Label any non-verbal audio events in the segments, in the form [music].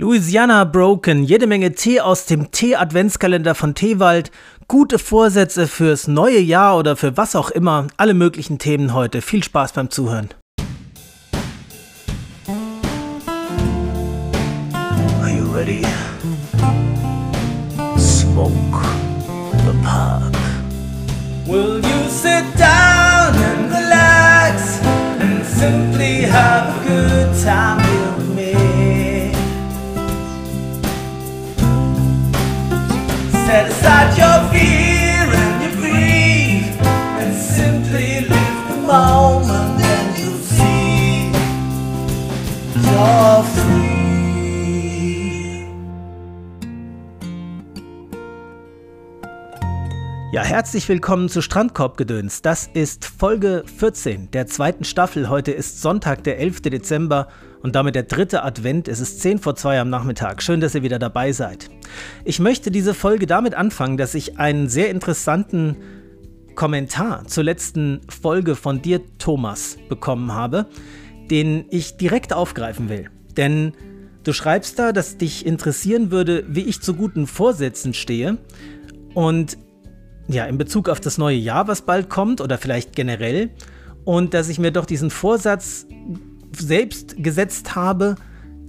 Louisiana Broken, jede Menge Tee aus dem Tee-Adventskalender von Teewald, gute Vorsätze fürs neue Jahr oder für was auch immer, alle möglichen Themen heute. Viel Spaß beim Zuhören. Are you ready? Smoke the park. Will you sit down and relax and simply have a good time Set aside your fear and your grief and simply live the moment and you'll see you're free. Ja, herzlich willkommen zu Strandkorbgedöns. Das ist Folge 14 der zweiten Staffel. Heute ist Sonntag, der 11. Dezember und damit der dritte Advent. Es ist 10 vor 2 am Nachmittag. Schön, dass ihr wieder dabei seid. Ich möchte diese Folge damit anfangen, dass ich einen sehr interessanten Kommentar zur letzten Folge von dir, Thomas, bekommen habe, den ich direkt aufgreifen will. Denn du schreibst da, dass dich interessieren würde, wie ich zu guten Vorsätzen stehe. Und ja, in Bezug auf das neue Jahr, was bald kommt oder vielleicht generell. Und dass ich mir doch diesen Vorsatz selbst gesetzt habe,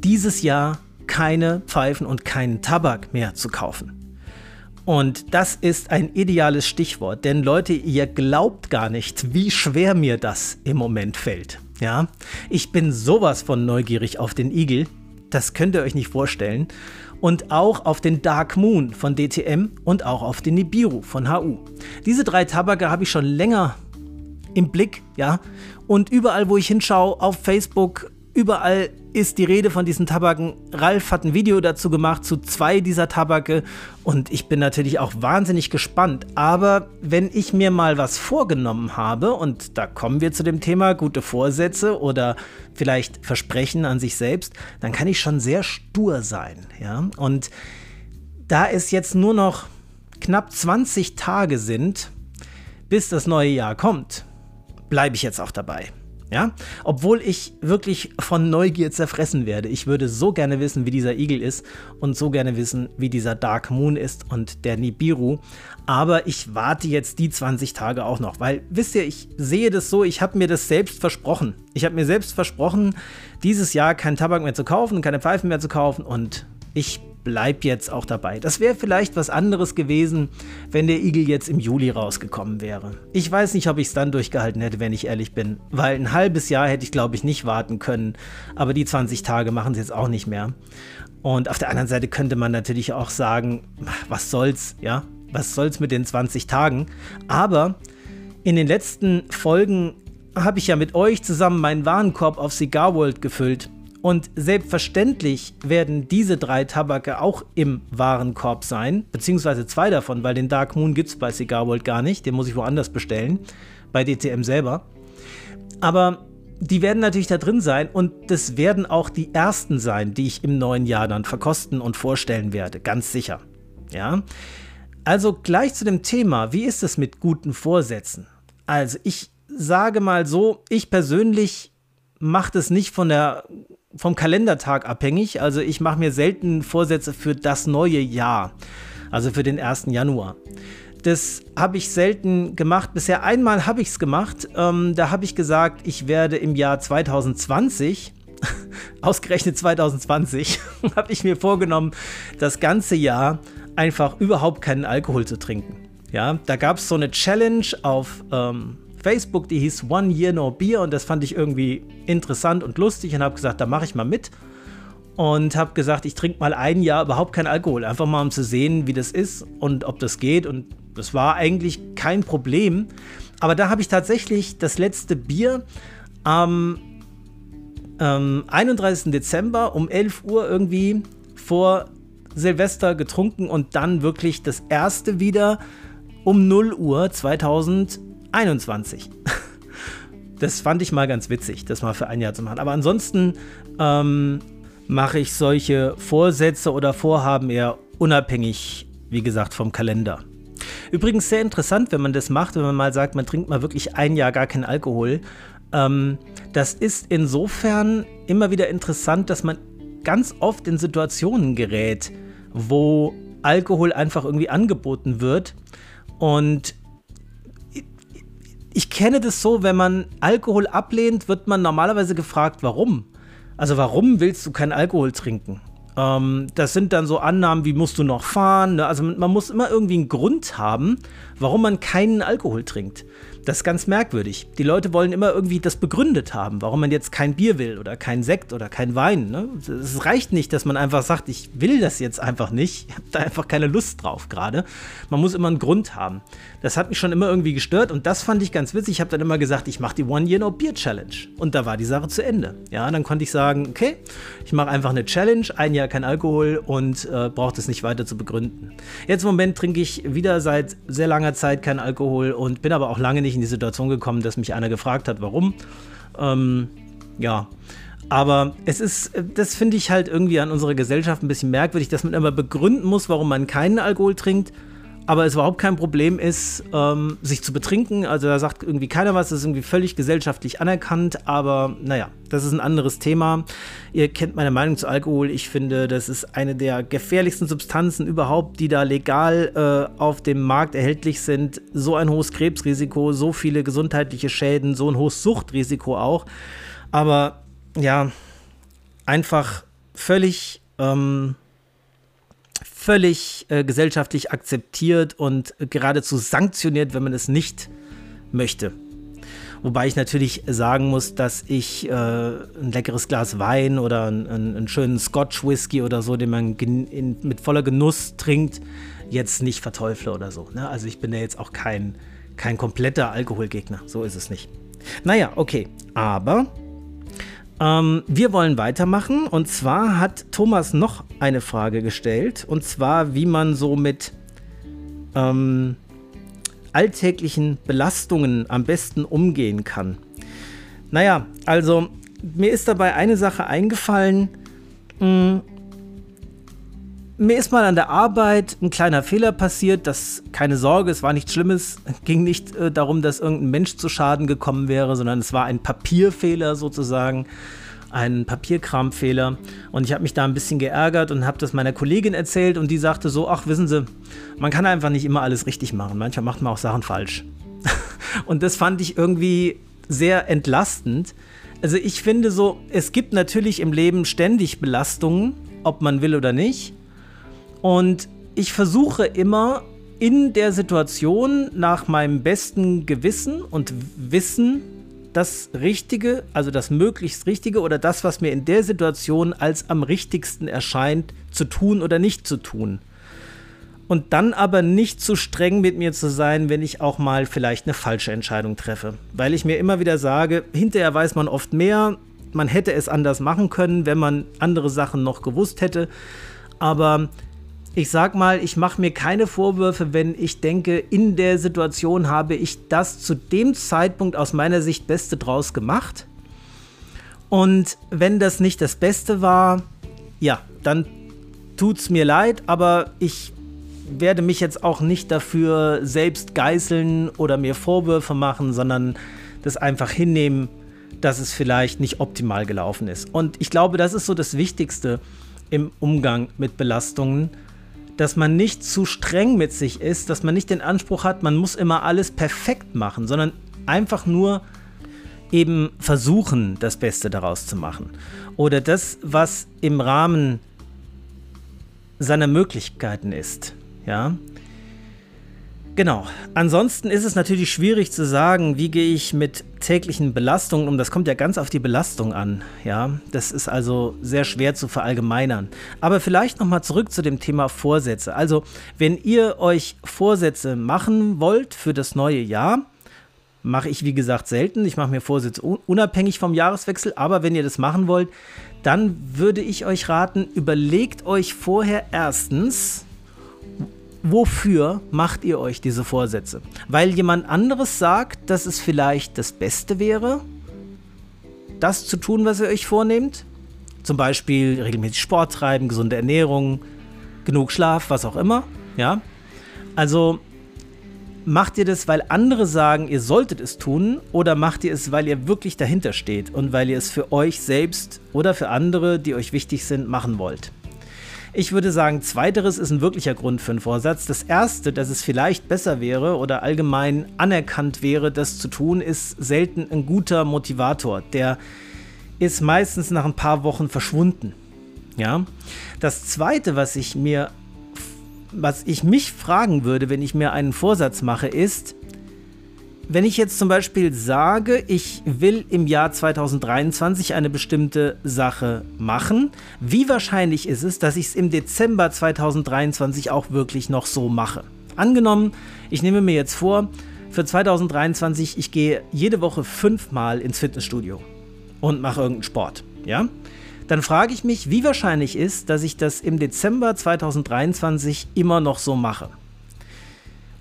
dieses Jahr keine Pfeifen und keinen Tabak mehr zu kaufen. Und das ist ein ideales Stichwort, denn Leute, ihr glaubt gar nicht, wie schwer mir das im Moment fällt. Ja, ich bin sowas von neugierig auf den Igel, das könnt ihr euch nicht vorstellen und auch auf den Dark Moon von DTM und auch auf den Nibiru von HU. Diese drei Tabake habe ich schon länger im Blick, ja, und überall, wo ich hinschaue, auf Facebook, überall ist die Rede von diesen Tabaken. Ralf hat ein Video dazu gemacht zu zwei dieser Tabake und ich bin natürlich auch wahnsinnig gespannt. Aber wenn ich mir mal was vorgenommen habe, und da kommen wir zu dem Thema gute Vorsätze oder vielleicht Versprechen an sich selbst, dann kann ich schon sehr stur sein. Ja? Und da es jetzt nur noch knapp 20 Tage sind, bis das neue Jahr kommt, bleibe ich jetzt auch dabei. Ja, obwohl ich wirklich von Neugier zerfressen werde. Ich würde so gerne wissen, wie dieser Igel ist und so gerne wissen, wie dieser Dark Moon ist und der Nibiru. Aber ich warte jetzt die 20 Tage auch noch, weil wisst ihr, ich sehe das so, ich habe mir das selbst versprochen. Ich habe mir selbst versprochen, dieses Jahr keinen Tabak mehr zu kaufen, keine Pfeifen mehr zu kaufen und ich bleib jetzt auch dabei. Das wäre vielleicht was anderes gewesen, wenn der Igel jetzt im Juli rausgekommen wäre. Ich weiß nicht, ob ich es dann durchgehalten hätte, wenn ich ehrlich bin, weil ein halbes Jahr hätte ich, glaube ich, nicht warten können. Aber die 20 Tage machen sie jetzt auch nicht mehr. Und auf der anderen Seite könnte man natürlich auch sagen, was soll's, ja? Was soll's mit den 20 Tagen? Aber in den letzten Folgen habe ich ja mit euch zusammen meinen Warenkorb auf Cigar World gefüllt. Und selbstverständlich werden diese drei Tabake auch im Warenkorb sein, beziehungsweise zwei davon, weil den Dark Moon gibt es bei Cigar World gar nicht, den muss ich woanders bestellen, bei DTM selber. Aber die werden natürlich da drin sein und das werden auch die ersten sein, die ich im neuen Jahr dann verkosten und vorstellen werde, ganz sicher. Ja? Also gleich zu dem Thema, wie ist es mit guten Vorsätzen? Also ich sage mal so, ich persönlich mache das nicht von der vom Kalendertag abhängig. Also ich mache mir selten Vorsätze für das neue Jahr, also für den 1. Januar. Das habe ich selten gemacht. Bisher einmal habe ich es gemacht. Ähm, da habe ich gesagt, ich werde im Jahr 2020, [laughs] ausgerechnet 2020, [laughs] habe ich mir vorgenommen, das ganze Jahr einfach überhaupt keinen Alkohol zu trinken. Ja, da gab es so eine Challenge auf ähm, Facebook, die hieß One Year No Beer und das fand ich irgendwie interessant und lustig und habe gesagt, da mache ich mal mit. Und habe gesagt, ich trinke mal ein Jahr überhaupt keinen Alkohol, einfach mal um zu sehen, wie das ist und ob das geht. Und das war eigentlich kein Problem, aber da habe ich tatsächlich das letzte Bier am ähm, 31. Dezember um 11 Uhr irgendwie vor Silvester getrunken und dann wirklich das erste wieder um 0 Uhr 2000 21. Das fand ich mal ganz witzig, das mal für ein Jahr zu machen. Aber ansonsten ähm, mache ich solche Vorsätze oder Vorhaben eher unabhängig, wie gesagt, vom Kalender. Übrigens sehr interessant, wenn man das macht, wenn man mal sagt, man trinkt mal wirklich ein Jahr gar keinen Alkohol. Ähm, das ist insofern immer wieder interessant, dass man ganz oft in Situationen gerät, wo Alkohol einfach irgendwie angeboten wird. Und ich kenne das so, wenn man Alkohol ablehnt, wird man normalerweise gefragt, warum. Also warum willst du keinen Alkohol trinken? Ähm, das sind dann so Annahmen wie musst du noch fahren. Ne? Also man muss immer irgendwie einen Grund haben, warum man keinen Alkohol trinkt. Das ist ganz merkwürdig. Die Leute wollen immer irgendwie das begründet haben, warum man jetzt kein Bier will oder kein Sekt oder kein Wein. Ne? Es reicht nicht, dass man einfach sagt, ich will das jetzt einfach nicht. Ich habe da einfach keine Lust drauf gerade. Man muss immer einen Grund haben. Das hat mich schon immer irgendwie gestört und das fand ich ganz witzig. Ich habe dann immer gesagt, ich mache die One Year No Beer Challenge. Und da war die Sache zu Ende. Ja, dann konnte ich sagen, okay, ich mache einfach eine Challenge, ein Jahr kein Alkohol und äh, brauche das nicht weiter zu begründen. Jetzt im Moment trinke ich wieder seit sehr langer Zeit kein Alkohol und bin aber auch lange nicht nicht in die Situation gekommen, dass mich einer gefragt hat, warum. Ähm, ja. Aber es ist, das finde ich halt irgendwie an unserer Gesellschaft ein bisschen merkwürdig, dass man immer begründen muss, warum man keinen Alkohol trinkt aber es überhaupt kein Problem ist, ähm, sich zu betrinken. Also da sagt irgendwie keiner was, das ist irgendwie völlig gesellschaftlich anerkannt, aber naja, das ist ein anderes Thema. Ihr kennt meine Meinung zu Alkohol. Ich finde, das ist eine der gefährlichsten Substanzen überhaupt, die da legal äh, auf dem Markt erhältlich sind. So ein hohes Krebsrisiko, so viele gesundheitliche Schäden, so ein hohes Suchtrisiko auch. Aber ja, einfach völlig ähm, völlig äh, gesellschaftlich akzeptiert und geradezu sanktioniert, wenn man es nicht möchte. Wobei ich natürlich sagen muss, dass ich äh, ein leckeres Glas Wein oder einen, einen schönen Scotch Whisky oder so, den man in, mit voller Genuss trinkt, jetzt nicht verteufle oder so. Ne? Also ich bin ja jetzt auch kein, kein kompletter Alkoholgegner. So ist es nicht. Naja, okay. Aber ähm, wir wollen weitermachen und zwar hat Thomas noch eine Frage gestellt und zwar, wie man so mit ähm, alltäglichen Belastungen am besten umgehen kann. Naja, also mir ist dabei eine Sache eingefallen. Mh, hm, mir ist mal an der Arbeit ein kleiner Fehler passiert. Das keine Sorge, es war nichts Schlimmes. Es [laughs] ging nicht äh, darum, dass irgendein Mensch zu Schaden gekommen wäre, sondern es war ein Papierfehler sozusagen, ein Papierkramfehler. Und ich habe mich da ein bisschen geärgert und habe das meiner Kollegin erzählt und die sagte so: Ach, wissen Sie, man kann einfach nicht immer alles richtig machen. Manchmal macht man auch Sachen falsch. [laughs] und das fand ich irgendwie sehr entlastend. Also ich finde so, es gibt natürlich im Leben ständig Belastungen, ob man will oder nicht. Und ich versuche immer in der Situation nach meinem besten Gewissen und Wissen das Richtige, also das möglichst Richtige oder das, was mir in der Situation als am richtigsten erscheint, zu tun oder nicht zu tun. Und dann aber nicht zu streng mit mir zu sein, wenn ich auch mal vielleicht eine falsche Entscheidung treffe. Weil ich mir immer wieder sage, hinterher weiß man oft mehr, man hätte es anders machen können, wenn man andere Sachen noch gewusst hätte. Aber ich sag mal, ich mache mir keine Vorwürfe, wenn ich denke, in der Situation habe ich das zu dem Zeitpunkt aus meiner Sicht Beste draus gemacht. Und wenn das nicht das Beste war, ja, dann tut's mir leid, aber ich werde mich jetzt auch nicht dafür selbst geißeln oder mir Vorwürfe machen, sondern das einfach hinnehmen, dass es vielleicht nicht optimal gelaufen ist. Und ich glaube, das ist so das Wichtigste im Umgang mit Belastungen dass man nicht zu streng mit sich ist, dass man nicht den Anspruch hat, man muss immer alles perfekt machen, sondern einfach nur eben versuchen, das Beste daraus zu machen. Oder das, was im Rahmen seiner Möglichkeiten ist. Ja, Genau. Ansonsten ist es natürlich schwierig zu sagen, wie gehe ich mit täglichen Belastungen um. Das kommt ja ganz auf die Belastung an. Ja, das ist also sehr schwer zu verallgemeinern. Aber vielleicht nochmal zurück zu dem Thema Vorsätze. Also, wenn ihr euch Vorsätze machen wollt für das neue Jahr, mache ich wie gesagt selten. Ich mache mir Vorsätze unabhängig vom Jahreswechsel. Aber wenn ihr das machen wollt, dann würde ich euch raten, überlegt euch vorher erstens, wofür macht ihr euch diese Vorsätze? Weil jemand anderes sagt, dass es vielleicht das Beste wäre, das zu tun, was ihr euch vornehmt? Zum Beispiel regelmäßig Sport treiben, gesunde Ernährung, genug Schlaf, was auch immer. Ja? Also Macht ihr das, weil andere sagen, ihr solltet es tun, oder macht ihr es, weil ihr wirklich dahinter steht und weil ihr es für euch selbst oder für andere, die euch wichtig sind, machen wollt? Ich würde sagen, zweiteres ist ein wirklicher Grund für einen Vorsatz. Das erste, dass es vielleicht besser wäre oder allgemein anerkannt wäre, das zu tun, ist selten ein guter Motivator. Der ist meistens nach ein paar Wochen verschwunden. Ja. Das zweite, was ich mir was ich mich fragen würde, wenn ich mir einen Vorsatz mache, ist, wenn ich jetzt zum Beispiel sage, ich will im Jahr 2023 eine bestimmte Sache machen, wie wahrscheinlich ist es, dass ich es im Dezember 2023 auch wirklich noch so mache? Angenommen, ich nehme mir jetzt vor, für 2023, ich gehe jede Woche fünfmal ins Fitnessstudio und mache irgendeinen Sport, ja? dann frage ich mich, wie wahrscheinlich ist, dass ich das im Dezember 2023 immer noch so mache.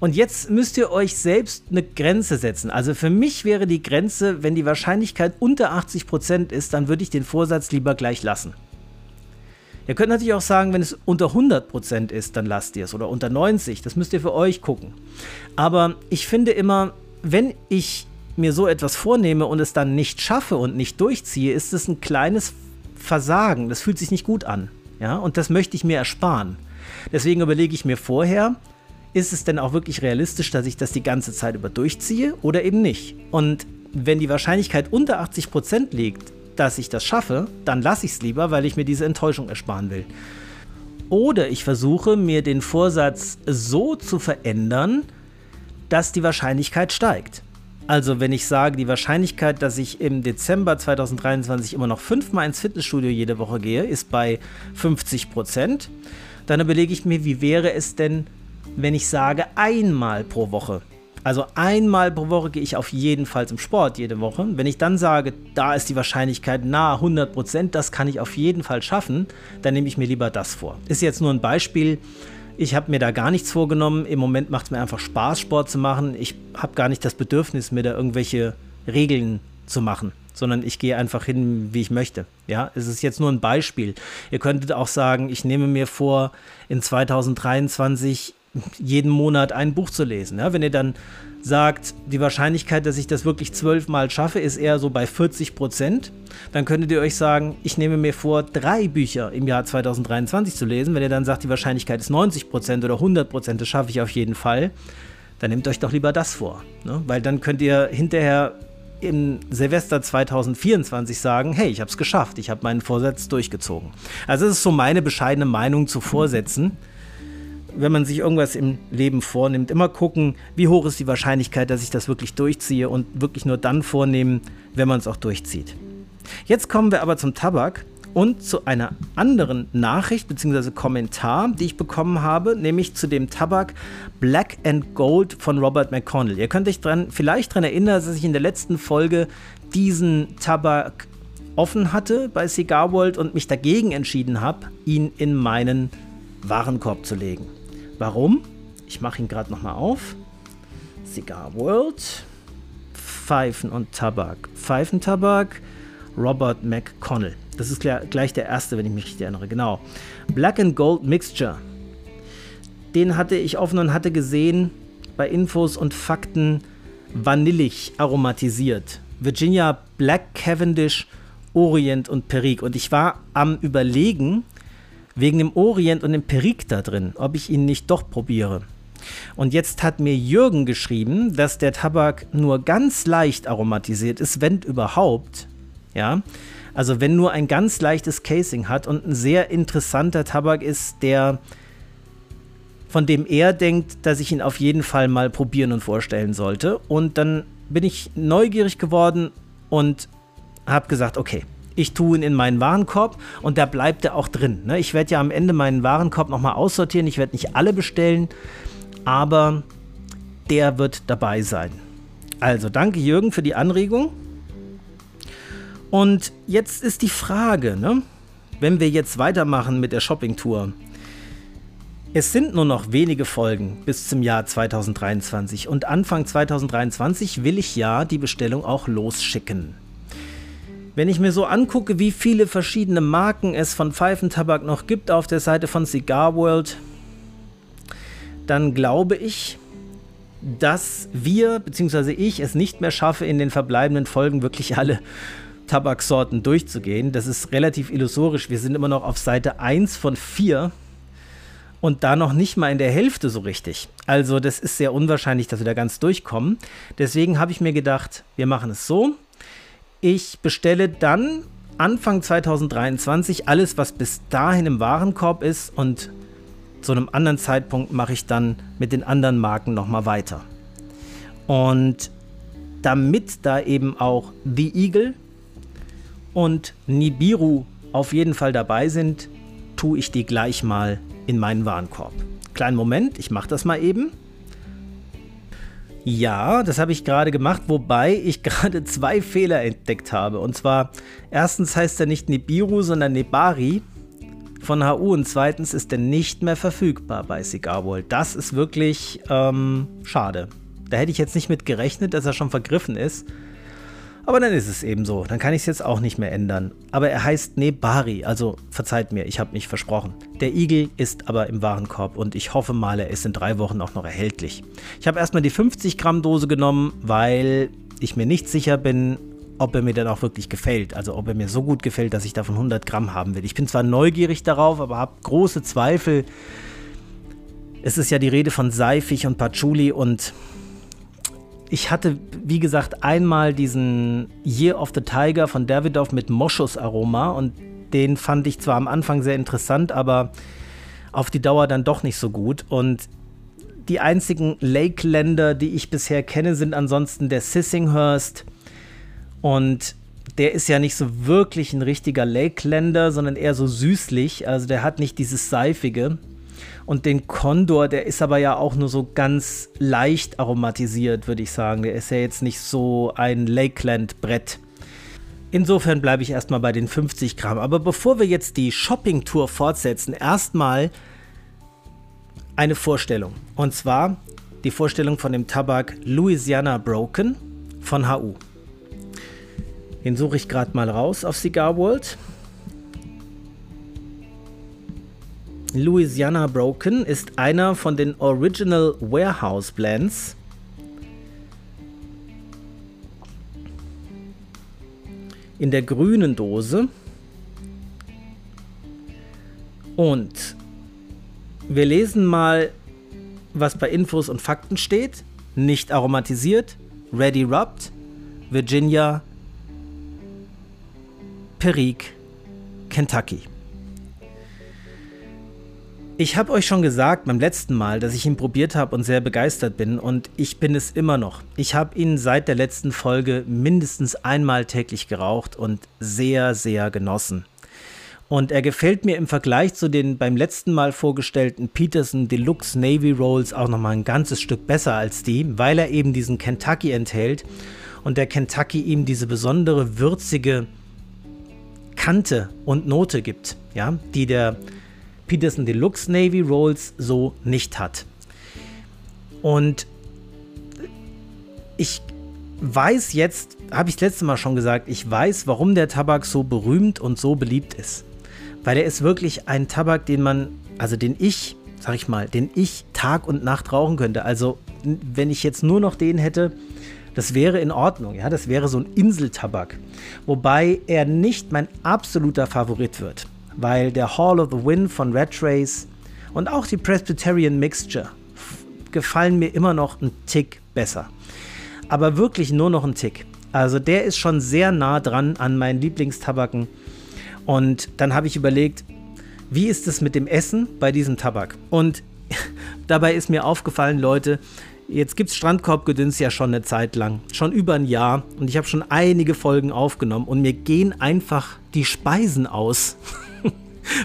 Und jetzt müsst ihr euch selbst eine Grenze setzen. Also für mich wäre die Grenze, wenn die Wahrscheinlichkeit unter 80% ist, dann würde ich den Vorsatz lieber gleich lassen. Ihr könnt natürlich auch sagen, wenn es unter 100% ist, dann lasst ihr es. Oder unter 90%, das müsst ihr für euch gucken. Aber ich finde immer, wenn ich mir so etwas vornehme und es dann nicht schaffe und nicht durchziehe, ist es ein kleines Versagen. Das fühlt sich nicht gut an. Ja, und das möchte ich mir ersparen. Deswegen überlege ich mir vorher, ist es denn auch wirklich realistisch, dass ich das die ganze Zeit über durchziehe oder eben nicht? Und wenn die Wahrscheinlichkeit unter 80% liegt, dass ich das schaffe, dann lasse ich es lieber, weil ich mir diese Enttäuschung ersparen will. Oder ich versuche mir den Vorsatz so zu verändern, dass die Wahrscheinlichkeit steigt. Also wenn ich sage, die Wahrscheinlichkeit, dass ich im Dezember 2023 immer noch fünfmal ins Fitnessstudio jede Woche gehe, ist bei 50 Prozent, dann überlege ich mir, wie wäre es denn, wenn ich sage, einmal pro Woche. Also einmal pro Woche gehe ich auf jeden Fall zum Sport jede Woche. Wenn ich dann sage, da ist die Wahrscheinlichkeit nahe 100 Prozent, das kann ich auf jeden Fall schaffen, dann nehme ich mir lieber das vor. Ist jetzt nur ein Beispiel. Ich habe mir da gar nichts vorgenommen. Im Moment macht es mir einfach Spaß, Sport zu machen. Ich habe gar nicht das Bedürfnis, mir da irgendwelche Regeln zu machen, sondern ich gehe einfach hin, wie ich möchte. Ja, es ist jetzt nur ein Beispiel. Ihr könntet auch sagen, ich nehme mir vor, in 2023 jeden Monat ein Buch zu lesen. Ja, wenn ihr dann sagt, die Wahrscheinlichkeit, dass ich das wirklich zwölfmal schaffe, ist eher so bei 40 Prozent, dann könntet ihr euch sagen, ich nehme mir vor, drei Bücher im Jahr 2023 zu lesen. Wenn ihr dann sagt, die Wahrscheinlichkeit ist 90 Prozent oder 100 Prozent, das schaffe ich auf jeden Fall, dann nehmt euch doch lieber das vor. Ne? Weil dann könnt ihr hinterher im Silvester 2024 sagen, hey, ich habe es geschafft, ich habe meinen Vorsatz durchgezogen. Also das ist so meine bescheidene Meinung zu Vorsätzen wenn man sich irgendwas im Leben vornimmt, immer gucken, wie hoch ist die Wahrscheinlichkeit, dass ich das wirklich durchziehe und wirklich nur dann vornehmen, wenn man es auch durchzieht. Jetzt kommen wir aber zum Tabak und zu einer anderen Nachricht bzw. Kommentar, die ich bekommen habe, nämlich zu dem Tabak Black and Gold von Robert McConnell. Ihr könnt euch dran, vielleicht daran erinnern, dass ich in der letzten Folge diesen Tabak offen hatte bei Cigar World und mich dagegen entschieden habe, ihn in meinen Warenkorb zu legen. Warum? Ich mache ihn gerade nochmal auf. Cigar World. Pfeifen und Tabak. Pfeifentabak. Robert McConnell. Das ist gleich der erste, wenn ich mich richtig erinnere. Genau. Black and Gold Mixture. Den hatte ich offen und hatte gesehen bei Infos und Fakten vanillig aromatisiert. Virginia Black Cavendish, Orient und Perique. Und ich war am Überlegen, wegen dem Orient und dem Perik da drin, ob ich ihn nicht doch probiere. Und jetzt hat mir Jürgen geschrieben, dass der Tabak nur ganz leicht aromatisiert ist, wenn überhaupt. Ja, also wenn nur ein ganz leichtes Casing hat und ein sehr interessanter Tabak ist, der von dem er denkt, dass ich ihn auf jeden Fall mal probieren und vorstellen sollte. Und dann bin ich neugierig geworden und habe gesagt, okay, ich tue ihn in meinen Warenkorb und da bleibt er auch drin. Ne? Ich werde ja am Ende meinen Warenkorb nochmal aussortieren. Ich werde nicht alle bestellen, aber der wird dabei sein. Also danke Jürgen für die Anregung. Und jetzt ist die Frage, ne? wenn wir jetzt weitermachen mit der Shopping-Tour. Es sind nur noch wenige Folgen bis zum Jahr 2023 und Anfang 2023 will ich ja die Bestellung auch losschicken. Wenn ich mir so angucke, wie viele verschiedene Marken es von Pfeifentabak noch gibt auf der Seite von Cigar World, dann glaube ich, dass wir bzw. ich es nicht mehr schaffe, in den verbleibenden Folgen wirklich alle Tabaksorten durchzugehen. Das ist relativ illusorisch. Wir sind immer noch auf Seite 1 von 4 und da noch nicht mal in der Hälfte so richtig. Also das ist sehr unwahrscheinlich, dass wir da ganz durchkommen. Deswegen habe ich mir gedacht, wir machen es so. Ich bestelle dann Anfang 2023 alles, was bis dahin im Warenkorb ist und zu einem anderen Zeitpunkt mache ich dann mit den anderen Marken nochmal weiter. Und damit da eben auch The Eagle und Nibiru auf jeden Fall dabei sind, tue ich die gleich mal in meinen Warenkorb. Kleinen Moment, ich mache das mal eben. Ja, das habe ich gerade gemacht, wobei ich [laughs] gerade zwei Fehler entdeckt habe. Und zwar, erstens heißt er nicht Nibiru, sondern Nebari von HU und zweitens ist er nicht mehr verfügbar bei Cigar World. Das ist wirklich ähm, schade. Da hätte ich jetzt nicht mit gerechnet, dass er schon vergriffen ist. Aber dann ist es eben so. Dann kann ich es jetzt auch nicht mehr ändern. Aber er heißt Nebari, also verzeiht mir, ich habe mich versprochen. Der Igel ist aber im Warenkorb und ich hoffe mal, er ist in drei Wochen auch noch erhältlich. Ich habe erstmal die 50 Gramm Dose genommen, weil ich mir nicht sicher bin, ob er mir dann auch wirklich gefällt. Also ob er mir so gut gefällt, dass ich davon 100 Gramm haben will. Ich bin zwar neugierig darauf, aber habe große Zweifel. Es ist ja die Rede von Seifig und Patchouli und ich hatte, wie gesagt, einmal diesen Year of the Tiger von Davidoff mit Moschusaroma und den fand ich zwar am Anfang sehr interessant, aber auf die Dauer dann doch nicht so gut. Und die einzigen Lake-Länder, die ich bisher kenne, sind ansonsten der Sissinghurst und der ist ja nicht so wirklich ein richtiger Lake-Länder, sondern eher so süßlich. Also der hat nicht dieses Seifige. Und den Condor, der ist aber ja auch nur so ganz leicht aromatisiert, würde ich sagen. Der ist ja jetzt nicht so ein Lakeland-Brett. Insofern bleibe ich erstmal bei den 50 Gramm. Aber bevor wir jetzt die Shopping-Tour fortsetzen, erstmal eine Vorstellung. Und zwar die Vorstellung von dem Tabak Louisiana Broken von HU. Den suche ich gerade mal raus auf Cigar World. Louisiana Broken ist einer von den Original Warehouse Blends. In der grünen Dose. Und wir lesen mal, was bei Infos und Fakten steht. Nicht aromatisiert, ready rubbed, Virginia, Perique, Kentucky. Ich habe euch schon gesagt beim letzten Mal, dass ich ihn probiert habe und sehr begeistert bin und ich bin es immer noch. Ich habe ihn seit der letzten Folge mindestens einmal täglich geraucht und sehr, sehr genossen. Und er gefällt mir im Vergleich zu den beim letzten Mal vorgestellten Peterson Deluxe Navy Rolls auch nochmal ein ganzes Stück besser als die, weil er eben diesen Kentucky enthält und der Kentucky ihm diese besondere würzige Kante und Note gibt, ja, die der Peterson Deluxe Navy Rolls so nicht hat. Und ich weiß jetzt, habe ich das letzte Mal schon gesagt, ich weiß, warum der Tabak so berühmt und so beliebt ist. Weil er ist wirklich ein Tabak, den man, also den ich, sag ich mal, den ich Tag und Nacht rauchen könnte. Also wenn ich jetzt nur noch den hätte, das wäre in Ordnung, ja, das wäre so ein Inseltabak. Wobei er nicht mein absoluter Favorit wird weil der Hall of the Wind von Red Trace und auch die Presbyterian Mixture gefallen mir immer noch ein Tick besser. Aber wirklich nur noch ein Tick. Also der ist schon sehr nah dran an meinen Lieblingstabaken. Und dann habe ich überlegt, wie ist es mit dem Essen bei diesem Tabak? Und [laughs] dabei ist mir aufgefallen, Leute, jetzt gibt es Strandkorbgedöns ja schon eine Zeit lang, schon über ein Jahr. Und ich habe schon einige Folgen aufgenommen und mir gehen einfach die Speisen aus. [laughs]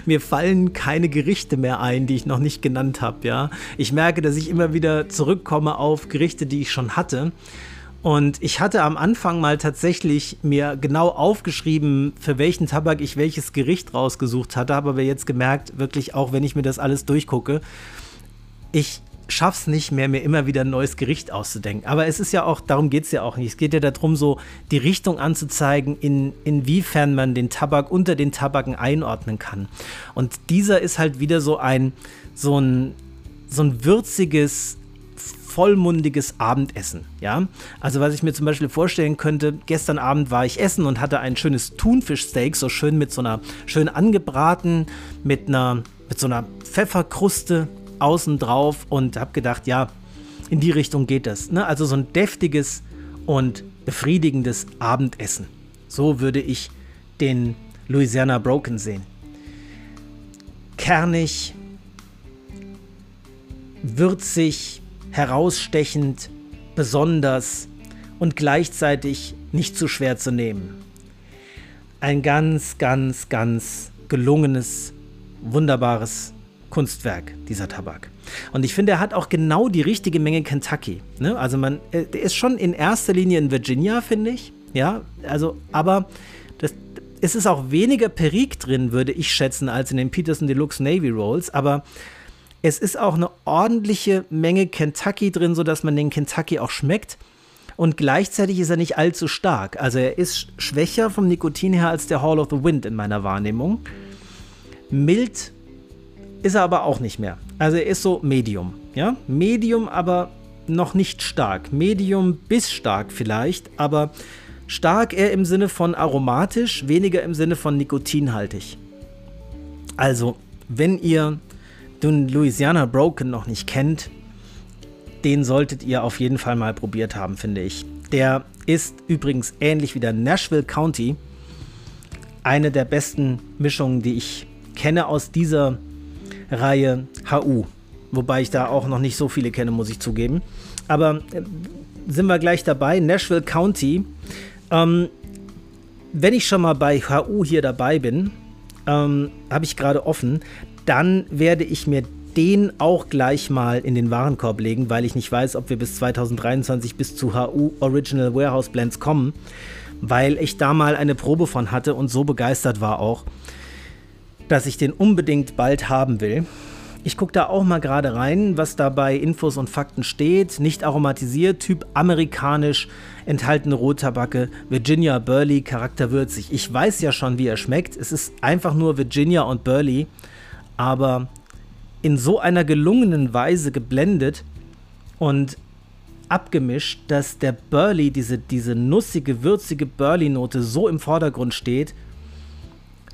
mir fallen keine Gerichte mehr ein, die ich noch nicht genannt habe, ja. Ich merke, dass ich immer wieder zurückkomme auf Gerichte, die ich schon hatte. Und ich hatte am Anfang mal tatsächlich mir genau aufgeschrieben, für welchen Tabak ich welches Gericht rausgesucht hatte, habe aber jetzt gemerkt, wirklich auch wenn ich mir das alles durchgucke, ich schaff's nicht mehr, mir immer wieder ein neues Gericht auszudenken. Aber es ist ja auch, darum geht es ja auch nicht. Es geht ja darum, so die Richtung anzuzeigen, in, inwiefern man den Tabak unter den Tabaken einordnen kann. Und dieser ist halt wieder so ein, so ein, so ein würziges, vollmundiges Abendessen. Ja, also was ich mir zum Beispiel vorstellen könnte, gestern Abend war ich essen und hatte ein schönes Thunfischsteak, so schön mit so einer, schön angebraten, mit einer, mit so einer Pfefferkruste außen drauf und habe gedacht, ja, in die Richtung geht das. Ne? Also so ein deftiges und befriedigendes Abendessen. So würde ich den Louisiana Broken sehen. Kernig, würzig, herausstechend, besonders und gleichzeitig nicht zu schwer zu nehmen. Ein ganz, ganz, ganz gelungenes, wunderbares Kunstwerk, dieser Tabak. Und ich finde, er hat auch genau die richtige Menge Kentucky. Ne? Also man, äh, der ist schon in erster Linie in Virginia, finde ich. Ja, also, aber das, es ist auch weniger Perik drin, würde ich schätzen, als in den Peterson Deluxe Navy Rolls. Aber es ist auch eine ordentliche Menge Kentucky drin, sodass man den Kentucky auch schmeckt. Und gleichzeitig ist er nicht allzu stark. Also er ist schwächer vom Nikotin her als der Hall of the Wind in meiner Wahrnehmung. Mild ist er aber auch nicht mehr. Also er ist so Medium. Ja? Medium, aber noch nicht stark. Medium bis stark vielleicht, aber stark eher im Sinne von aromatisch, weniger im Sinne von nikotinhaltig. Also, wenn ihr den Louisiana Broken noch nicht kennt, den solltet ihr auf jeden Fall mal probiert haben, finde ich. Der ist übrigens ähnlich wie der Nashville County eine der besten Mischungen, die ich kenne aus dieser Reihe HU. Wobei ich da auch noch nicht so viele kenne, muss ich zugeben. Aber äh, sind wir gleich dabei. Nashville County. Ähm, wenn ich schon mal bei HU hier dabei bin, ähm, habe ich gerade offen, dann werde ich mir den auch gleich mal in den Warenkorb legen, weil ich nicht weiß, ob wir bis 2023 bis zu HU Original Warehouse Blends kommen, weil ich da mal eine Probe von hatte und so begeistert war auch, dass ich den unbedingt bald haben will. Ich gucke da auch mal gerade rein, was da bei Infos und Fakten steht. Nicht aromatisiert, Typ amerikanisch, enthaltene Rottabacke, Virginia Burley, charakterwürzig. Ich weiß ja schon, wie er schmeckt. Es ist einfach nur Virginia und Burley, aber in so einer gelungenen Weise geblendet und abgemischt, dass der Burley, diese, diese nussige, würzige Burley-Note so im Vordergrund steht,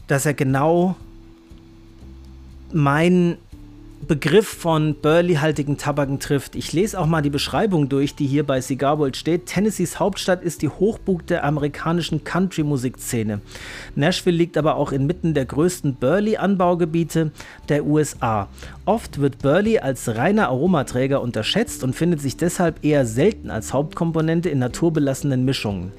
dass er genau mein Begriff von Burley-haltigen Tabaken trifft. Ich lese auch mal die Beschreibung durch, die hier bei Cigar World steht. Tennessees Hauptstadt ist die Hochburg der amerikanischen Country-Musikszene. Nashville liegt aber auch inmitten der größten Burley-Anbaugebiete der USA. Oft wird Burley als reiner Aromaträger unterschätzt und findet sich deshalb eher selten als Hauptkomponente in naturbelassenen Mischungen.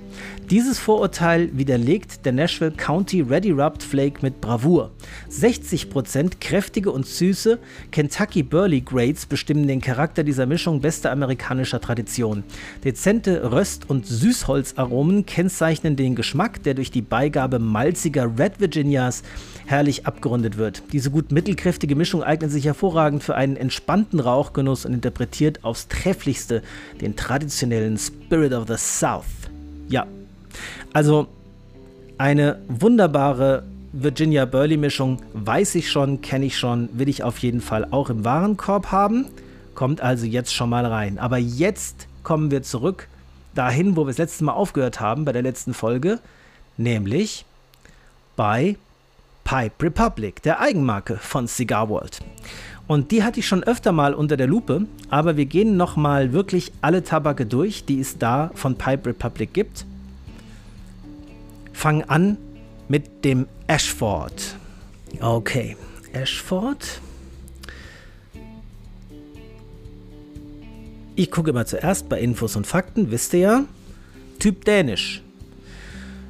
Dieses Vorurteil widerlegt der Nashville County Ready Rubbed Flake mit Bravour. 60% kräftige und süße Kentucky Burley Grades bestimmen den Charakter dieser Mischung bester amerikanischer Tradition. Dezente Röst- und Süßholzaromen kennzeichnen den Geschmack, der durch die Beigabe malziger Red Virginias herrlich abgerundet wird. Diese gut mittelkräftige Mischung eignet sich hervorragend für einen entspannten Rauchgenuss und interpretiert aufs trefflichste den traditionellen Spirit of the South. Ja, also eine wunderbare Virginia Burley Mischung, weiß ich schon, kenne ich schon, will ich auf jeden Fall auch im Warenkorb haben. Kommt also jetzt schon mal rein. Aber jetzt kommen wir zurück dahin, wo wir das letzte Mal aufgehört haben, bei der letzten Folge, nämlich bei Pipe Republic, der Eigenmarke von Cigar World. Und die hatte ich schon öfter mal unter der Lupe, aber wir gehen nochmal wirklich alle Tabake durch, die es da von Pipe Republic gibt. Fangen an mit dem Ashford. Okay, Ashford. Ich gucke immer zuerst bei Infos und Fakten, wisst ihr ja. Typ Dänisch.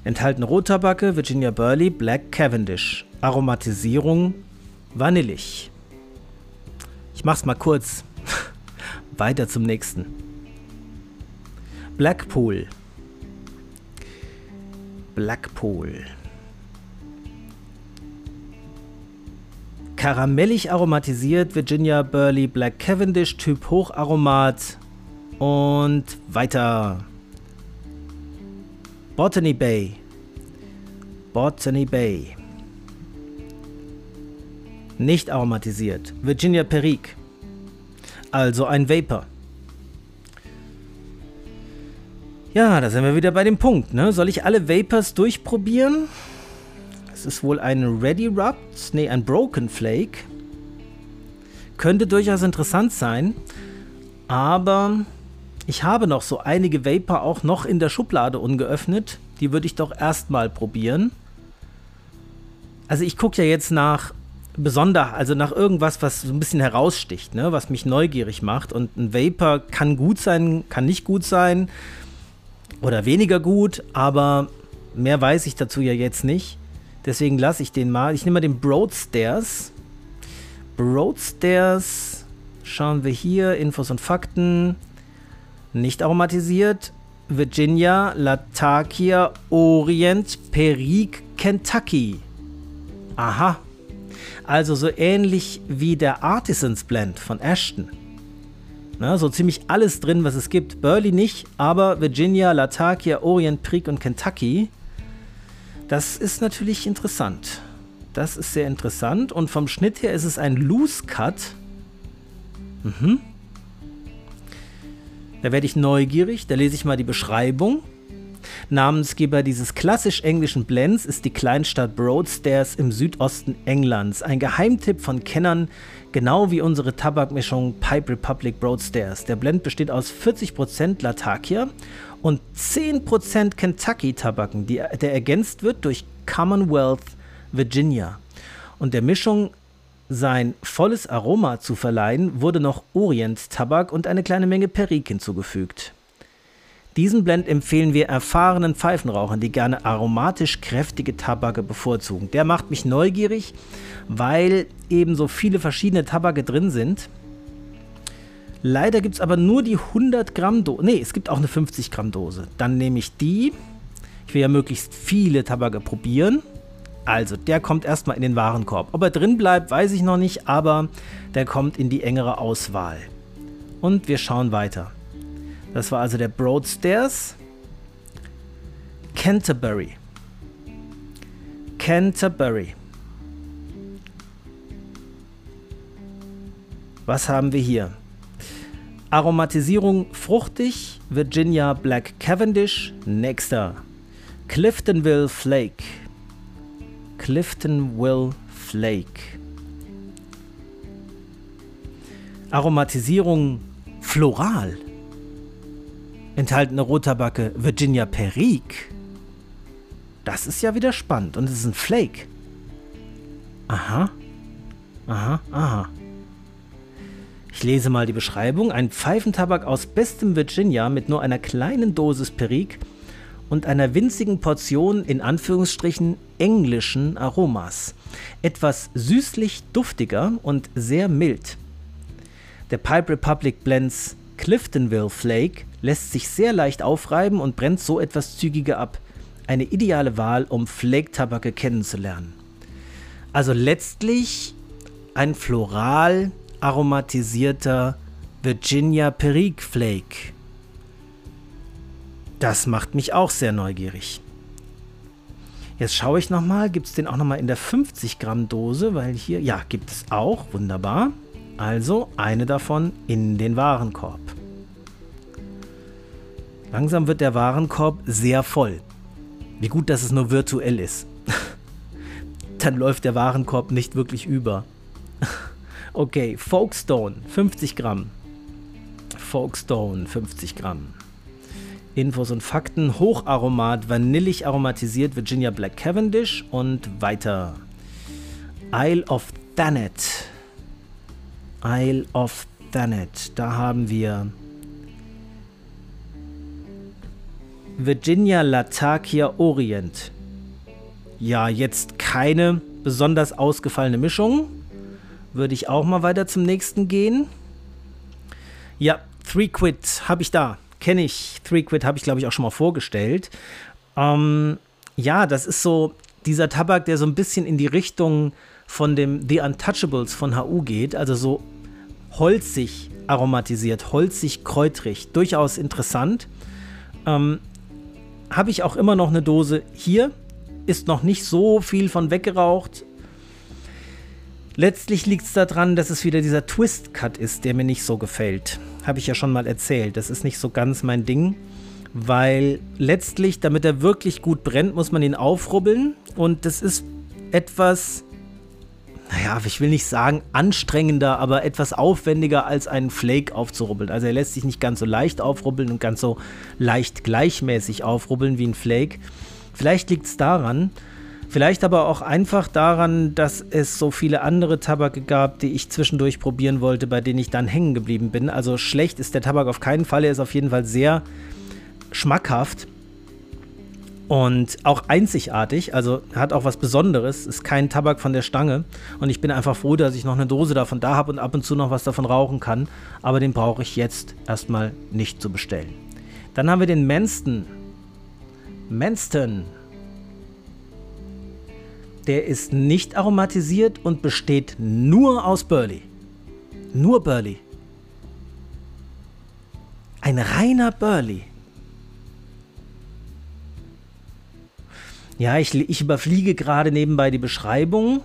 Enthalten Rottabacke, Virginia Burley, Black Cavendish. Aromatisierung vanillig. Ich mach's mal kurz. [laughs] Weiter zum nächsten. Blackpool. Blackpool. Karamellig aromatisiert Virginia Burley Black Cavendish Typ Hocharomat und weiter. Botany Bay. Botany Bay. Nicht aromatisiert. Virginia Perique. Also ein Vapor. Ja, da sind wir wieder bei dem Punkt. Ne? Soll ich alle Vapors durchprobieren? Es ist wohl ein Ready Rubbed, nee, ein Broken Flake. Könnte durchaus interessant sein, aber ich habe noch so einige Vapor auch noch in der Schublade ungeöffnet. Die würde ich doch erstmal probieren. Also ich gucke ja jetzt nach besonder, also nach irgendwas, was so ein bisschen heraussticht, ne? was mich neugierig macht. Und ein Vapor kann gut sein, kann nicht gut sein oder weniger gut, aber mehr weiß ich dazu ja jetzt nicht. Deswegen lasse ich den mal. Ich nehme mal den Broadstairs. Broadstairs. Schauen wir hier. Infos und Fakten. Nicht aromatisiert. Virginia, Latakia, Orient, Perique, Kentucky. Aha. Also so ähnlich wie der Artisans Blend von Ashton. Na, so ziemlich alles drin, was es gibt. Burley nicht, aber Virginia, Latakia, Orient, Perique und Kentucky. Das ist natürlich interessant. Das ist sehr interessant. Und vom Schnitt her ist es ein Loose Cut. Mhm. Da werde ich neugierig. Da lese ich mal die Beschreibung. Namensgeber dieses klassisch englischen Blends ist die Kleinstadt Broadstairs im Südosten Englands. Ein Geheimtipp von Kennern, genau wie unsere Tabakmischung Pipe Republic Broadstairs. Der Blend besteht aus 40% Latakia und 10% Kentucky-Tabaken, der ergänzt wird durch Commonwealth Virginia. Und der Mischung sein volles Aroma zu verleihen, wurde noch Orient-Tabak und eine kleine Menge Perique hinzugefügt. Diesen Blend empfehlen wir erfahrenen Pfeifenrauchern, die gerne aromatisch kräftige Tabake bevorzugen. Der macht mich neugierig, weil eben so viele verschiedene Tabake drin sind Leider gibt es aber nur die 100 Gramm Dose. Ne, es gibt auch eine 50 Gramm Dose. Dann nehme ich die. Ich will ja möglichst viele Tabake probieren. Also, der kommt erstmal in den Warenkorb. Ob er drin bleibt, weiß ich noch nicht, aber der kommt in die engere Auswahl. Und wir schauen weiter. Das war also der Broadstairs. Canterbury. Canterbury. Was haben wir hier? Aromatisierung fruchtig, Virginia Black Cavendish, nächster. Cliftonville Flake. Cliftonville Flake. Aromatisierung floral. Enthaltene Rottabacke Virginia Perique. Das ist ja wieder spannend. Und es ist ein Flake. Aha. Aha, aha. Ich lese mal die Beschreibung. Ein Pfeifentabak aus bestem Virginia mit nur einer kleinen Dosis Perique und einer winzigen Portion in Anführungsstrichen englischen Aromas. Etwas süßlich duftiger und sehr mild. Der Pipe Republic Blends Cliftonville Flake lässt sich sehr leicht aufreiben und brennt so etwas zügiger ab. Eine ideale Wahl, um Flake-Tabake kennenzulernen. Also letztlich ein floral aromatisierter Virginia Perique Flake. Das macht mich auch sehr neugierig. Jetzt schaue ich nochmal, gibt es den auch nochmal in der 50 Gramm Dose, weil hier, ja, gibt es auch, wunderbar. Also eine davon in den Warenkorb. Langsam wird der Warenkorb sehr voll. Wie gut, dass es nur virtuell ist. [laughs] Dann läuft der Warenkorb nicht wirklich über. [laughs] Okay, Folkstone, 50 Gramm. Folkstone, 50 Gramm. Infos und Fakten: Hocharomat, vanillig aromatisiert Virginia Black Cavendish und weiter. Isle of Thanet. Isle of Thanet. Da haben wir Virginia Latakia Orient. Ja, jetzt keine besonders ausgefallene Mischung würde ich auch mal weiter zum nächsten gehen. Ja, Three Quid habe ich da. Kenne ich. Three Quid habe ich, glaube ich, auch schon mal vorgestellt. Ähm, ja, das ist so dieser Tabak, der so ein bisschen in die Richtung von dem The Untouchables von HU geht. Also so holzig aromatisiert, holzig, kräutrig. Durchaus interessant. Ähm, habe ich auch immer noch eine Dose hier. Ist noch nicht so viel von weggeraucht. Letztlich liegt es daran, dass es wieder dieser Twist-Cut ist, der mir nicht so gefällt. Habe ich ja schon mal erzählt. Das ist nicht so ganz mein Ding. weil letztlich, damit er wirklich gut brennt, muss man ihn aufrubbeln und das ist etwas, naja, ich will nicht sagen anstrengender, aber etwas aufwendiger als einen Flake aufzurubbeln. Also er lässt sich nicht ganz so leicht aufrubbeln und ganz so leicht gleichmäßig aufrubbeln wie ein Flake. Vielleicht liegt es daran, vielleicht aber auch einfach daran, dass es so viele andere Tabake gab, die ich zwischendurch probieren wollte, bei denen ich dann hängen geblieben bin. Also schlecht ist der Tabak auf keinen Fall, er ist auf jeden Fall sehr schmackhaft und auch einzigartig, also hat auch was Besonderes, ist kein Tabak von der Stange und ich bin einfach froh, dass ich noch eine Dose davon da habe und ab und zu noch was davon rauchen kann, aber den brauche ich jetzt erstmal nicht zu bestellen. Dann haben wir den Manston. Manston. Der ist nicht aromatisiert und besteht nur aus Burley. Nur Burley. Ein reiner Burley. Ja, ich, ich überfliege gerade nebenbei die Beschreibung.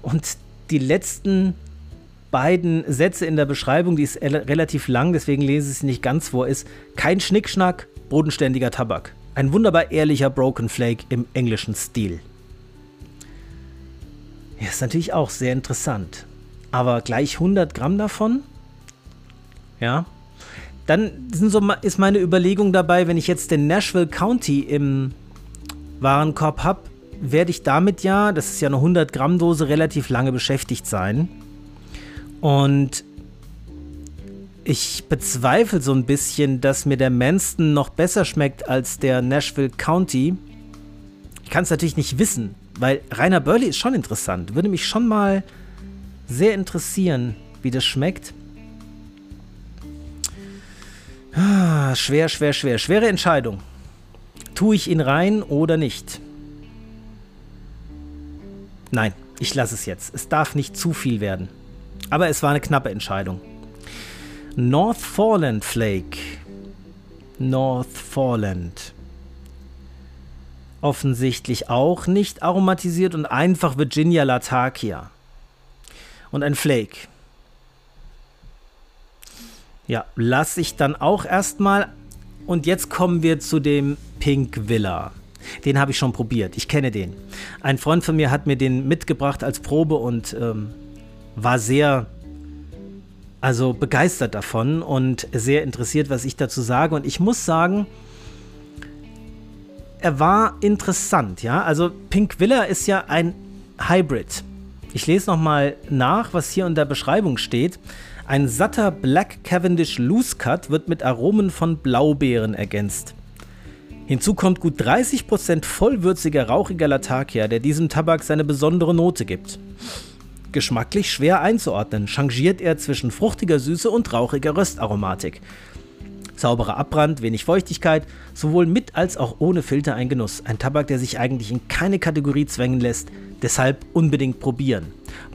Und die letzten beiden Sätze in der Beschreibung, die ist relativ lang, deswegen lese ich sie nicht ganz vor, ist kein Schnickschnack, bodenständiger Tabak. Ein wunderbar ehrlicher Broken Flake im englischen Stil. Ja, ist natürlich auch sehr interessant. Aber gleich 100 Gramm davon? Ja. Dann so, ist meine Überlegung dabei, wenn ich jetzt den Nashville County im Warenkorb habe, werde ich damit ja, das ist ja eine 100 Gramm Dose, relativ lange beschäftigt sein. Und ich bezweifle so ein bisschen, dass mir der Manston noch besser schmeckt als der Nashville County. Ich kann es natürlich nicht wissen, weil Rainer Burley ist schon interessant. Würde mich schon mal sehr interessieren, wie das schmeckt. Ah, schwer, schwer, schwer. Schwere Entscheidung. Tue ich ihn rein oder nicht? Nein, ich lasse es jetzt. Es darf nicht zu viel werden. Aber es war eine knappe Entscheidung. Northforeland Flake. Northforeland. Offensichtlich auch nicht aromatisiert und einfach Virginia Latakia. Und ein Flake. Ja, lasse ich dann auch erstmal. Und jetzt kommen wir zu dem Pink Villa. Den habe ich schon probiert. Ich kenne den. Ein Freund von mir hat mir den mitgebracht als Probe und ähm, war sehr, also begeistert davon und sehr interessiert, was ich dazu sage. Und ich muss sagen, er war interessant, ja. Also Pink Villa ist ja ein Hybrid. Ich lese nochmal nach, was hier in der Beschreibung steht. Ein satter Black Cavendish Loose Cut wird mit Aromen von Blaubeeren ergänzt. Hinzu kommt gut 30% vollwürziger, rauchiger Latakia, der diesem Tabak seine besondere Note gibt. Geschmacklich schwer einzuordnen, changiert er zwischen fruchtiger Süße und rauchiger Röstaromatik. Sauberer Abbrand, wenig Feuchtigkeit, sowohl mit als auch ohne Filter ein Genuss. Ein Tabak, der sich eigentlich in keine Kategorie zwängen lässt, deshalb unbedingt probieren.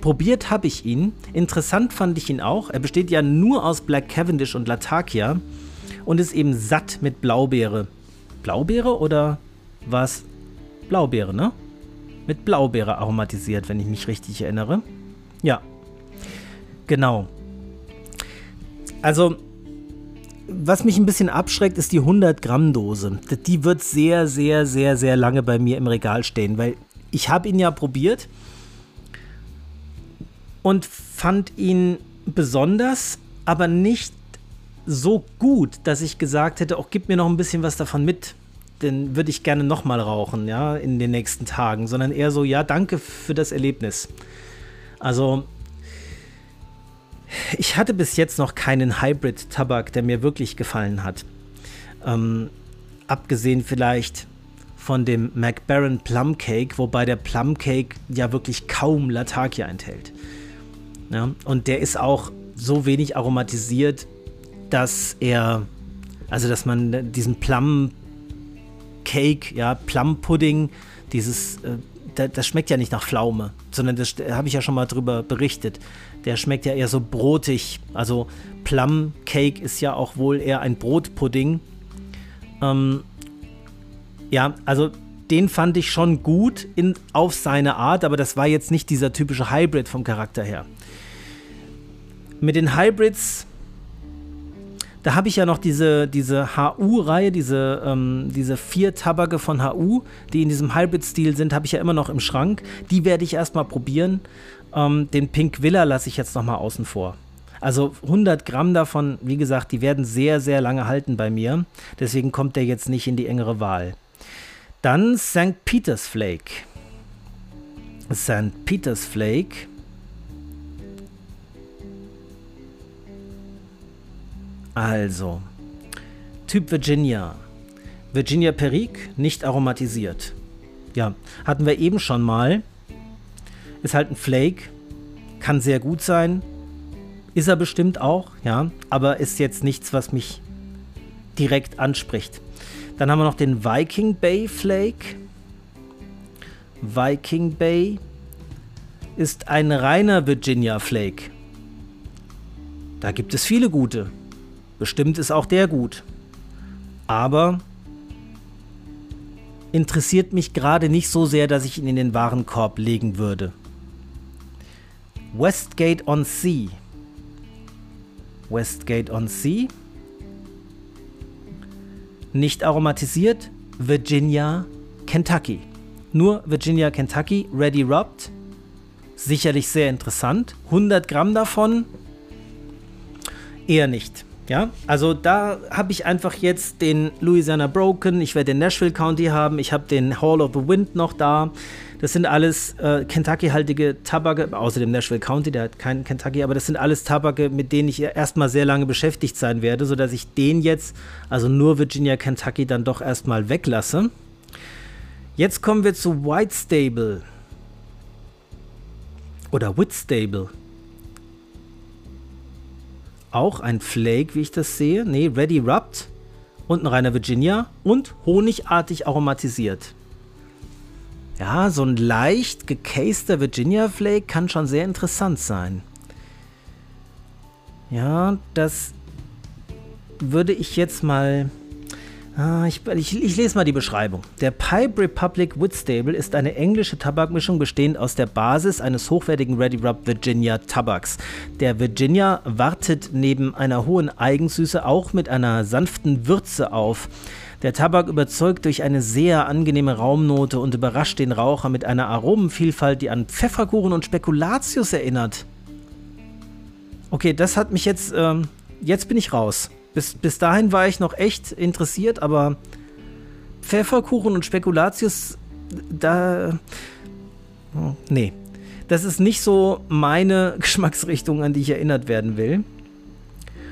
Probiert habe ich ihn, interessant fand ich ihn auch. Er besteht ja nur aus Black Cavendish und Latakia und ist eben satt mit Blaubeere. Blaubeere oder war es Blaubeere, ne? Mit Blaubeere aromatisiert, wenn ich mich richtig erinnere. Ja, genau. Also, was mich ein bisschen abschreckt, ist die 100 Gramm Dose. Die wird sehr, sehr, sehr, sehr lange bei mir im Regal stehen, weil ich habe ihn ja probiert und fand ihn besonders, aber nicht so gut, dass ich gesagt hätte, auch gib mir noch ein bisschen was davon mit. Denn würde ich gerne nochmal rauchen, ja, in den nächsten Tagen, sondern eher so, ja, danke für das Erlebnis. Also, ich hatte bis jetzt noch keinen Hybrid-Tabak, der mir wirklich gefallen hat. Ähm, abgesehen vielleicht von dem McBaron Plum Cake, wobei der Plum Cake ja wirklich kaum Latakia enthält. Ja, und der ist auch so wenig aromatisiert, dass er, also dass man diesen Plum Cake, ja, Plum Pudding, dieses, äh, das schmeckt ja nicht nach Pflaume, sondern das habe ich ja schon mal drüber berichtet. Der schmeckt ja eher so brotig. Also Plum Cake ist ja auch wohl eher ein Brotpudding. Ähm, ja, also den fand ich schon gut in, auf seine Art, aber das war jetzt nicht dieser typische Hybrid vom Charakter her. Mit den Hybrids Da habe ich ja noch diese, diese HU-Reihe, diese, ähm, diese vier Tabake von HU, die in diesem Hybrid-Stil sind, habe ich ja immer noch im Schrank. Die werde ich erstmal probieren. Ähm, den Pink Villa lasse ich jetzt nochmal außen vor. Also 100 Gramm davon, wie gesagt, die werden sehr, sehr lange halten bei mir. Deswegen kommt der jetzt nicht in die engere Wahl. Dann St. Peter's Flake. St. Peter's Flake Also, Typ Virginia. Virginia Perique, nicht aromatisiert. Ja, hatten wir eben schon mal. Ist halt ein Flake. Kann sehr gut sein. Ist er bestimmt auch, ja. Aber ist jetzt nichts, was mich direkt anspricht. Dann haben wir noch den Viking Bay Flake. Viking Bay ist ein reiner Virginia Flake. Da gibt es viele gute. Bestimmt ist auch der gut. Aber interessiert mich gerade nicht so sehr, dass ich ihn in den Warenkorb legen würde. Westgate on Sea. Westgate on Sea. Nicht aromatisiert. Virginia, Kentucky. Nur Virginia, Kentucky, ready rubbed. Sicherlich sehr interessant. 100 Gramm davon eher nicht. Ja, also da habe ich einfach jetzt den Louisiana Broken, ich werde den Nashville County haben, ich habe den Hall of the Wind noch da. Das sind alles äh, Kentucky-haltige Tabake, außer dem Nashville County, der hat keinen Kentucky, aber das sind alles Tabake, mit denen ich erstmal sehr lange beschäftigt sein werde, sodass ich den jetzt, also nur Virginia, Kentucky, dann doch erstmal weglasse. Jetzt kommen wir zu White Stable. Oder Whitstable auch ein Flake, wie ich das sehe. Nee, Ready Rubbed und ein reiner Virginia und honigartig aromatisiert. Ja, so ein leicht gecaster Virginia Flake kann schon sehr interessant sein. Ja, das würde ich jetzt mal Ah, ich, ich, ich, lese mal die Beschreibung. Der Pipe Republic Wood Stable ist eine englische Tabakmischung bestehend aus der Basis eines hochwertigen Ready Rub Virginia Tabaks. Der Virginia wartet neben einer hohen Eigensüße auch mit einer sanften Würze auf. Der Tabak überzeugt durch eine sehr angenehme Raumnote und überrascht den Raucher mit einer Aromenvielfalt, die an Pfefferkuchen und Spekulatius erinnert. Okay, das hat mich jetzt. Ähm, jetzt bin ich raus. Bis, bis dahin war ich noch echt interessiert, aber Pfefferkuchen und Spekulatius, da. Nee. Das ist nicht so meine [laughs] Geschmacksrichtung, an die ich erinnert werden will.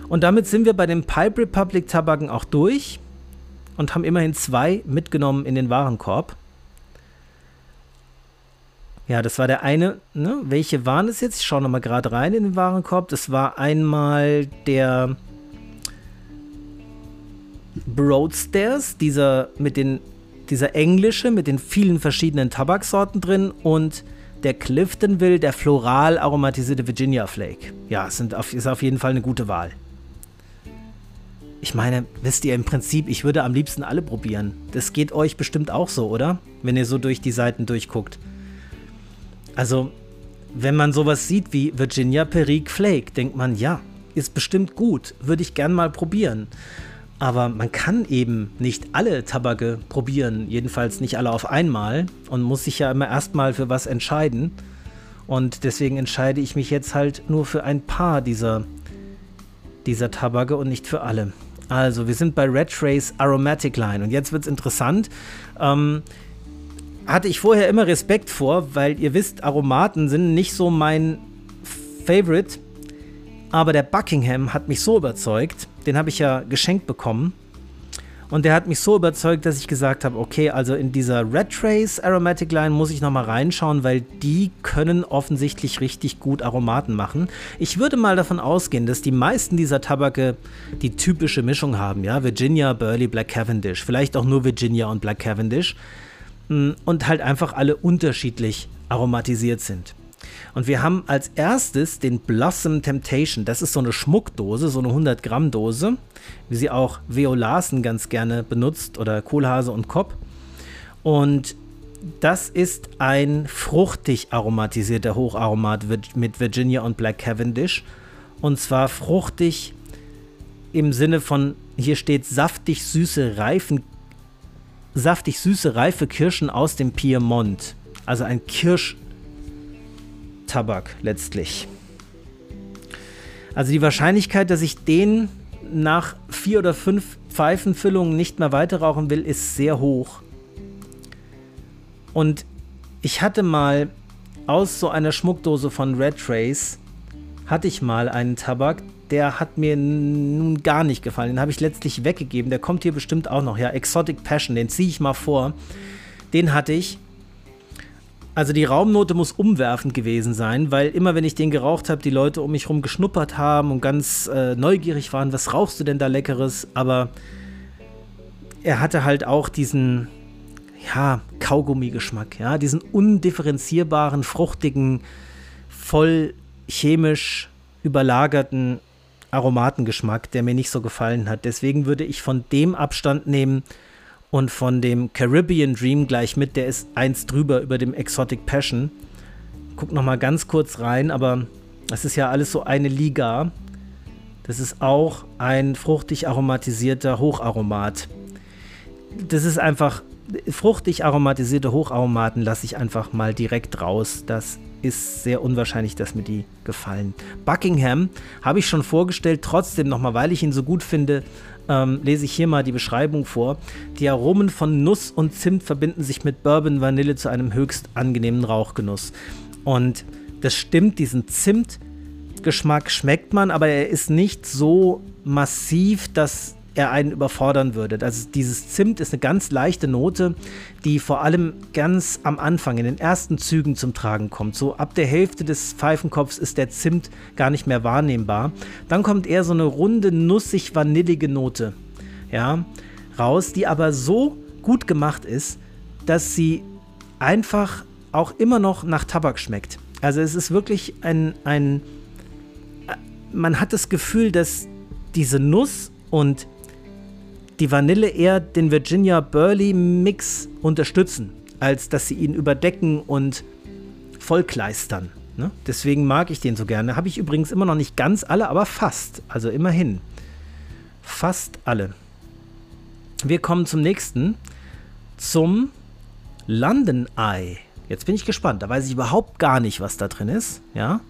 Und damit sind wir bei den Pipe Republic Tabaken auch durch und haben immerhin zwei mitgenommen in den Warenkorb. Ja, das war der eine. Ne? Welche waren es jetzt? Ich schaue nochmal gerade rein in den Warenkorb. Das war einmal der Broadstairs, dieser mit den dieser englische mit den vielen verschiedenen Tabaksorten drin und der Cliftonville, der floral aromatisierte Virginia Flake. Ja, sind auf, ist auf jeden Fall eine gute Wahl. Ich meine, wisst ihr, im Prinzip, ich würde am liebsten alle probieren. Das geht euch bestimmt auch so, oder? Wenn ihr so durch die Seiten durchguckt. Also, wenn man sowas sieht wie Virginia Perique Flake, denkt man, ja, ist bestimmt gut, würde ich gern mal probieren. Aber man kann eben nicht alle Tabake probieren, jedenfalls nicht alle auf einmal und muss sich ja immer erstmal für was entscheiden. Und deswegen entscheide ich mich jetzt halt nur für ein paar dieser, dieser Tabake und nicht für alle. Also, wir sind bei Red Trace Aromatic Line und jetzt wird es interessant. Ähm, hatte ich vorher immer Respekt vor, weil ihr wisst, Aromaten sind nicht so mein Favorite. Aber der Buckingham hat mich so überzeugt, den habe ich ja geschenkt bekommen. Und der hat mich so überzeugt, dass ich gesagt habe, okay, also in dieser Red Trace Aromatic Line muss ich nochmal reinschauen, weil die können offensichtlich richtig gut Aromaten machen. Ich würde mal davon ausgehen, dass die meisten dieser Tabake die typische Mischung haben, ja, Virginia, Burley, Black Cavendish, vielleicht auch nur Virginia und Black Cavendish mm, und halt einfach alle unterschiedlich aromatisiert sind. Und wir haben als erstes den Blossom Temptation. Das ist so eine Schmuckdose, so eine 100 Gramm Dose, wie sie auch Veo Larsen ganz gerne benutzt oder Kohlhase und Kopp. Und das ist ein fruchtig aromatisierter Hocharomat mit Virginia und Black Cavendish. Und zwar fruchtig im Sinne von, hier steht saftig süße Reifen, saftig süße reife Kirschen aus dem Piemont. Also ein Kirschtabak letztlich. Also die Wahrscheinlichkeit, dass ich den nach vier oder fünf Pfeifenfüllungen nicht mehr weiter rauchen will, ist sehr hoch. Und ich hatte mal aus so einer Schmuckdose von Red Trace, hatte ich mal einen Tabak, der hat mir nun gar nicht gefallen. Den habe ich letztlich weggegeben. Der kommt hier bestimmt auch noch. Ja, Exotic Passion, den ziehe ich mal vor. Den hatte ich. Also die Raumnote muss umwerfend gewesen sein, weil immer wenn ich den geraucht habe, die Leute um mich herum geschnuppert haben und ganz äh, neugierig waren, was rauchst du denn da leckeres? Aber er hatte halt auch diesen, ja, Kaugummi-Geschmack, ja, diesen undifferenzierbaren, fruchtigen, voll chemisch überlagerten Aromatengeschmack, der mir nicht so gefallen hat. Deswegen würde ich von dem Abstand nehmen und von dem Caribbean Dream gleich mit, der ist eins drüber über dem Exotic Passion. Guck noch mal ganz kurz rein, aber das ist ja alles so eine Liga. Das ist auch ein fruchtig aromatisierter Hocharomat. Das ist einfach fruchtig aromatisierte Hocharomaten lasse ich einfach mal direkt raus. Das ist sehr unwahrscheinlich, dass mir die gefallen. Buckingham habe ich schon vorgestellt, trotzdem nochmal, weil ich ihn so gut finde, ähm, lese ich hier mal die Beschreibung vor. Die Aromen von Nuss und Zimt verbinden sich mit Bourbon Vanille zu einem höchst angenehmen Rauchgenuss. Und das stimmt, diesen Zimtgeschmack schmeckt man, aber er ist nicht so massiv, dass er einen überfordern würde. Also dieses Zimt ist eine ganz leichte Note, die vor allem ganz am Anfang, in den ersten Zügen zum Tragen kommt. So ab der Hälfte des Pfeifenkopfs ist der Zimt gar nicht mehr wahrnehmbar. Dann kommt eher so eine runde, nussig-vanillige Note ja, raus, die aber so gut gemacht ist, dass sie einfach auch immer noch nach Tabak schmeckt. Also es ist wirklich ein, ein man hat das Gefühl, dass diese Nuss und die Vanille eher den Virginia Burley Mix unterstützen, als dass sie ihn überdecken und vollkleistern. Ne? Deswegen mag ich den so gerne. Habe ich übrigens immer noch nicht ganz alle, aber fast. Also immerhin. Fast alle. Wir kommen zum nächsten. Zum London Eye. Jetzt bin ich gespannt. Da weiß ich überhaupt gar nicht, was da drin ist. Ja? Habe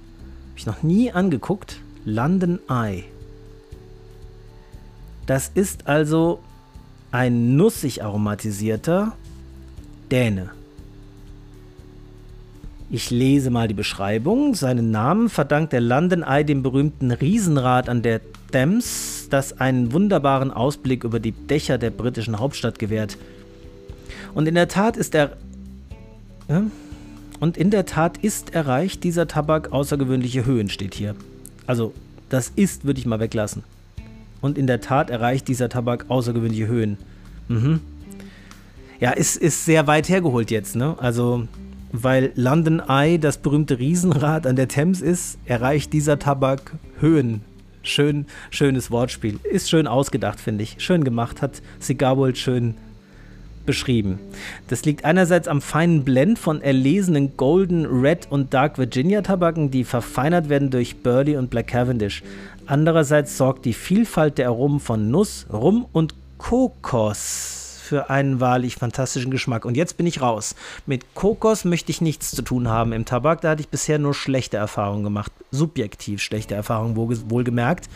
ich noch nie angeguckt. London Eye. Das ist also ein nussig aromatisierter Däne. Ich lese mal die Beschreibung. Seinen Namen verdankt der London Eye dem berühmten Riesenrad an der Thames, das einen wunderbaren Ausblick über die Dächer der britischen Hauptstadt gewährt. Und in der Tat ist er. Ja, und in der Tat ist erreicht dieser Tabak außergewöhnliche Höhen, steht hier. Also, das ist, würde ich mal weglassen und in der Tat erreicht dieser Tabak außergewöhnliche Höhen. Mhm. Ja, ist, ist sehr weit hergeholt jetzt, ne? Also, weil London Eye das berühmte Riesenrad an der Thames ist, erreicht dieser Tabak Höhen. Schön, schönes Wortspiel. Ist schön ausgedacht, finde ich. Schön gemacht, hat Cigarwold schön beschrieben. Das liegt einerseits am feinen Blend von erlesenen Golden, Red und Dark Virginia Tabaken, die verfeinert werden durch Burley und Black Cavendish. Andererseits sorgt die Vielfalt der Aromen von Nuss, Rum und Kokos für einen wahrlich fantastischen Geschmack. Und jetzt bin ich raus. Mit Kokos möchte ich nichts zu tun haben im Tabak. Da hatte ich bisher nur schlechte Erfahrungen gemacht. Subjektiv schlechte Erfahrungen, wohlgemerkt.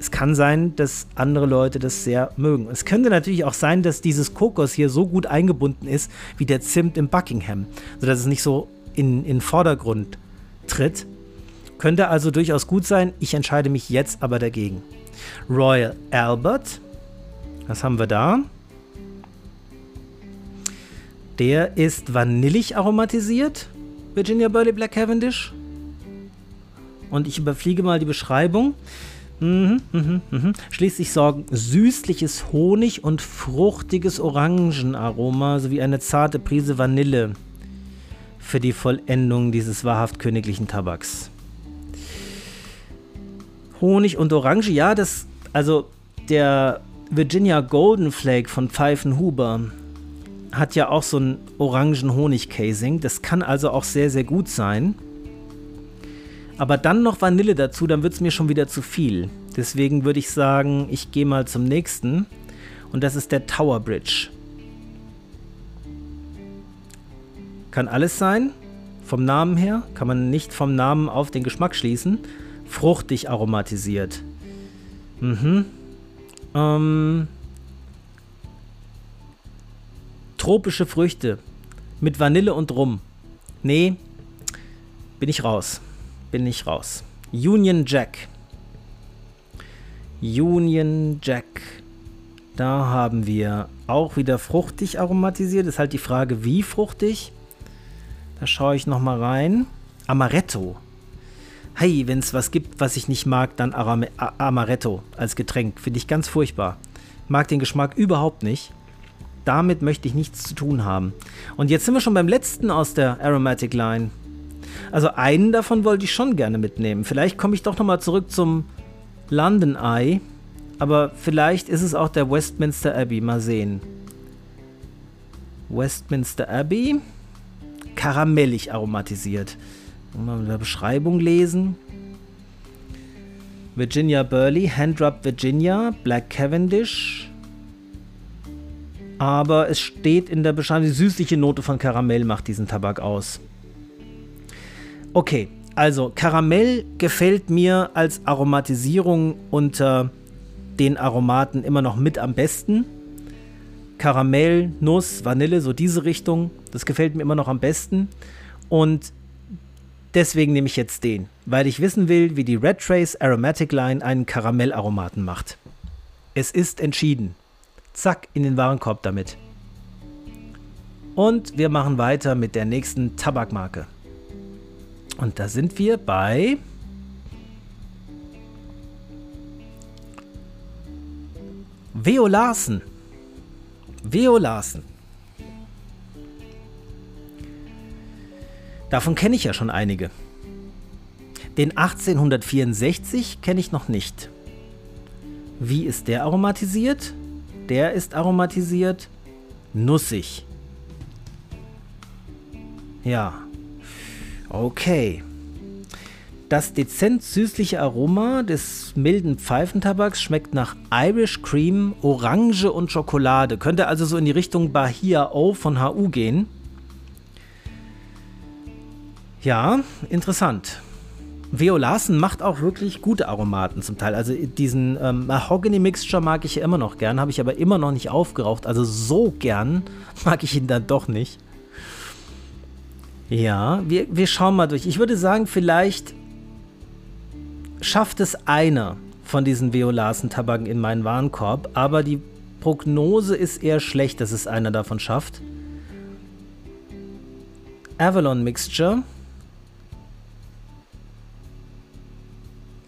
Es kann sein, dass andere Leute das sehr mögen. Es könnte natürlich auch sein, dass dieses Kokos hier so gut eingebunden ist wie der Zimt im Buckingham, sodass es nicht so in den Vordergrund tritt. Könnte also durchaus gut sein. Ich entscheide mich jetzt aber dagegen. Royal Albert. Was haben wir da? Der ist vanillig aromatisiert. Virginia Burley Black Cavendish. Und ich überfliege mal die Beschreibung. Mhm, mhm, mhm. Schließlich sorgen süßliches Honig und fruchtiges Orangenaroma sowie eine zarte Prise Vanille für die Vollendung dieses wahrhaft königlichen Tabaks. Honig und Orange, ja, das, also der Virginia Golden Flake von Pfeifenhuber hat ja auch so ein Orangen-Honig-Casing. Das kann also auch sehr, sehr gut sein. Aber dann noch Vanille dazu, dann wird es mir schon wieder zu viel. Deswegen würde ich sagen, ich gehe mal zum nächsten. Und das ist der Tower Bridge. Kann alles sein. Vom Namen her kann man nicht vom Namen auf den Geschmack schließen. Fruchtig aromatisiert. Mhm. Ähm. Tropische Früchte. Mit Vanille und Rum. Nee, bin ich raus. Bin ich raus. Union Jack. Union Jack. Da haben wir auch wieder fruchtig aromatisiert. Ist halt die Frage, wie fruchtig. Da schaue ich noch mal rein. Amaretto. Hey, wenn es was gibt, was ich nicht mag, dann Arame Amaretto als Getränk. Finde ich ganz furchtbar. Mag den Geschmack überhaupt nicht. Damit möchte ich nichts zu tun haben. Und jetzt sind wir schon beim letzten aus der Aromatic Line. Also einen davon wollte ich schon gerne mitnehmen. Vielleicht komme ich doch noch mal zurück zum London Eye. Aber vielleicht ist es auch der Westminster Abbey. Mal sehen. Westminster Abbey. Karamellig aromatisiert. Mal in der Beschreibung lesen. Virginia Burley, Handdrop Virginia, Black Cavendish. Aber es steht in der Beschreibung, die süßliche Note von Karamell macht diesen Tabak aus. Okay, also Karamell gefällt mir als Aromatisierung unter den Aromaten immer noch mit am besten. Karamell, Nuss, Vanille, so diese Richtung, das gefällt mir immer noch am besten. Und deswegen nehme ich jetzt den, weil ich wissen will, wie die Red Trace Aromatic Line einen Karamellaromaten macht. Es ist entschieden. Zack, in den Warenkorb damit. Und wir machen weiter mit der nächsten Tabakmarke. Und da sind wir bei Veo Larsen. Veo. Davon kenne ich ja schon einige. Den 1864 kenne ich noch nicht. Wie ist der aromatisiert? Der ist aromatisiert nussig. Ja, Okay. Das dezent süßliche Aroma des milden Pfeifentabaks schmeckt nach Irish Cream, Orange und Schokolade. Könnte also so in die Richtung Bahia O von HU gehen. Ja, interessant. Veo Larsen macht auch wirklich gute Aromaten zum Teil. Also diesen ähm, Mahogany Mixture mag ich immer noch gern, habe ich aber immer noch nicht aufgeraucht. Also so gern mag ich ihn dann doch nicht. Ja, wir, wir schauen mal durch. Ich würde sagen, vielleicht schafft es einer von diesen Veolasen-Tabaken in meinen Warenkorb, aber die Prognose ist eher schlecht, dass es einer davon schafft. Avalon Mixture.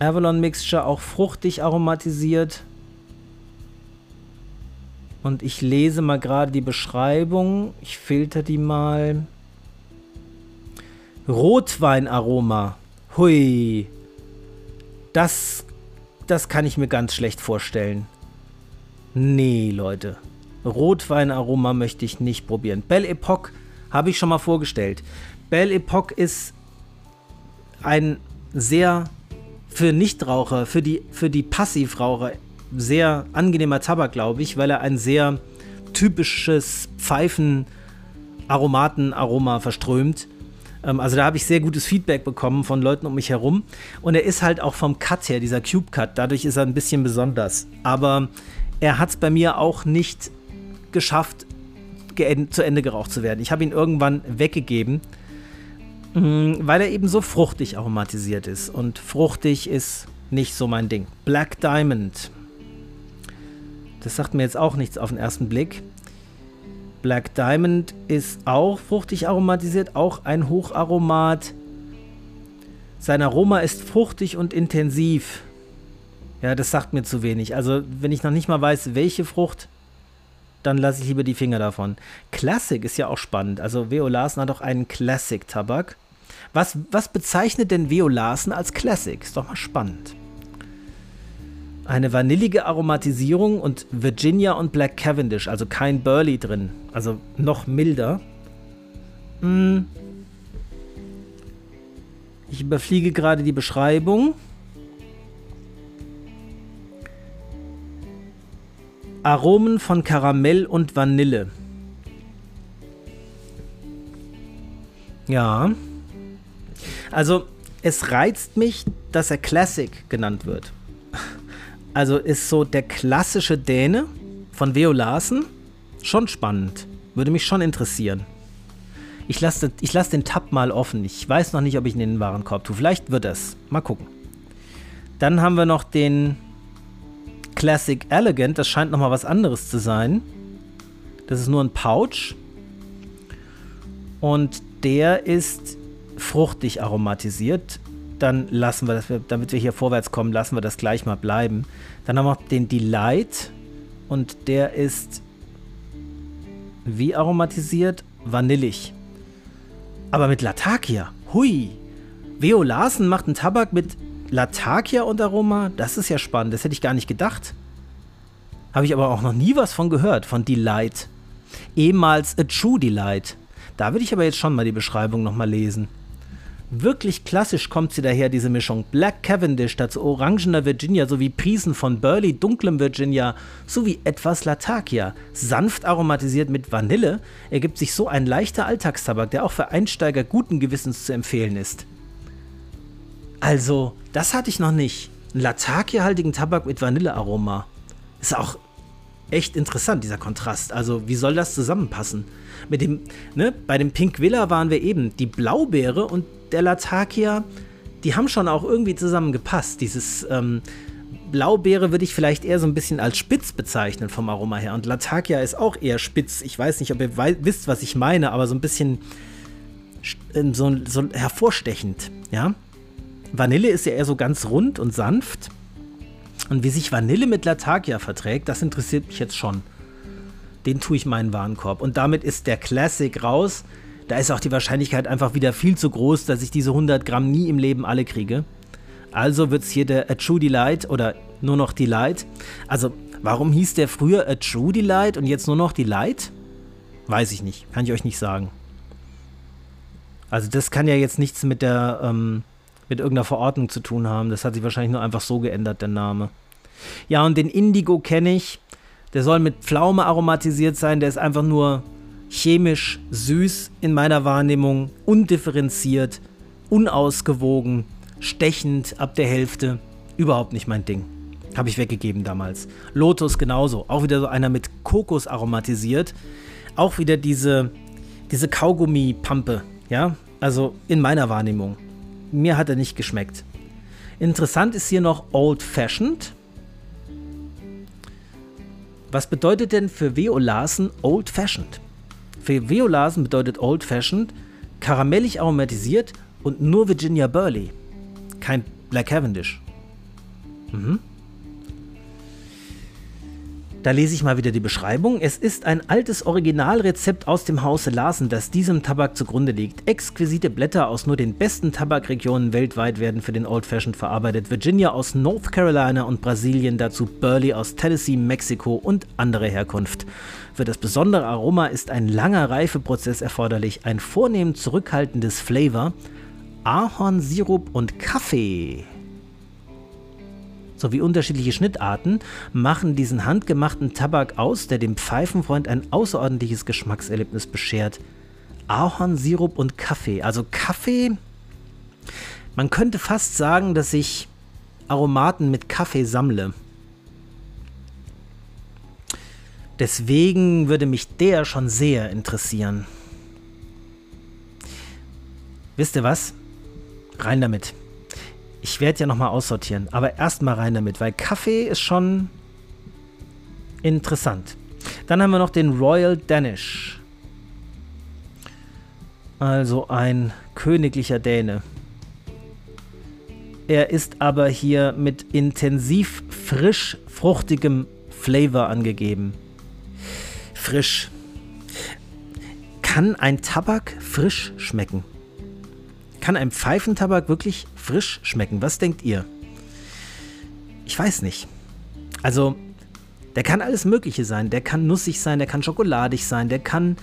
Avalon Mixture auch fruchtig aromatisiert. Und ich lese mal gerade die Beschreibung. Ich filter die mal. Rotweinaroma. Hui. Das, das kann ich mir ganz schlecht vorstellen. Nee, Leute. Rotweinaroma möchte ich nicht probieren. Belle Epoque habe ich schon mal vorgestellt. Belle Epoque ist ein sehr für Nichtraucher, für die, für die Passivraucher sehr angenehmer Tabak, glaube ich, weil er ein sehr typisches Pfeifen-Aromaten-Aroma verströmt. Ähm, also da habe ich sehr gutes Feedback bekommen von Leuten um mich herum. Und er ist halt auch vom Cut her, dieser Cube Cut, dadurch ist er ein bisschen besonders. Aber er hat es bei mir auch nicht geschafft, zu Ende geraucht zu werden. Ich habe ihn irgendwann weggegeben, weil er eben so fruchtig aromatisiert ist. Und fruchtig ist nicht so mein Ding. Black Diamond. Das sagt mir jetzt auch nichts auf den ersten Blick. Black Diamond ist auch fruchtig aromatisiert, auch ein Hocharomat. Sein Aroma ist fruchtig und intensiv. Ja, das sagt mir zu wenig. Also, wenn ich noch nicht mal weiß, welche Frucht, dann lasse ich lieber die Finger davon. Classic ist ja auch spannend. Also, Veo Larsen hat auch einen Classic-Tabak. Was, was bezeichnet denn Veo Larsen als Classic? Ist doch mal spannend. Eine vanillige Aromatisierung und Virginia und Black Cavendish, also kein Burley drin, also noch milder. Hm. Ich überfliege gerade die Beschreibung. Aromen von Karamell und Vanille. Ja. Also, es reizt mich, dass er Classic genannt wird. Also ist so der klassische Däne von Veo Larsen schon spannend. Würde mich schon interessieren. Ich lasse ich lass den Tab mal offen. Ich weiß noch nicht, ob ich ihn in den Warenkorb tue. Vielleicht wird es. Mal gucken. Dann haben wir noch den Classic Elegant. Das scheint nochmal was anderes zu sein. Das ist nur ein Pouch. Und der ist fruchtig aromatisiert. Dann lassen wir das, damit wir hier vorwärts kommen, lassen wir das gleich mal bleiben. Dann haben wir den Delight. Und der ist wie aromatisiert? Vanillig. Aber mit Latakia. Hui. Veo Larsen macht einen Tabak mit Latakia und Aroma. Das ist ja spannend. Das hätte ich gar nicht gedacht. Habe ich aber auch noch nie was von gehört, von Delight. Ehemals A True Delight. Da würde ich aber jetzt schon mal die Beschreibung nochmal lesen. Wirklich klassisch kommt sie daher, diese Mischung. Black Cavendish dazu orangener Virginia sowie Priesen von Burley, dunklem Virginia sowie etwas Latakia. Sanft aromatisiert mit Vanille ergibt sich so ein leichter Alltagstabak, der auch für Einsteiger guten Gewissens zu empfehlen ist. Also, das hatte ich noch nicht. Einen Latakia-haltigen Tabak mit Vanillearoma. Ist auch echt interessant, dieser Kontrast. Also, wie soll das zusammenpassen? Mit dem, ne, bei dem Pink Villa waren wir eben die Blaubeere und der Latakia, die haben schon auch irgendwie zusammengepasst. Dieses ähm, Blaubeere würde ich vielleicht eher so ein bisschen als spitz bezeichnen vom Aroma her. Und Latakia ist auch eher spitz. Ich weiß nicht, ob ihr wisst, was ich meine, aber so ein bisschen ähm, so, so hervorstechend, ja. Vanille ist ja eher so ganz rund und sanft. Und wie sich Vanille mit Latakia verträgt, das interessiert mich jetzt schon. Den tue ich meinen Warenkorb. Und damit ist der Classic raus. Da ist auch die Wahrscheinlichkeit einfach wieder viel zu groß, dass ich diese 100 Gramm nie im Leben alle kriege. Also wird es hier der A True Delight oder nur noch Delight. Also, warum hieß der früher A True Delight und jetzt nur noch Delight? Weiß ich nicht. Kann ich euch nicht sagen. Also, das kann ja jetzt nichts mit der, ähm, mit irgendeiner Verordnung zu tun haben. Das hat sich wahrscheinlich nur einfach so geändert, der Name. Ja, und den Indigo kenne ich. Der soll mit Pflaume aromatisiert sein. Der ist einfach nur chemisch süß in meiner Wahrnehmung, undifferenziert, unausgewogen, stechend ab der Hälfte. Überhaupt nicht mein Ding. Habe ich weggegeben damals. Lotus genauso. Auch wieder so einer mit Kokos aromatisiert. Auch wieder diese, diese Kaugummi-Pampe. Ja, also in meiner Wahrnehmung. Mir hat er nicht geschmeckt. Interessant ist hier noch Old Fashioned. Was bedeutet denn für W.O. Larsen Old Fashioned? Für Veo Larsen bedeutet Old Fashioned karamellig aromatisiert und nur Virginia Burley. Kein Black Cavendish. Mhm. Da lese ich mal wieder die Beschreibung. Es ist ein altes Originalrezept aus dem Hause Larsen, das diesem Tabak zugrunde liegt. Exquisite Blätter aus nur den besten Tabakregionen weltweit werden für den Old Fashioned verarbeitet. Virginia aus North Carolina und Brasilien, dazu Burley aus Tennessee, Mexiko und andere Herkunft. Für das besondere Aroma ist ein langer Reifeprozess erforderlich, ein vornehm zurückhaltendes Flavor, Ahornsirup und Kaffee sowie unterschiedliche Schnittarten machen diesen handgemachten Tabak aus, der dem Pfeifenfreund ein außerordentliches Geschmackserlebnis beschert. Ahornsirup und Kaffee. Also Kaffee, man könnte fast sagen, dass ich Aromaten mit Kaffee sammle. Deswegen würde mich der schon sehr interessieren. Wisst ihr was? Rein damit. Ich werde ja nochmal aussortieren, aber erstmal rein damit, weil Kaffee ist schon interessant. Dann haben wir noch den Royal Danish. Also ein königlicher Däne. Er ist aber hier mit intensiv frisch fruchtigem Flavor angegeben. Frisch. Kann ein Tabak frisch schmecken? Kann ein Pfeifentabak wirklich frisch schmecken? Was denkt ihr? Ich weiß nicht. Also, der kann alles Mögliche sein. Der kann nussig sein, der kann schokoladig sein, der kann.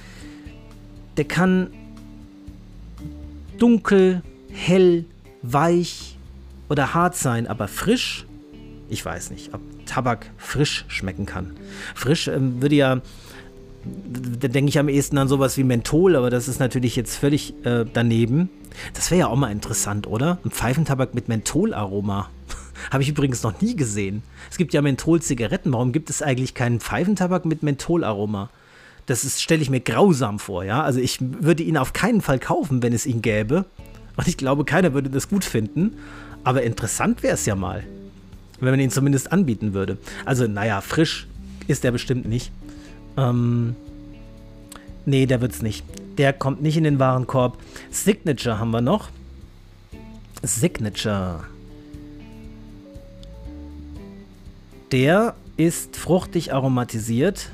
Der kann dunkel, hell, weich oder hart sein, aber frisch Ich weiß nicht, ob Tabak frisch schmecken kann. Frisch ähm, würde ja, da denke ich am ehesten an sowas wie Menthol, aber das ist natürlich jetzt völlig äh, daneben. Das wäre ja auch mal interessant, oder? Ein Pfeifentabak mit Mentholaroma. [laughs] Habe ich übrigens noch nie gesehen. Es gibt ja Menthol-Zigaretten. Warum gibt es eigentlich keinen Pfeifentabak mit Mentholaroma? Das stelle ich mir grausam vor, ja. Also ich würde ihn auf keinen Fall kaufen, wenn es ihn gäbe. Und ich glaube, keiner würde das gut finden. Aber interessant wäre es ja mal, wenn man ihn zumindest anbieten würde. Also, naja, frisch ist er bestimmt nicht. Ähm, nee, der wird's nicht. Der kommt nicht in den Warenkorb. Signature haben wir noch. Signature. Der ist fruchtig aromatisiert.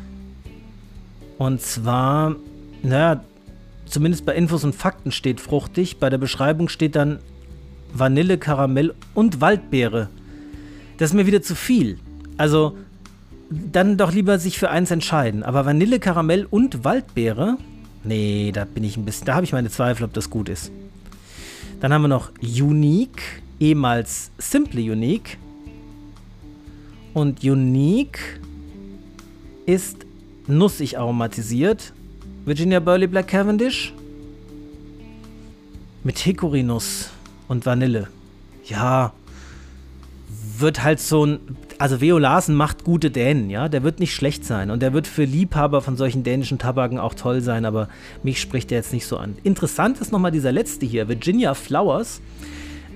Und zwar, naja, zumindest bei Infos und Fakten steht fruchtig. Bei der Beschreibung steht dann Vanille, Karamell und Waldbeere. Das ist mir wieder zu viel. Also, dann doch lieber sich für eins entscheiden. Aber Vanille, Karamell und Waldbeere? Nee, da bin ich ein bisschen, da habe ich meine Zweifel, ob das gut ist. Dann haben wir noch Unique, ehemals Simply Unique. Und Unique ist nussig aromatisiert. Virginia Burley Black Cavendish mit Hickory-Nuss und Vanille. Ja, wird halt so ein. Also Veo Larsen macht gute Dänen, ja. Der wird nicht schlecht sein. Und der wird für Liebhaber von solchen dänischen Tabaken auch toll sein, aber mich spricht der jetzt nicht so an. Interessant ist nochmal dieser letzte hier, Virginia Flowers.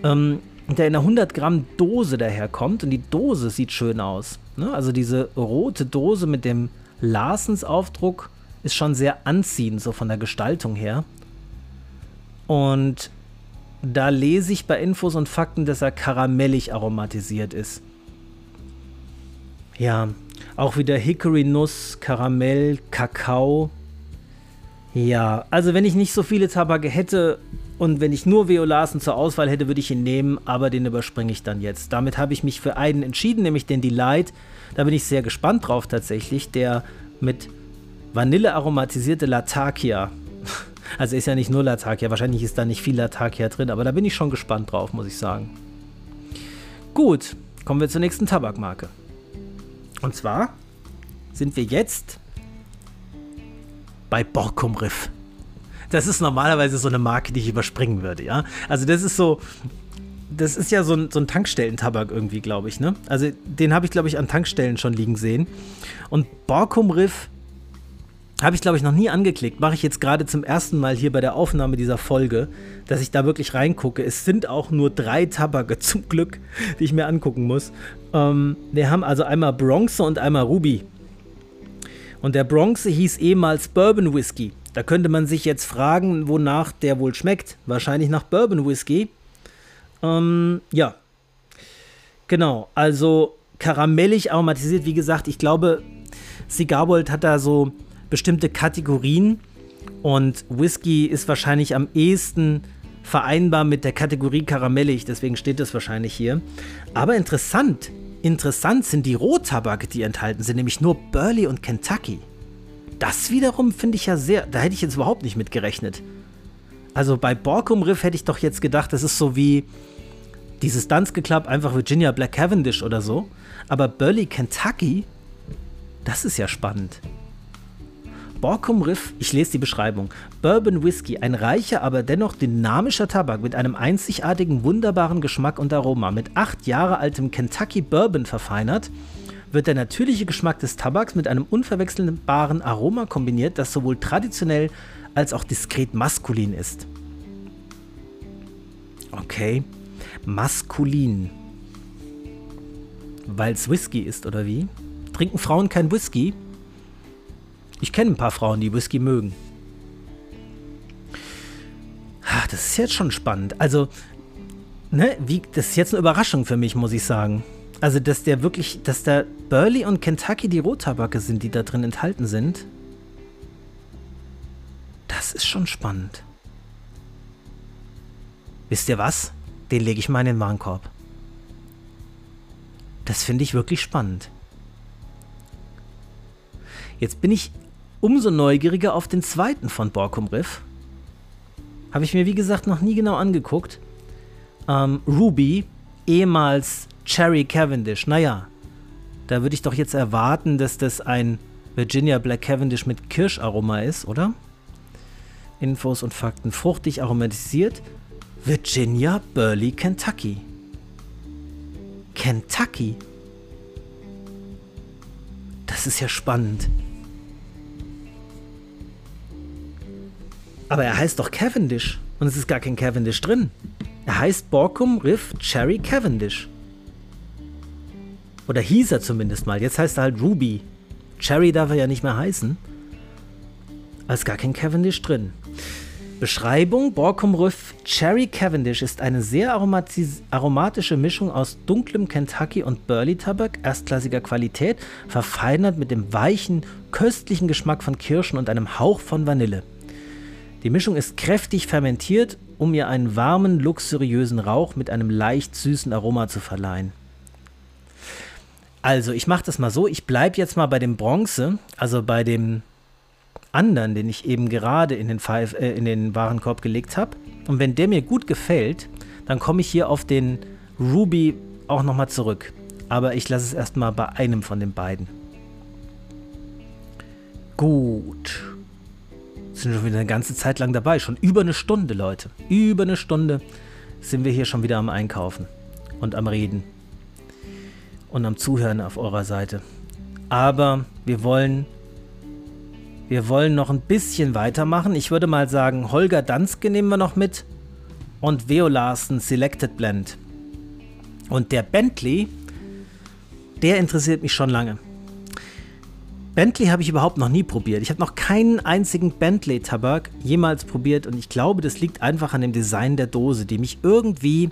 Ähm, der in einer 100 Gramm Dose daherkommt und die Dose sieht schön aus. Ne? Also diese rote Dose mit dem Larsens-Aufdruck ist schon sehr anziehend, so von der Gestaltung her. Und da lese ich bei Infos und Fakten, dass er karamellig aromatisiert ist. Ja, auch wieder Hickory-Nuss, Karamell, Kakao. Ja, also wenn ich nicht so viele Tabake hätte und wenn ich nur Violasen zur Auswahl hätte, würde ich ihn nehmen, aber den überspringe ich dann jetzt. Damit habe ich mich für einen entschieden, nämlich den Delight. Da bin ich sehr gespannt drauf tatsächlich, der mit Vanille aromatisierte Latakia. [laughs] Also ist ja nicht nur Latakia, wahrscheinlich ist da nicht viel Latakia drin, aber da bin ich schon gespannt drauf, muss ich sagen. Gut, kommen wir zur nächsten Tabakmarke. Und zwar sind wir jetzt bei Borkum Riff das ist normalerweise so eine Marke, die ich überspringen würde, ja. Also das ist so, das ist ja so ein, so ein Tankstellentabak irgendwie, glaube ich, ne? Also den habe ich, glaube ich, an Tankstellen schon liegen sehen. Und Borkum Riff habe ich, glaube ich, noch nie angeklickt. Mache ich jetzt gerade zum ersten Mal hier bei der Aufnahme dieser Folge, dass ich da wirklich reingucke. Es sind auch nur drei Tabake [laughs] zum Glück, die ich mir angucken muss. Ähm, wir haben also einmal Bronze und einmal Ruby. Und der Bronze hieß ehemals Bourbon Whisky. Da könnte man sich jetzt fragen, wonach der wohl schmeckt. Wahrscheinlich nach Bourbon Whisky. Ähm, ja. Genau, also karamellig aromatisiert. Wie gesagt, ich glaube, Cigarbold hat da so bestimmte Kategorien. Und Whisky ist wahrscheinlich am ehesten vereinbar mit der Kategorie karamellig. Deswegen steht das wahrscheinlich hier. Aber interessant. Interessant sind die Rohtabake, die enthalten sind, nämlich nur Burley und Kentucky das wiederum finde ich ja sehr, da hätte ich jetzt überhaupt nicht mit gerechnet. Also bei Borkum Riff hätte ich doch jetzt gedacht, das ist so wie dieses Dance Club, einfach Virginia Black Cavendish oder so. Aber Burley, Kentucky, das ist ja spannend. Borkum Riff, ich lese die Beschreibung. Bourbon Whisky, ein reicher, aber dennoch dynamischer Tabak mit einem einzigartigen, wunderbaren Geschmack und Aroma. Mit acht Jahre altem Kentucky Bourbon verfeinert wird der natürliche Geschmack des Tabaks mit einem unverwechselbaren Aroma kombiniert, das sowohl traditionell als auch diskret maskulin ist. Okay, maskulin. Weil es Whisky ist, oder wie? Trinken Frauen kein Whisky? Ich kenne ein paar Frauen, die Whisky mögen. Ach, das ist jetzt schon spannend. Also, ne, wie, das ist jetzt eine Überraschung für mich, muss ich sagen. Also, dass der wirklich, dass da Burley und Kentucky die Rottabake sind, die da drin enthalten sind. Das ist schon spannend. Wisst ihr was? Den lege ich mal in den Warenkorb. Das finde ich wirklich spannend. Jetzt bin ich umso neugieriger auf den zweiten von Borkum Riff. Habe ich mir wie gesagt noch nie genau angeguckt. Ähm, Ruby, ehemals Cherry Cavendish. Naja, da würde ich doch jetzt erwarten, dass das ein Virginia Black Cavendish mit Kirscharoma ist, oder? Infos und Fakten. Fruchtig aromatisiert. Virginia Burley, Kentucky. Kentucky? Das ist ja spannend. Aber er heißt doch Cavendish und es ist gar kein Cavendish drin. Er heißt Borkum Riff Cherry Cavendish. Oder hieß er zumindest mal. Jetzt heißt er halt Ruby. Cherry darf er ja nicht mehr heißen. Aber ist gar kein Cavendish drin. Beschreibung: Borkum Riff Cherry Cavendish ist eine sehr aromatische Mischung aus dunklem Kentucky und Burley Tabak erstklassiger Qualität, verfeinert mit dem weichen, köstlichen Geschmack von Kirschen und einem Hauch von Vanille. Die Mischung ist kräftig fermentiert, um ihr einen warmen, luxuriösen Rauch mit einem leicht süßen Aroma zu verleihen. Also, ich mache das mal so, ich bleibe jetzt mal bei dem Bronze, also bei dem anderen, den ich eben gerade in den, Five, äh, in den Warenkorb gelegt habe. Und wenn der mir gut gefällt, dann komme ich hier auf den Ruby auch nochmal zurück. Aber ich lasse es erstmal bei einem von den beiden. Gut. Sind schon wieder eine ganze Zeit lang dabei. Schon über eine Stunde, Leute. Über eine Stunde sind wir hier schon wieder am Einkaufen und am Reden und am Zuhören auf eurer Seite. Aber wir wollen wir wollen noch ein bisschen weitermachen. Ich würde mal sagen, Holger Danske nehmen wir noch mit und Veo Larsen Selected Blend. Und der Bentley, der interessiert mich schon lange. Bentley habe ich überhaupt noch nie probiert. Ich habe noch keinen einzigen Bentley-Tabak jemals probiert und ich glaube, das liegt einfach an dem Design der Dose, die mich irgendwie,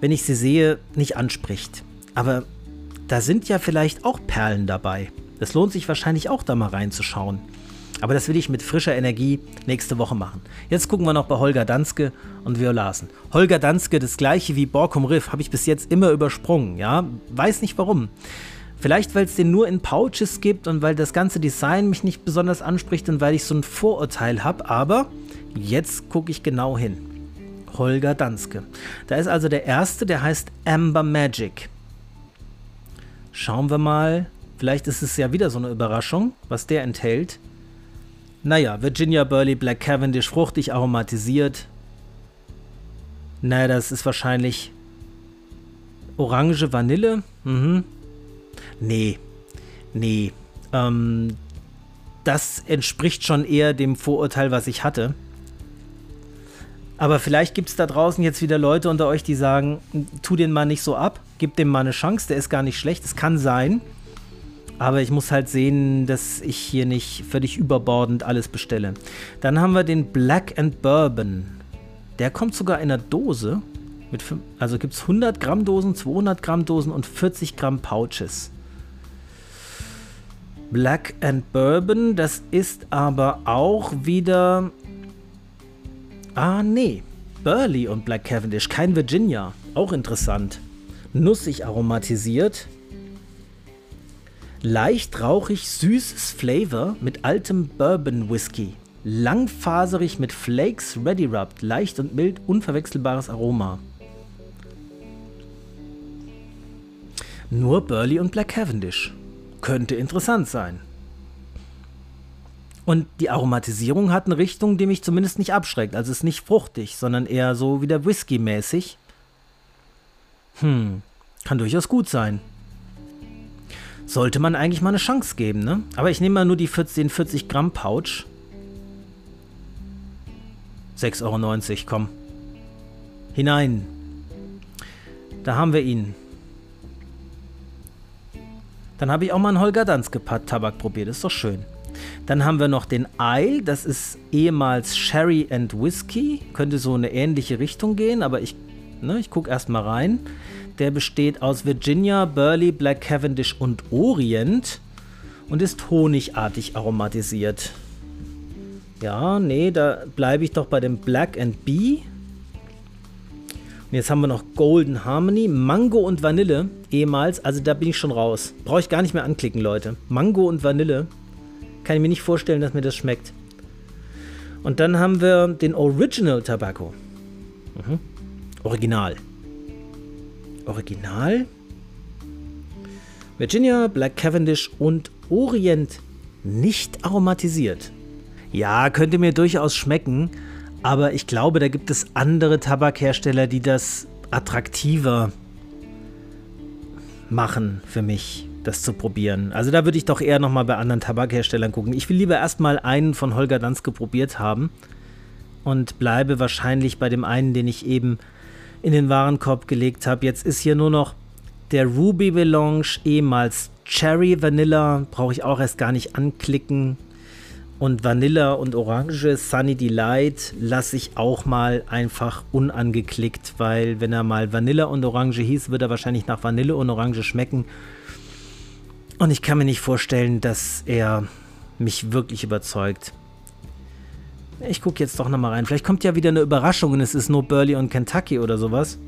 wenn ich sie sehe, nicht anspricht. Aber da sind ja vielleicht auch Perlen dabei. Es lohnt sich wahrscheinlich auch da mal reinzuschauen. Aber das will ich mit frischer Energie nächste Woche machen. Jetzt gucken wir noch bei Holger Danske und Vio Larsen. Holger Danske, das gleiche wie Borkum Riff, habe ich bis jetzt immer übersprungen. Ja, weiß nicht warum. Vielleicht, weil es den nur in Pouches gibt und weil das ganze Design mich nicht besonders anspricht und weil ich so ein Vorurteil habe. Aber jetzt gucke ich genau hin. Holger Danske. Da ist also der erste, der heißt Amber Magic. Schauen wir mal, Vielleicht ist es ja wieder so eine Überraschung, was der enthält. Naja, Virginia Burley Black Cavendish, fruchtig aromatisiert. Naja, das ist wahrscheinlich Orange Vanille. Mhm. Nee, nee. Ähm, das entspricht schon eher dem Vorurteil, was ich hatte. Aber vielleicht gibt es da draußen jetzt wieder Leute unter euch, die sagen, tu den mal nicht so ab, gib dem mal eine Chance, der ist gar nicht schlecht. Es kann sein. Aber ich muss halt sehen, dass ich hier nicht völlig überbordend alles bestelle. Dann haben wir den Black and Bourbon. Der kommt sogar in einer Dose. Mit, also gibt es 100 Gramm Dosen, 200 Gramm Dosen und 40 Gramm Pouches. Black and Bourbon, das ist aber auch wieder... Ah, nee. Burley und Black Cavendish, kein Virginia. Auch interessant. Nussig aromatisiert. Leicht rauchig süßes Flavor mit altem Bourbon Whisky. Langfaserig mit Flakes Ready Rubbed, leicht und mild, unverwechselbares Aroma. Nur Burley und Black Cavendish. Könnte interessant sein. Und die Aromatisierung hat eine Richtung, die mich zumindest nicht abschreckt. Also ist nicht fruchtig, sondern eher so wieder Whisky-mäßig. Hm, kann durchaus gut sein sollte man eigentlich mal eine Chance geben, ne? Aber ich nehme mal nur die 40, 40 Gramm Pouch. 6,90 Euro, komm. Hinein. Da haben wir ihn. Dann habe ich auch mal einen Holger Danske Tabak probiert, ist doch schön. Dann haben wir noch den Isle, das ist ehemals Sherry and Whisky. Könnte so eine ähnliche Richtung gehen, aber ich, ne, ich gucke erst mal rein. Der besteht aus Virginia, Burley, Black Cavendish und Orient und ist honigartig aromatisiert. Ja, nee, da bleibe ich doch bei dem Black and Bee. Und jetzt haben wir noch Golden Harmony, Mango und Vanille, ehemals. Also da bin ich schon raus. Brauche ich gar nicht mehr anklicken, Leute. Mango und Vanille. Kann ich mir nicht vorstellen, dass mir das schmeckt. Und dann haben wir den Original Tobacco. Mhm. Original. Original. Virginia, Black Cavendish und Orient nicht aromatisiert. Ja, könnte mir durchaus schmecken, aber ich glaube, da gibt es andere Tabakhersteller, die das attraktiver machen für mich, das zu probieren. Also da würde ich doch eher nochmal bei anderen Tabakherstellern gucken. Ich will lieber erstmal einen von Holger Danske probiert haben und bleibe wahrscheinlich bei dem einen, den ich eben in den Warenkorb gelegt habe. Jetzt ist hier nur noch der Ruby Melange, ehemals Cherry Vanilla, brauche ich auch erst gar nicht anklicken. Und Vanilla und Orange Sunny Delight lasse ich auch mal einfach unangeklickt, weil wenn er mal Vanilla und Orange hieß, wird er wahrscheinlich nach Vanille und Orange schmecken. Und ich kann mir nicht vorstellen, dass er mich wirklich überzeugt. Ich gucke jetzt doch nochmal rein. Vielleicht kommt ja wieder eine Überraschung und es ist nur Burley und Kentucky oder sowas.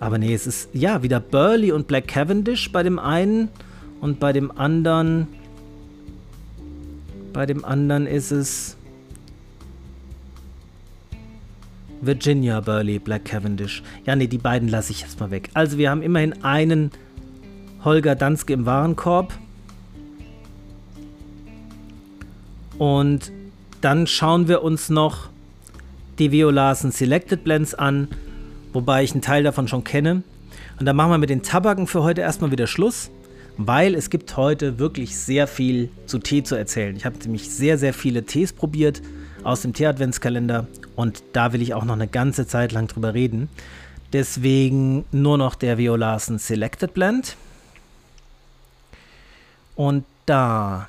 Aber nee, es ist ja wieder Burley und Black Cavendish bei dem einen und bei dem anderen bei dem anderen ist es Virginia Burley, Black Cavendish. Ja, nee, die beiden lasse ich erstmal weg. Also wir haben immerhin einen Holger Danske im Warenkorb. Und dann schauen wir uns noch die Violasen Selected Blends an, wobei ich einen Teil davon schon kenne. Und dann machen wir mit den Tabaken für heute erstmal wieder Schluss weil es gibt heute wirklich sehr viel zu Tee zu erzählen. Ich habe nämlich sehr, sehr viele Tees probiert aus dem Tee-Adventskalender und da will ich auch noch eine ganze Zeit lang drüber reden. Deswegen nur noch der Violasen Selected Blend. Und da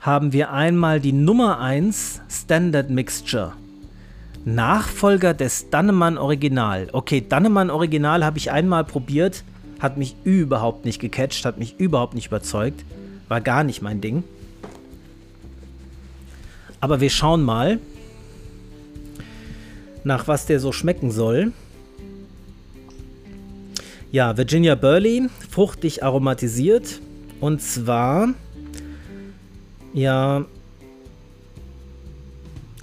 haben wir einmal die Nummer 1 Standard Mixture. Nachfolger des Dannemann Original. Okay, Dannemann Original habe ich einmal probiert hat mich überhaupt nicht gecatcht, hat mich überhaupt nicht überzeugt. War gar nicht mein Ding. Aber wir schauen mal, nach was der so schmecken soll. Ja, Virginia Burley, fruchtig aromatisiert. Und zwar, ja,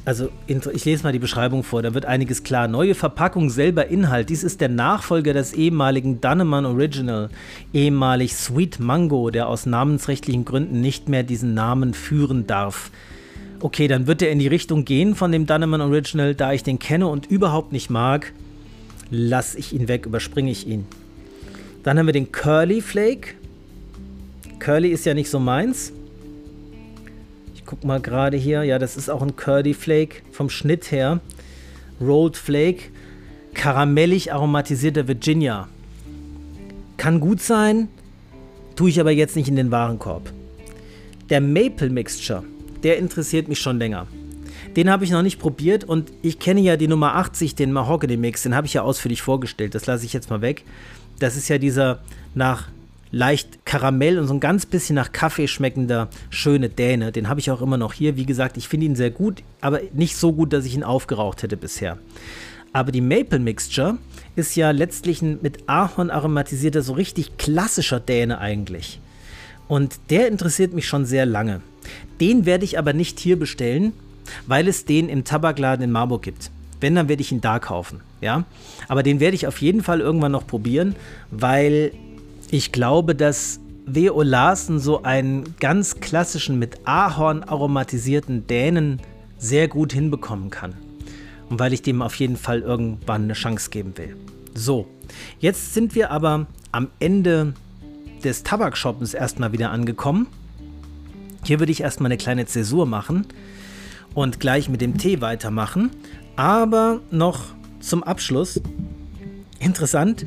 also ich lese mal die Beschreibung vor, da wird einiges klar. Neue Verpackung, selber Inhalt. Dies ist der Nachfolger des ehemaligen Dannemann Original, ehemalig Sweet Mango, der aus namensrechtlichen Gründen nicht mehr diesen Namen führen darf. Okay, dann wird er in die Richtung gehen von dem Dannemann Original. Da ich den kenne und überhaupt nicht mag, lasse ich ihn weg, überspringe ich ihn. Dann haben wir den Curly Flake. Curly ist ja nicht so meins guck mal gerade hier. Ja, das ist auch ein Curdy Flake vom Schnitt her. Rolled Flake. Karamellig aromatisierter Virginia. Kann gut sein, tue ich aber jetzt nicht in den Warenkorb. Der Maple Mixture, der interessiert mich schon länger. Den habe ich noch nicht probiert und ich kenne ja die Nummer 80, den Mahogany Mix, den habe ich ja ausführlich vorgestellt. Das lasse ich jetzt mal weg. Das ist ja dieser nach leicht Karamell und so ein ganz bisschen nach Kaffee schmeckender schöne Däne. Den habe ich auch immer noch hier. Wie gesagt, ich finde ihn sehr gut, aber nicht so gut, dass ich ihn aufgeraucht hätte bisher. Aber die Maple Mixture ist ja letztlich ein mit Ahorn aromatisierter, so richtig klassischer Däne eigentlich. Und der interessiert mich schon sehr lange. Den werde ich aber nicht hier bestellen, weil es den im Tabakladen in Marburg gibt. Wenn, dann werde ich ihn da kaufen. Ja? Aber den werde ich auf jeden Fall irgendwann noch probieren, weil ich glaube, dass W.O. Larsen so einen ganz klassischen mit Ahorn aromatisierten Dänen sehr gut hinbekommen kann. Und weil ich dem auf jeden Fall irgendwann eine Chance geben will. So, jetzt sind wir aber am Ende des Tabakshoppens erstmal wieder angekommen. Hier würde ich erstmal eine kleine Zäsur machen und gleich mit dem Tee weitermachen. Aber noch zum Abschluss. Interessant,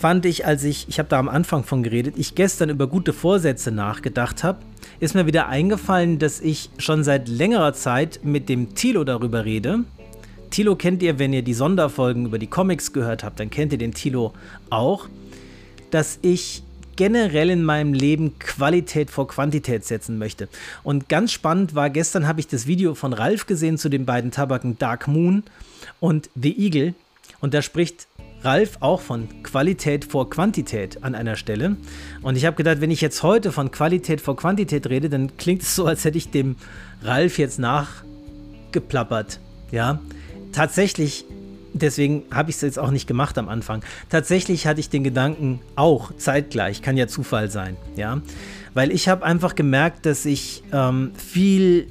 fand ich, als ich, ich habe da am Anfang von geredet, ich gestern über gute Vorsätze nachgedacht habe, ist mir wieder eingefallen, dass ich schon seit längerer Zeit mit dem Tilo darüber rede. Tilo kennt ihr, wenn ihr die Sonderfolgen über die Comics gehört habt, dann kennt ihr den Tilo auch, dass ich generell in meinem Leben Qualität vor Quantität setzen möchte. Und ganz spannend war, gestern habe ich das Video von Ralf gesehen zu den beiden Tabaken Dark Moon und The Eagle. Und da spricht Ralf auch von Qualität vor Quantität an einer Stelle. Und ich habe gedacht, wenn ich jetzt heute von Qualität vor Quantität rede, dann klingt es so, als hätte ich dem Ralf jetzt nachgeplappert. Ja, tatsächlich deswegen habe ich es jetzt auch nicht gemacht am Anfang. Tatsächlich hatte ich den Gedanken auch zeitgleich, kann ja Zufall sein, ja. Weil ich habe einfach gemerkt, dass ich ähm, viel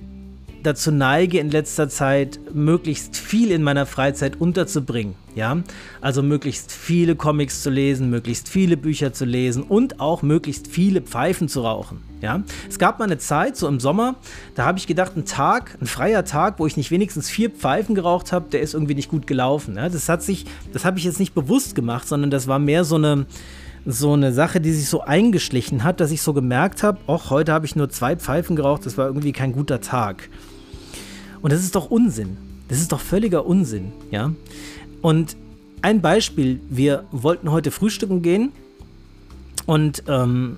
dazu neige, in letzter Zeit möglichst viel in meiner Freizeit unterzubringen. Ja, also möglichst viele Comics zu lesen, möglichst viele Bücher zu lesen und auch möglichst viele Pfeifen zu rauchen. Ja, es gab mal eine Zeit, so im Sommer, da habe ich gedacht, ein Tag, ein freier Tag, wo ich nicht wenigstens vier Pfeifen geraucht habe, der ist irgendwie nicht gut gelaufen. Ja, das hat sich, das habe ich jetzt nicht bewusst gemacht, sondern das war mehr so eine, so eine Sache, die sich so eingeschlichen hat, dass ich so gemerkt habe, ach, heute habe ich nur zwei Pfeifen geraucht, das war irgendwie kein guter Tag. Und das ist doch Unsinn. Das ist doch völliger Unsinn, ja. Und ein Beispiel, wir wollten heute frühstücken gehen und ähm,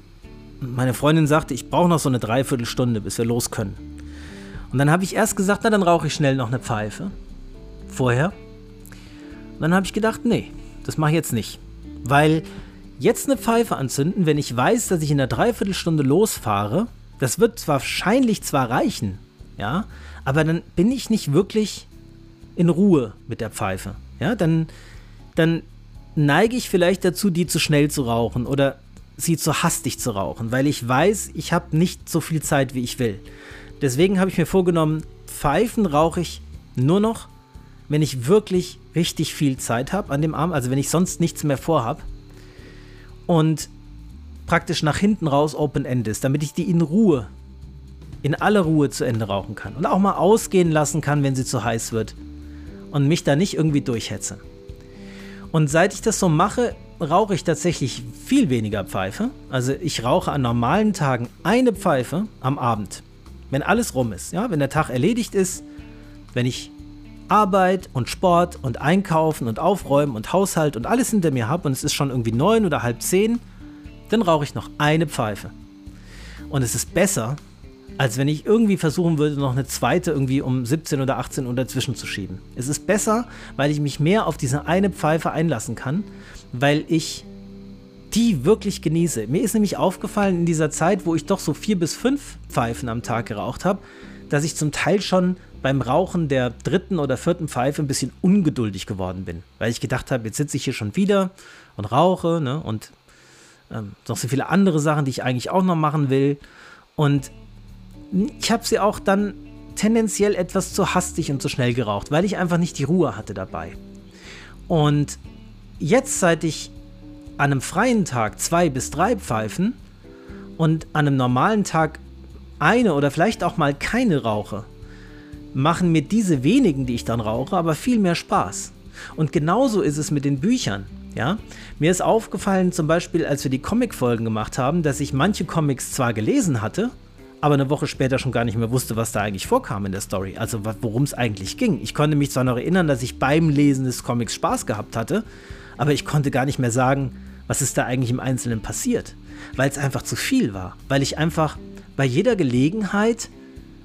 meine Freundin sagte, ich brauche noch so eine Dreiviertelstunde, bis wir los können. Und dann habe ich erst gesagt, na dann rauche ich schnell noch eine Pfeife. Vorher. Und dann habe ich gedacht, nee, das mache ich jetzt nicht. Weil jetzt eine Pfeife anzünden, wenn ich weiß, dass ich in einer Dreiviertelstunde losfahre, das wird wahrscheinlich zwar reichen, ja, aber dann bin ich nicht wirklich in Ruhe mit der Pfeife. Ja, dann, dann neige ich vielleicht dazu, die zu schnell zu rauchen oder sie zu hastig zu rauchen, weil ich weiß, ich habe nicht so viel Zeit, wie ich will. Deswegen habe ich mir vorgenommen, Pfeifen rauche ich nur noch, wenn ich wirklich richtig viel Zeit habe an dem Arm, also wenn ich sonst nichts mehr vorhab und praktisch nach hinten raus Open End ist, damit ich die in Ruhe in aller Ruhe zu Ende rauchen kann und auch mal ausgehen lassen kann, wenn sie zu heiß wird und mich da nicht irgendwie durchhetze. Und seit ich das so mache, rauche ich tatsächlich viel weniger Pfeife. Also ich rauche an normalen Tagen eine Pfeife am Abend, wenn alles rum ist, ja, wenn der Tag erledigt ist, wenn ich Arbeit und Sport und Einkaufen und Aufräumen und Haushalt und alles hinter mir habe und es ist schon irgendwie neun oder halb zehn, dann rauche ich noch eine Pfeife. Und es ist besser, als wenn ich irgendwie versuchen würde, noch eine zweite irgendwie um 17 oder 18 Uhr dazwischen zu schieben. Es ist besser, weil ich mich mehr auf diese eine Pfeife einlassen kann, weil ich die wirklich genieße. Mir ist nämlich aufgefallen in dieser Zeit, wo ich doch so vier bis fünf Pfeifen am Tag geraucht habe, dass ich zum Teil schon beim Rauchen der dritten oder vierten Pfeife ein bisschen ungeduldig geworden bin, weil ich gedacht habe, jetzt sitze ich hier schon wieder und rauche ne, und ähm, noch so viele andere Sachen, die ich eigentlich auch noch machen will. Und ich habe sie auch dann tendenziell etwas zu hastig und zu schnell geraucht, weil ich einfach nicht die Ruhe hatte dabei. Und jetzt, seit ich an einem freien Tag zwei bis drei Pfeifen und an einem normalen Tag eine oder vielleicht auch mal keine rauche, machen mir diese wenigen, die ich dann rauche, aber viel mehr Spaß. Und genauso ist es mit den Büchern. Ja, mir ist aufgefallen, zum Beispiel, als wir die Comic-Folgen gemacht haben, dass ich manche Comics zwar gelesen hatte, aber eine Woche später schon gar nicht mehr wusste, was da eigentlich vorkam in der Story, also worum es eigentlich ging. Ich konnte mich zwar noch erinnern, dass ich beim Lesen des Comics Spaß gehabt hatte, aber ich konnte gar nicht mehr sagen, was ist da eigentlich im Einzelnen passiert, weil es einfach zu viel war, weil ich einfach bei jeder Gelegenheit,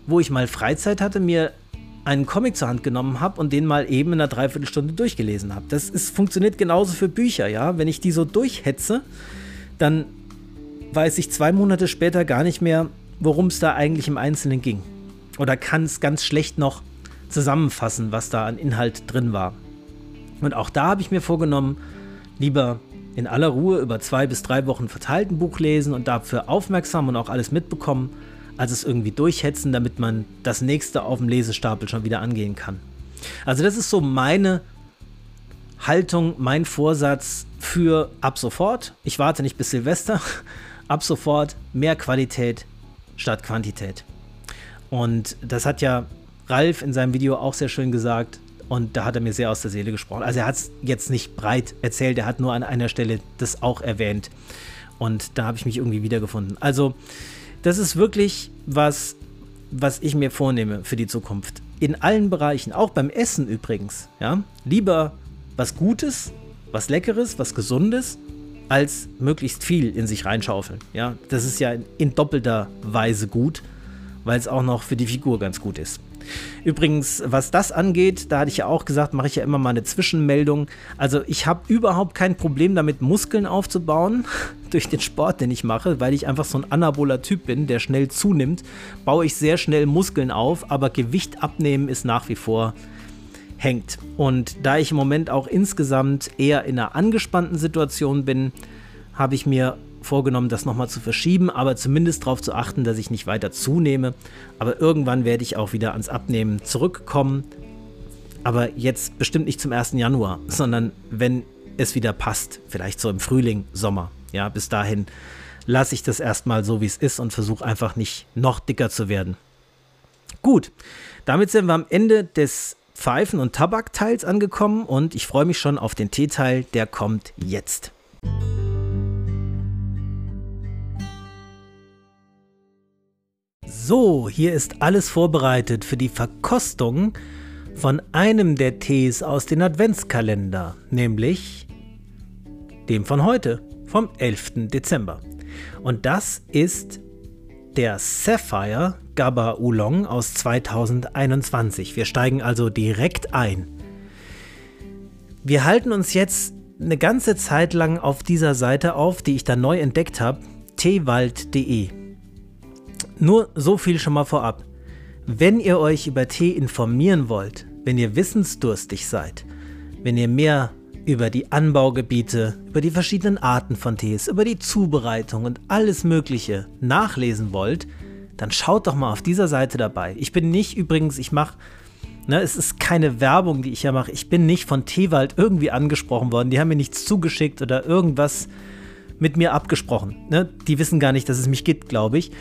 wo ich mal Freizeit hatte, mir einen Comic zur Hand genommen habe und den mal eben in einer Dreiviertelstunde durchgelesen habe. Das ist, funktioniert genauso für Bücher, ja. Wenn ich die so durchhetze, dann weiß ich zwei Monate später gar nicht mehr, worum es da eigentlich im Einzelnen ging. Oder kann es ganz schlecht noch zusammenfassen, was da an Inhalt drin war. Und auch da habe ich mir vorgenommen, lieber in aller Ruhe über zwei bis drei Wochen verteilt ein Buch lesen und dafür aufmerksam und auch alles mitbekommen, als es irgendwie durchhetzen, damit man das nächste auf dem Lesestapel schon wieder angehen kann. Also das ist so meine Haltung, mein Vorsatz für ab sofort. Ich warte nicht bis Silvester. [laughs] Ab sofort mehr Qualität, statt Quantität. Und das hat ja Ralf in seinem Video auch sehr schön gesagt. Und da hat er mir sehr aus der Seele gesprochen. Also er hat es jetzt nicht breit erzählt, er hat nur an einer Stelle das auch erwähnt. Und da habe ich mich irgendwie wiedergefunden. Also das ist wirklich was, was ich mir vornehme für die Zukunft. In allen Bereichen, auch beim Essen übrigens. Ja? Lieber was Gutes, was Leckeres, was Gesundes als möglichst viel in sich reinschaufeln. Ja, das ist ja in doppelter Weise gut, weil es auch noch für die Figur ganz gut ist. Übrigens, was das angeht, da hatte ich ja auch gesagt, mache ich ja immer mal eine Zwischenmeldung. Also ich habe überhaupt kein Problem damit, Muskeln aufzubauen [laughs] durch den Sport, den ich mache, weil ich einfach so ein anaboler Typ bin, der schnell zunimmt, baue ich sehr schnell Muskeln auf, aber Gewicht abnehmen ist nach wie vor hängt. Und da ich im Moment auch insgesamt eher in einer angespannten Situation bin, habe ich mir vorgenommen, das nochmal zu verschieben, aber zumindest darauf zu achten, dass ich nicht weiter zunehme. Aber irgendwann werde ich auch wieder ans Abnehmen zurückkommen. Aber jetzt bestimmt nicht zum 1. Januar, sondern wenn es wieder passt, vielleicht so im Frühling, Sommer. Ja, bis dahin lasse ich das erstmal so, wie es ist und versuche einfach nicht noch dicker zu werden. Gut, damit sind wir am Ende des Pfeifen- und Tabakteils angekommen und ich freue mich schon auf den Teeteil, der kommt jetzt. So, hier ist alles vorbereitet für die Verkostung von einem der Tees aus dem Adventskalender, nämlich dem von heute, vom 11. Dezember. Und das ist der Sapphire Gabba Oolong aus 2021. Wir steigen also direkt ein. Wir halten uns jetzt eine ganze Zeit lang auf dieser Seite auf, die ich da neu entdeckt habe, teewald.de. Nur so viel schon mal vorab. Wenn ihr euch über Tee informieren wollt, wenn ihr wissensdurstig seid, wenn ihr mehr über die Anbaugebiete, über die verschiedenen Arten von Tees, über die Zubereitung und alles Mögliche nachlesen wollt, dann schaut doch mal auf dieser Seite dabei. Ich bin nicht übrigens, ich mache, ne, es ist keine Werbung, die ich ja mache. Ich bin nicht von Teewald irgendwie angesprochen worden. Die haben mir nichts zugeschickt oder irgendwas mit mir abgesprochen. Ne? Die wissen gar nicht, dass es mich gibt, glaube ich.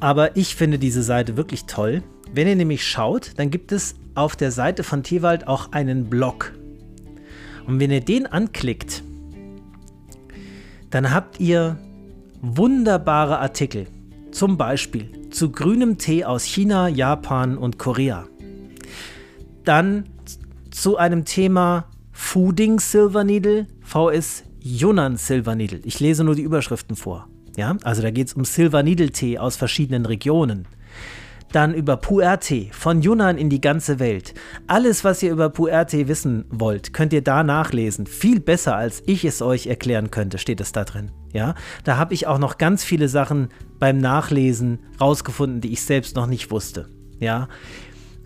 Aber ich finde diese Seite wirklich toll. Wenn ihr nämlich schaut, dann gibt es auf der Seite von Teewald auch einen Blog. Und wenn ihr den anklickt, dann habt ihr wunderbare Artikel. Zum Beispiel zu grünem Tee aus China, Japan und Korea. Dann zu einem Thema Fooding Silver Needle, VS Yunnan Silver Needle. Ich lese nur die Überschriften vor. Ja, also da geht es um Silver Needle Tee aus verschiedenen Regionen. Dann über Pu'er-Tee von Yunnan in die ganze Welt. Alles, was ihr über Pu'er-Tee wissen wollt, könnt ihr da nachlesen. Viel besser, als ich es euch erklären könnte, steht es da drin. Ja, da habe ich auch noch ganz viele Sachen beim Nachlesen rausgefunden, die ich selbst noch nicht wusste. Ja,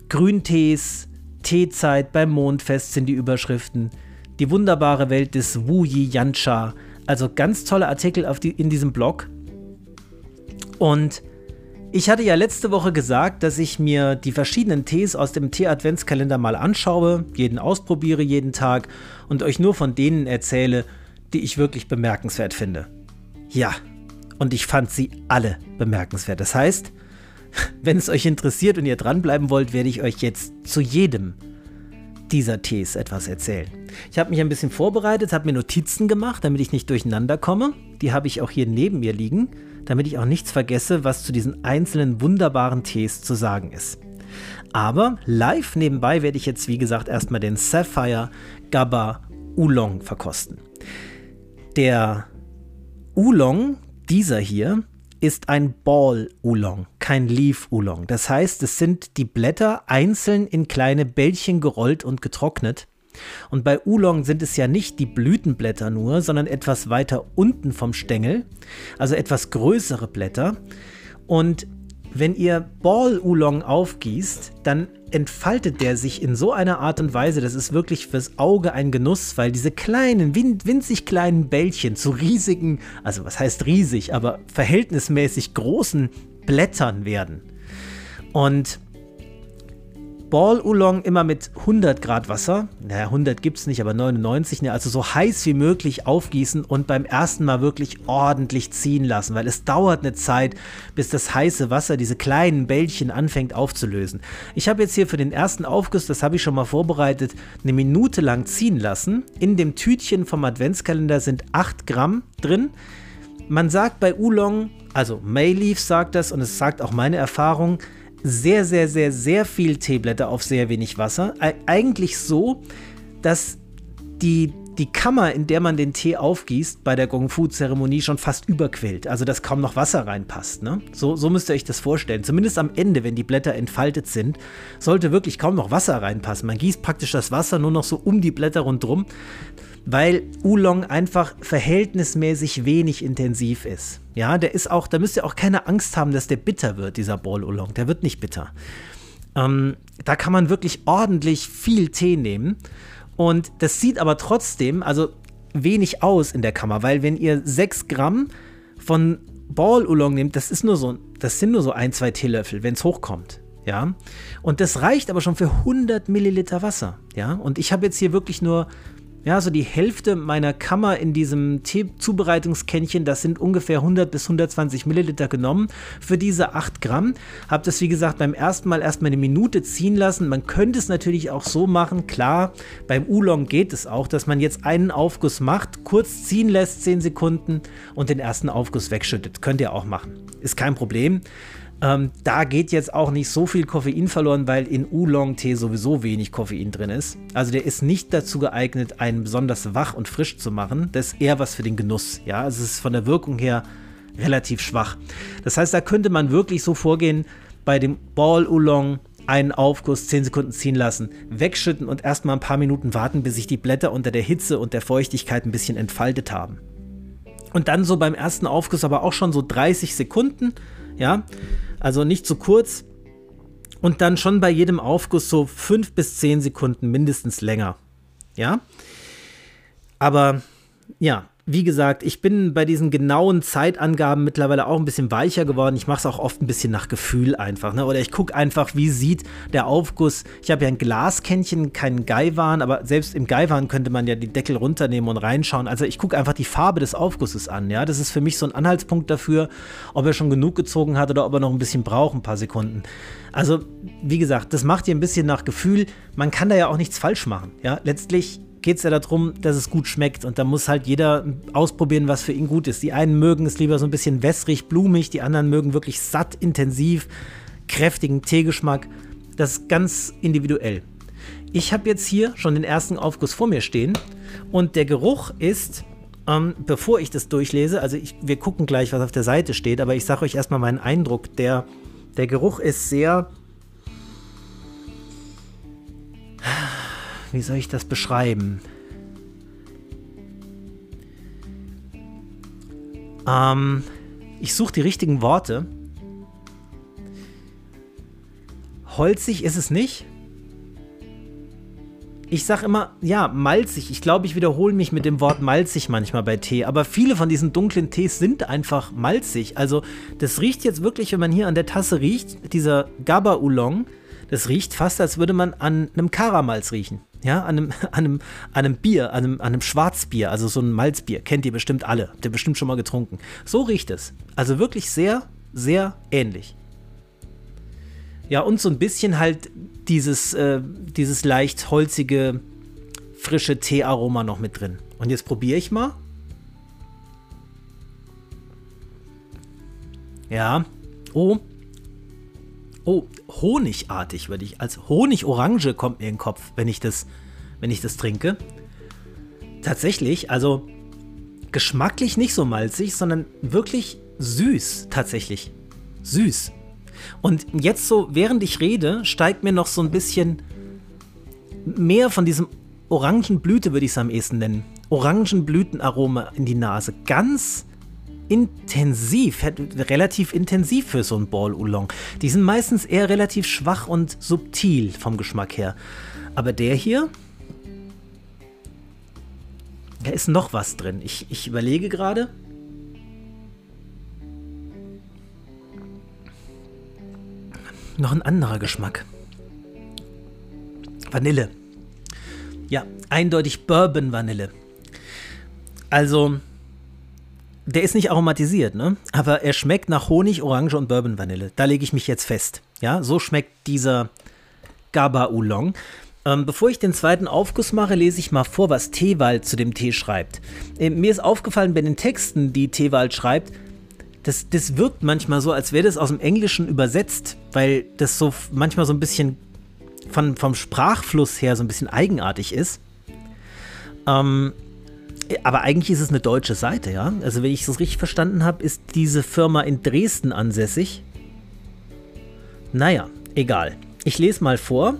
Grüntees, Teezeit beim Mondfest sind die Überschriften. Die wunderbare Welt des Wu Yi Yancha. Also ganz tolle Artikel die, in diesem Blog. Und ich hatte ja letzte Woche gesagt, dass ich mir die verschiedenen Tees aus dem Tee-Adventskalender mal anschaue, jeden ausprobiere jeden Tag und euch nur von denen erzähle, die ich wirklich bemerkenswert finde. Ja, und ich fand sie alle bemerkenswert. Das heißt, [laughs] wenn es euch interessiert und ihr dranbleiben wollt, werde ich euch jetzt zu jedem dieser Tees etwas erzählen. Ich habe mich ein bisschen vorbereitet, habe mir Notizen gemacht, damit ich nicht durcheinander komme. Die habe ich auch hier neben mir liegen damit ich auch nichts vergesse, was zu diesen einzelnen wunderbaren Tees zu sagen ist. Aber live nebenbei werde ich jetzt, wie gesagt, erstmal den Sapphire Gabba Oolong verkosten. Der Oolong, dieser hier, ist ein Ball Oolong, kein Leaf Oolong. Das heißt, es sind die Blätter einzeln in kleine Bällchen gerollt und getrocknet. Und bei Oolong sind es ja nicht die Blütenblätter nur, sondern etwas weiter unten vom Stängel, also etwas größere Blätter. Und wenn ihr Ball Oolong aufgießt, dann entfaltet der sich in so einer Art und Weise, das ist wirklich fürs Auge ein Genuss, weil diese kleinen, winzig kleinen Bällchen zu riesigen, also was heißt riesig, aber verhältnismäßig großen Blättern werden. Und Ball Oolong immer mit 100 Grad Wasser, naja, 100 gibt es nicht, aber 99, ne, also so heiß wie möglich aufgießen und beim ersten Mal wirklich ordentlich ziehen lassen, weil es dauert eine Zeit, bis das heiße Wasser diese kleinen Bällchen anfängt aufzulösen. Ich habe jetzt hier für den ersten Aufguss, das habe ich schon mal vorbereitet, eine Minute lang ziehen lassen. In dem Tütchen vom Adventskalender sind 8 Gramm drin. Man sagt bei Oolong, also Mayleaf sagt das und es sagt auch meine Erfahrung, sehr, sehr, sehr, sehr viel Teeblätter auf sehr wenig Wasser. Eigentlich so, dass die, die Kammer, in der man den Tee aufgießt, bei der Gong-Fu-Zeremonie schon fast überquillt. Also, dass kaum noch Wasser reinpasst. Ne? So, so müsst ihr euch das vorstellen. Zumindest am Ende, wenn die Blätter entfaltet sind, sollte wirklich kaum noch Wasser reinpassen. Man gießt praktisch das Wasser nur noch so um die Blätter rundherum weil Oolong einfach verhältnismäßig wenig intensiv ist. Ja, der ist auch, da müsst ihr auch keine Angst haben, dass der bitter wird, dieser Ball Oolong. Der wird nicht bitter. Ähm, da kann man wirklich ordentlich viel Tee nehmen. Und das sieht aber trotzdem, also wenig aus in der Kammer, weil wenn ihr 6 Gramm von Ball Oolong nehmt, das ist nur so, das sind nur so ein, zwei Teelöffel, wenn es hochkommt. Ja, und das reicht aber schon für 100 Milliliter Wasser. Ja, und ich habe jetzt hier wirklich nur ja, so die Hälfte meiner Kammer in diesem Teezubereitungskännchen, das sind ungefähr 100 bis 120 Milliliter genommen für diese 8 Gramm. Habe das, wie gesagt, beim ersten Mal erstmal eine Minute ziehen lassen. Man könnte es natürlich auch so machen, klar, beim Oolong geht es auch, dass man jetzt einen Aufguss macht, kurz ziehen lässt, 10 Sekunden und den ersten Aufguss wegschüttet. Könnt ihr auch machen. Ist kein Problem. Ähm, da geht jetzt auch nicht so viel Koffein verloren, weil in Oolong-Tee sowieso wenig Koffein drin ist. Also der ist nicht dazu geeignet, einen besonders wach und frisch zu machen. Das ist eher was für den Genuss. Ja, also es ist von der Wirkung her relativ schwach. Das heißt, da könnte man wirklich so vorgehen, bei dem Ball Oolong einen Aufguss 10 Sekunden ziehen lassen, wegschütten und erstmal ein paar Minuten warten, bis sich die Blätter unter der Hitze und der Feuchtigkeit ein bisschen entfaltet haben. Und dann so beim ersten Aufguss aber auch schon so 30 Sekunden, ja, also nicht zu kurz. Und dann schon bei jedem Aufguss so fünf bis zehn Sekunden mindestens länger. Ja. Aber ja, wie gesagt, ich bin bei diesen genauen Zeitangaben mittlerweile auch ein bisschen weicher geworden. Ich mache es auch oft ein bisschen nach Gefühl einfach. Ne? Oder ich gucke einfach, wie sieht der Aufguss. Ich habe ja ein Glaskännchen, keinen Gaiwan, aber selbst im Gaiwan könnte man ja die Deckel runternehmen und reinschauen. Also ich gucke einfach die Farbe des Aufgusses an. Ja? Das ist für mich so ein Anhaltspunkt dafür, ob er schon genug gezogen hat oder ob er noch ein bisschen braucht, ein paar Sekunden. Also, wie gesagt, das macht ihr ein bisschen nach Gefühl. Man kann da ja auch nichts falsch machen. Ja? Letztlich geht es ja darum, dass es gut schmeckt. Und da muss halt jeder ausprobieren, was für ihn gut ist. Die einen mögen es lieber so ein bisschen wässrig, blumig, die anderen mögen wirklich satt, intensiv, kräftigen Teegeschmack. Das ist ganz individuell. Ich habe jetzt hier schon den ersten Aufguss vor mir stehen und der Geruch ist, ähm, bevor ich das durchlese, also ich, wir gucken gleich, was auf der Seite steht, aber ich sage euch erstmal meinen Eindruck. Der, der Geruch ist sehr wie soll ich das beschreiben? Ähm, ich suche die richtigen Worte. Holzig ist es nicht. Ich sage immer, ja, malzig. Ich glaube, ich wiederhole mich mit dem Wort malzig manchmal bei Tee. Aber viele von diesen dunklen Tees sind einfach malzig. Also, das riecht jetzt wirklich, wenn man hier an der Tasse riecht, dieser Gaba Oolong, das riecht fast, als würde man an einem Karamalz riechen. Ja, an einem, [laughs] an einem, an einem Bier, an einem, an einem Schwarzbier, also so ein Malzbier. Kennt ihr bestimmt alle. Habt ihr bestimmt schon mal getrunken. So riecht es. Also wirklich sehr, sehr ähnlich. Ja, und so ein bisschen halt dieses, äh, dieses leicht holzige, frische Teearoma noch mit drin. Und jetzt probiere ich mal. Ja. Oh, Oh, honigartig würde ich. Als Honig-Orange kommt mir in den Kopf, wenn ich das, wenn ich das trinke. Tatsächlich, also geschmacklich nicht so malzig, sondern wirklich süß, tatsächlich. Süß. Und jetzt so, während ich rede, steigt mir noch so ein bisschen mehr von diesem Orangenblüte, würde ich es am ehesten nennen. Orangenblütenaroma in die Nase. Ganz intensiv, relativ intensiv für so ein Ball Oolong. Die sind meistens eher relativ schwach und subtil vom Geschmack her. Aber der hier, da ist noch was drin. Ich, ich überlege gerade. Noch ein anderer Geschmack. Vanille. Ja, eindeutig Bourbon Vanille. Also, der ist nicht aromatisiert, ne? Aber er schmeckt nach Honig, Orange und Bourbon Vanille. Da lege ich mich jetzt fest. Ja, so schmeckt dieser Gaba Oolong. Ähm, bevor ich den zweiten Aufguss mache, lese ich mal vor, was Teewald zu dem Tee schreibt. Äh, mir ist aufgefallen bei den Texten, die Teewald schreibt, das, das wirkt manchmal so, als wäre das aus dem Englischen übersetzt, weil das so manchmal so ein bisschen von, vom Sprachfluss her so ein bisschen eigenartig ist. Ähm, aber eigentlich ist es eine deutsche Seite, ja? Also wenn ich es richtig verstanden habe, ist diese Firma in Dresden ansässig. Naja, egal. Ich lese mal vor.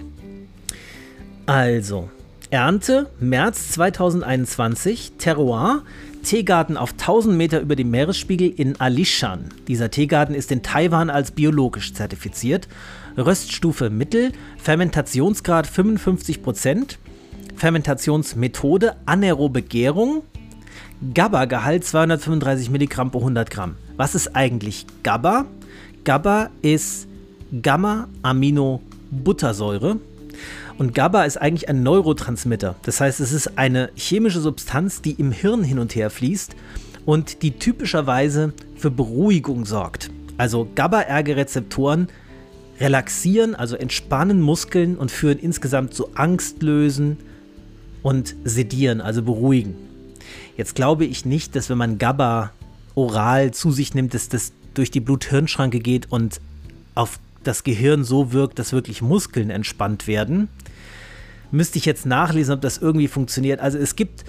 Also, Ernte März 2021, Terroir Teegarten auf 1000 Meter über dem Meeresspiegel in Alishan. Dieser Teegarten ist in Taiwan als biologisch zertifiziert. Röststufe Mittel, Fermentationsgrad 55%, Fermentationsmethode anaerobe Gärung, GABA-Gehalt 235 Milligramm pro 100 Gramm. Was ist eigentlich GABA? GABA ist Gamma-Aminobuttersäure. Und GABA ist eigentlich ein Neurotransmitter. Das heißt, es ist eine chemische Substanz, die im Hirn hin und her fließt und die typischerweise für Beruhigung sorgt. Also GABA-Erge-Rezeptoren relaxieren, also entspannen Muskeln und führen insgesamt zu Angstlösen und sedieren, also beruhigen. Jetzt glaube ich nicht, dass wenn man GABA oral zu sich nimmt, dass das durch die Blut-Hirn-Schranke geht und auf das Gehirn so wirkt, dass wirklich Muskeln entspannt werden. Müsste ich jetzt nachlesen, ob das irgendwie funktioniert. Also es gibt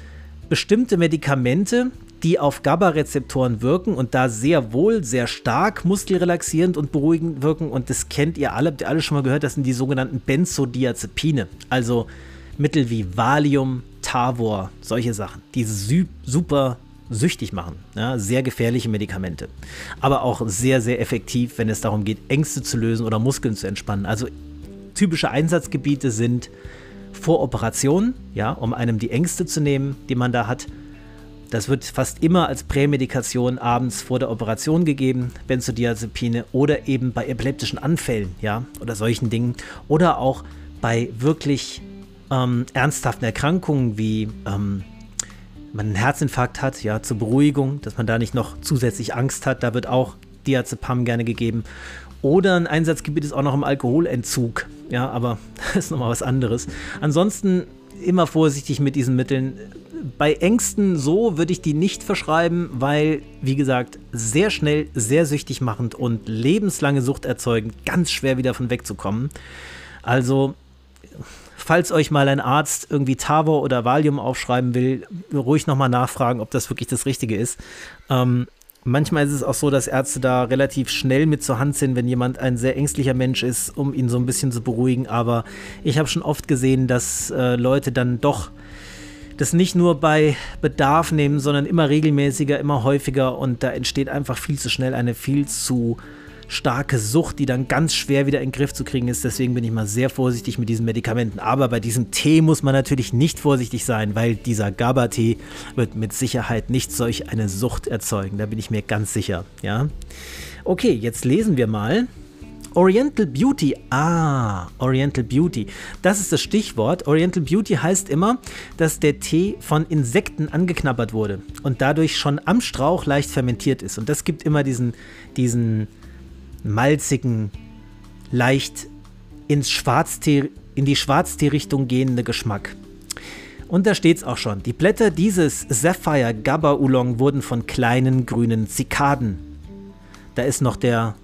bestimmte Medikamente, die auf GABA-Rezeptoren wirken und da sehr wohl sehr stark muskelrelaxierend und beruhigend wirken. Und das kennt ihr alle, habt ihr alle schon mal gehört, das sind die sogenannten Benzodiazepine. Also Mittel wie Valium, Tavor, solche Sachen, die super süchtig machen. Ja, sehr gefährliche Medikamente. Aber auch sehr, sehr effektiv, wenn es darum geht, Ängste zu lösen oder Muskeln zu entspannen. Also typische Einsatzgebiete sind vor Operationen, ja, um einem die Ängste zu nehmen, die man da hat. Das wird fast immer als Prämedikation abends vor der Operation gegeben, Benzodiazepine oder eben bei epileptischen Anfällen, ja, oder solchen Dingen. Oder auch bei wirklich ähm, ernsthaften Erkrankungen wie ähm, man einen Herzinfarkt hat, ja, zur Beruhigung, dass man da nicht noch zusätzlich Angst hat, da wird auch Diazepam gerne gegeben. Oder ein Einsatzgebiet ist auch noch im Alkoholentzug, ja, aber [laughs] das ist nochmal was anderes. Ansonsten immer vorsichtig mit diesen Mitteln. Bei Ängsten so würde ich die nicht verschreiben, weil, wie gesagt, sehr schnell, sehr süchtig machend und lebenslange Sucht erzeugen, ganz schwer wieder von wegzukommen. Also falls euch mal ein Arzt irgendwie Tavor oder Valium aufschreiben will, ruhig nochmal nachfragen, ob das wirklich das Richtige ist. Ähm, manchmal ist es auch so, dass Ärzte da relativ schnell mit zur Hand sind, wenn jemand ein sehr ängstlicher Mensch ist, um ihn so ein bisschen zu beruhigen. Aber ich habe schon oft gesehen, dass äh, Leute dann doch das nicht nur bei Bedarf nehmen, sondern immer regelmäßiger, immer häufiger und da entsteht einfach viel zu schnell eine viel zu starke Sucht, die dann ganz schwer wieder in den Griff zu kriegen ist. Deswegen bin ich mal sehr vorsichtig mit diesen Medikamenten. Aber bei diesem Tee muss man natürlich nicht vorsichtig sein, weil dieser GABA-Tee wird mit Sicherheit nicht solch eine Sucht erzeugen. Da bin ich mir ganz sicher. Ja. Okay, jetzt lesen wir mal. Oriental Beauty. Ah, Oriental Beauty. Das ist das Stichwort. Oriental Beauty heißt immer, dass der Tee von Insekten angeknabbert wurde und dadurch schon am Strauch leicht fermentiert ist. Und das gibt immer diesen, diesen malzigen, leicht ins Schwarztee, in die Schwarztee-Richtung gehende Geschmack. Und da steht's auch schon. Die Blätter dieses Sapphire Gabba Oolong wurden von kleinen grünen Zikaden. Da ist noch der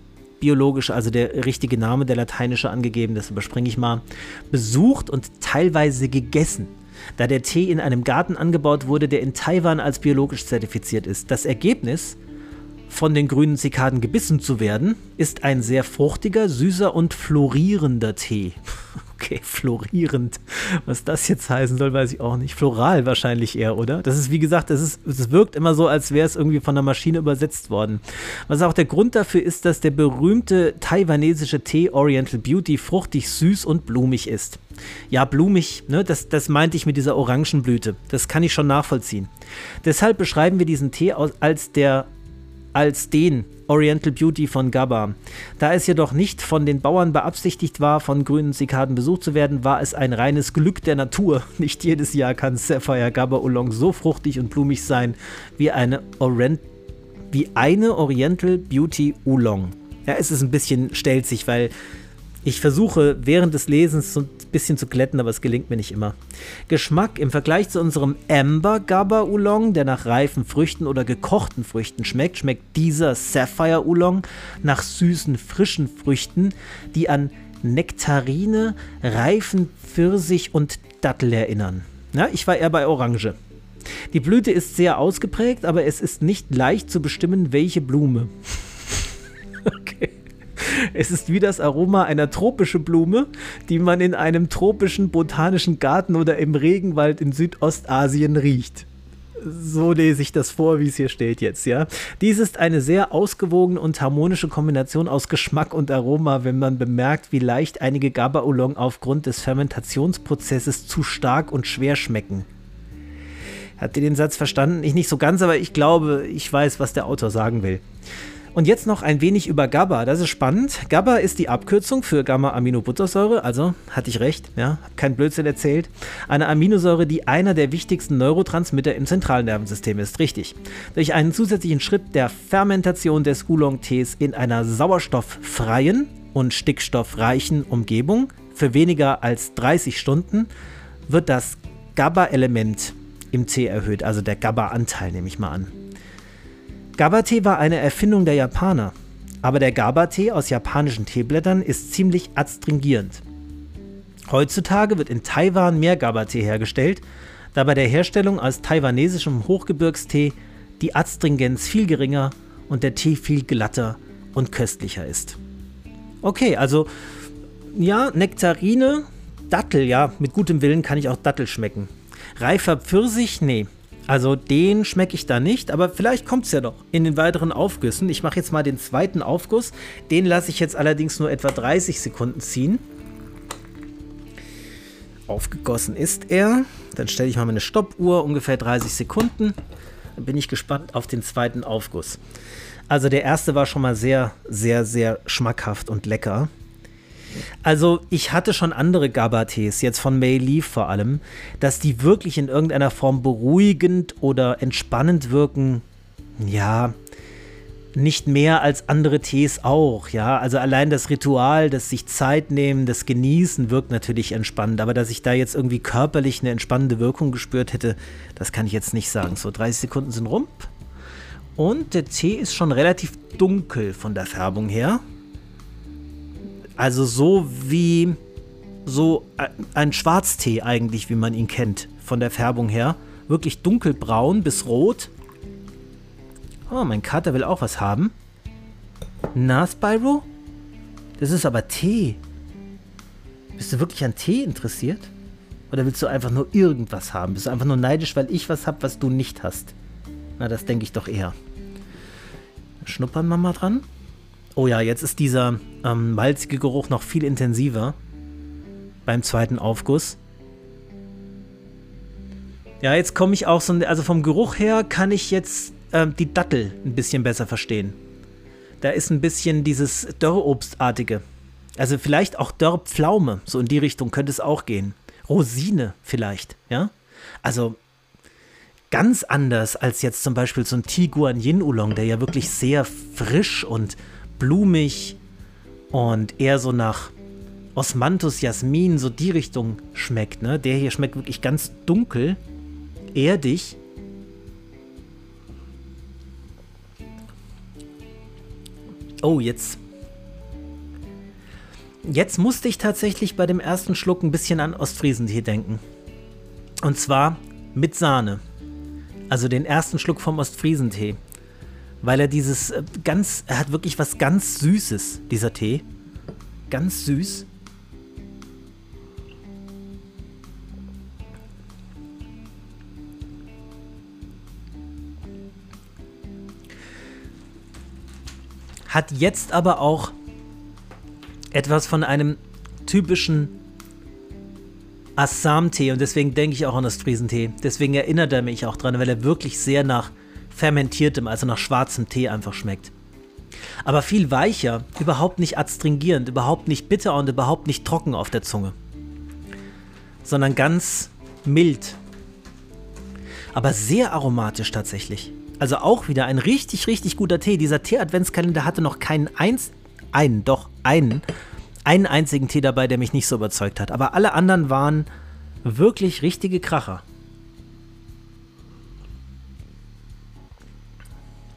biologische, also der richtige Name, der lateinische angegeben, das überspringe ich mal, besucht und teilweise gegessen, da der Tee in einem Garten angebaut wurde, der in Taiwan als biologisch zertifiziert ist. Das Ergebnis von den grünen Zikaden gebissen zu werden, ist ein sehr fruchtiger, süßer und florierender Tee. [laughs] Okay, florierend. Was das jetzt heißen soll, weiß ich auch nicht. Floral wahrscheinlich eher, oder? Das ist, wie gesagt, es, ist, es wirkt immer so, als wäre es irgendwie von der Maschine übersetzt worden. Was auch der Grund dafür ist, dass der berühmte taiwanesische Tee Oriental Beauty fruchtig, süß und blumig ist. Ja, blumig, ne, das, das meinte ich mit dieser Orangenblüte. Das kann ich schon nachvollziehen. Deshalb beschreiben wir diesen Tee als der als den Oriental Beauty von Gabba. Da es jedoch nicht von den Bauern beabsichtigt war, von grünen Zikaden besucht zu werden, war es ein reines Glück der Natur. [laughs] Nicht jedes Jahr kann Sapphire Gabba Oolong so fruchtig und blumig sein wie eine, Orient wie eine Oriental Beauty Oolong. Ja, es ist ein bisschen stelzig, weil ich versuche während des Lesens so ein bisschen zu glätten, aber es gelingt mir nicht immer. Geschmack im Vergleich zu unserem Amber Gabba Oolong, der nach reifen Früchten oder gekochten Früchten schmeckt, schmeckt dieser Sapphire Oolong nach süßen, frischen Früchten, die an Nektarine, reifen Pfirsich und Dattel erinnern. Ja, ich war eher bei Orange. Die Blüte ist sehr ausgeprägt, aber es ist nicht leicht zu bestimmen, welche Blume. [laughs] okay. Es ist wie das Aroma einer tropischen Blume, die man in einem tropischen botanischen Garten oder im Regenwald in Südostasien riecht. So lese ich das vor, wie es hier steht jetzt, ja. Dies ist eine sehr ausgewogene und harmonische Kombination aus Geschmack und Aroma, wenn man bemerkt, wie leicht einige Gaba Oolong aufgrund des Fermentationsprozesses zu stark und schwer schmecken. Habt ihr den Satz verstanden? Ich nicht so ganz, aber ich glaube, ich weiß, was der Autor sagen will. Und jetzt noch ein wenig über GABA. Das ist spannend. GABA ist die Abkürzung für Gamma-Aminobuttersäure. Also hatte ich recht, ja, hab keinen Blödsinn erzählt. Eine Aminosäure, die einer der wichtigsten Neurotransmitter im Zentralnervensystem ist. Richtig. Durch einen zusätzlichen Schritt der Fermentation des Oolong-Tees in einer sauerstofffreien und stickstoffreichen Umgebung für weniger als 30 Stunden wird das GABA-Element im Tee erhöht, also der GABA-Anteil nehme ich mal an. GABA-Tee war eine Erfindung der Japaner, aber der GABA-Tee aus japanischen Teeblättern ist ziemlich adstringierend. Heutzutage wird in Taiwan mehr GABA-Tee hergestellt, da bei der Herstellung aus taiwanesischem Hochgebirgstee die Adstringenz viel geringer und der Tee viel glatter und köstlicher ist. Okay, also ja, Nektarine, Dattel, ja, mit gutem Willen kann ich auch Dattel schmecken. Reifer Pfirsich, nee, also den schmecke ich da nicht, aber vielleicht kommt es ja noch in den weiteren Aufgüssen. Ich mache jetzt mal den zweiten Aufguss. Den lasse ich jetzt allerdings nur etwa 30 Sekunden ziehen. Aufgegossen ist er. Dann stelle ich mal meine Stoppuhr, ungefähr 30 Sekunden. Dann bin ich gespannt auf den zweiten Aufguss. Also der erste war schon mal sehr, sehr, sehr schmackhaft und lecker. Also ich hatte schon andere GABA-Tees, jetzt von May Leaf vor allem, dass die wirklich in irgendeiner Form beruhigend oder entspannend wirken. Ja, nicht mehr als andere Tees auch, ja. Also allein das Ritual, das sich Zeit nehmen, das Genießen wirkt natürlich entspannend, aber dass ich da jetzt irgendwie körperlich eine entspannende Wirkung gespürt hätte, das kann ich jetzt nicht sagen. So 30 Sekunden sind rum. Und der Tee ist schon relativ dunkel von der Färbung her. Also so wie so ein Schwarztee eigentlich, wie man ihn kennt, von der Färbung her. Wirklich dunkelbraun bis rot. Oh, mein Kater will auch was haben. Na, Spyro? Das ist aber Tee. Bist du wirklich an Tee interessiert? Oder willst du einfach nur irgendwas haben? Bist du einfach nur neidisch, weil ich was habe, was du nicht hast? Na, das denke ich doch eher. Schnuppern wir mal dran. Oh ja, jetzt ist dieser ähm, malzige Geruch noch viel intensiver beim zweiten Aufguss. Ja, jetzt komme ich auch so, also vom Geruch her kann ich jetzt äh, die Dattel ein bisschen besser verstehen. Da ist ein bisschen dieses Dörrobstartige. Also vielleicht auch Dörrpflaume, so in die Richtung könnte es auch gehen. Rosine vielleicht, ja? Also ganz anders als jetzt zum Beispiel so ein Tiguan Yin Oolong, der ja wirklich sehr frisch und blumig und eher so nach Osmanthus Jasmin, so die Richtung schmeckt. Ne? Der hier schmeckt wirklich ganz dunkel, erdig. Oh, jetzt. Jetzt musste ich tatsächlich bei dem ersten Schluck ein bisschen an Ostfriesentee denken. Und zwar mit Sahne. Also den ersten Schluck vom Ostfriesentee weil er dieses äh, ganz, er hat wirklich was ganz Süßes, dieser Tee. Ganz süß. Hat jetzt aber auch etwas von einem typischen Assam-Tee und deswegen denke ich auch an das Friesentee. Deswegen erinnert er mich auch dran, weil er wirklich sehr nach fermentiertem, also nach schwarzem Tee einfach schmeckt. Aber viel weicher, überhaupt nicht adstringierend, überhaupt nicht bitter und überhaupt nicht trocken auf der Zunge. Sondern ganz mild. Aber sehr aromatisch tatsächlich. Also auch wieder ein richtig, richtig guter Tee. Dieser Tee-Adventskalender hatte noch keinen eins, einen, doch einen, einen einzigen Tee dabei, der mich nicht so überzeugt hat. Aber alle anderen waren wirklich richtige Kracher.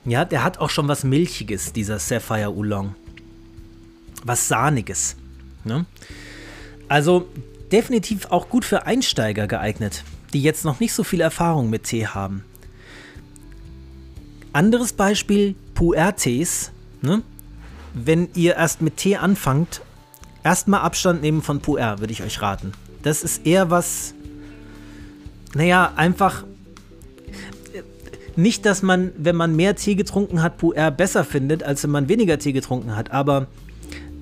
Ja, der hat auch schon was Milchiges, dieser Sapphire Oolong. Was Sahniges. Ne? Also definitiv auch gut für Einsteiger geeignet, die jetzt noch nicht so viel Erfahrung mit Tee haben. Anderes Beispiel, Puer-Tees. Ne? Wenn ihr erst mit Tee anfangt, erstmal Abstand nehmen von Puer, würde ich euch raten. Das ist eher was, naja, einfach nicht, dass man, wenn man mehr Tee getrunken hat, Puer besser findet, als wenn man weniger Tee getrunken hat. Aber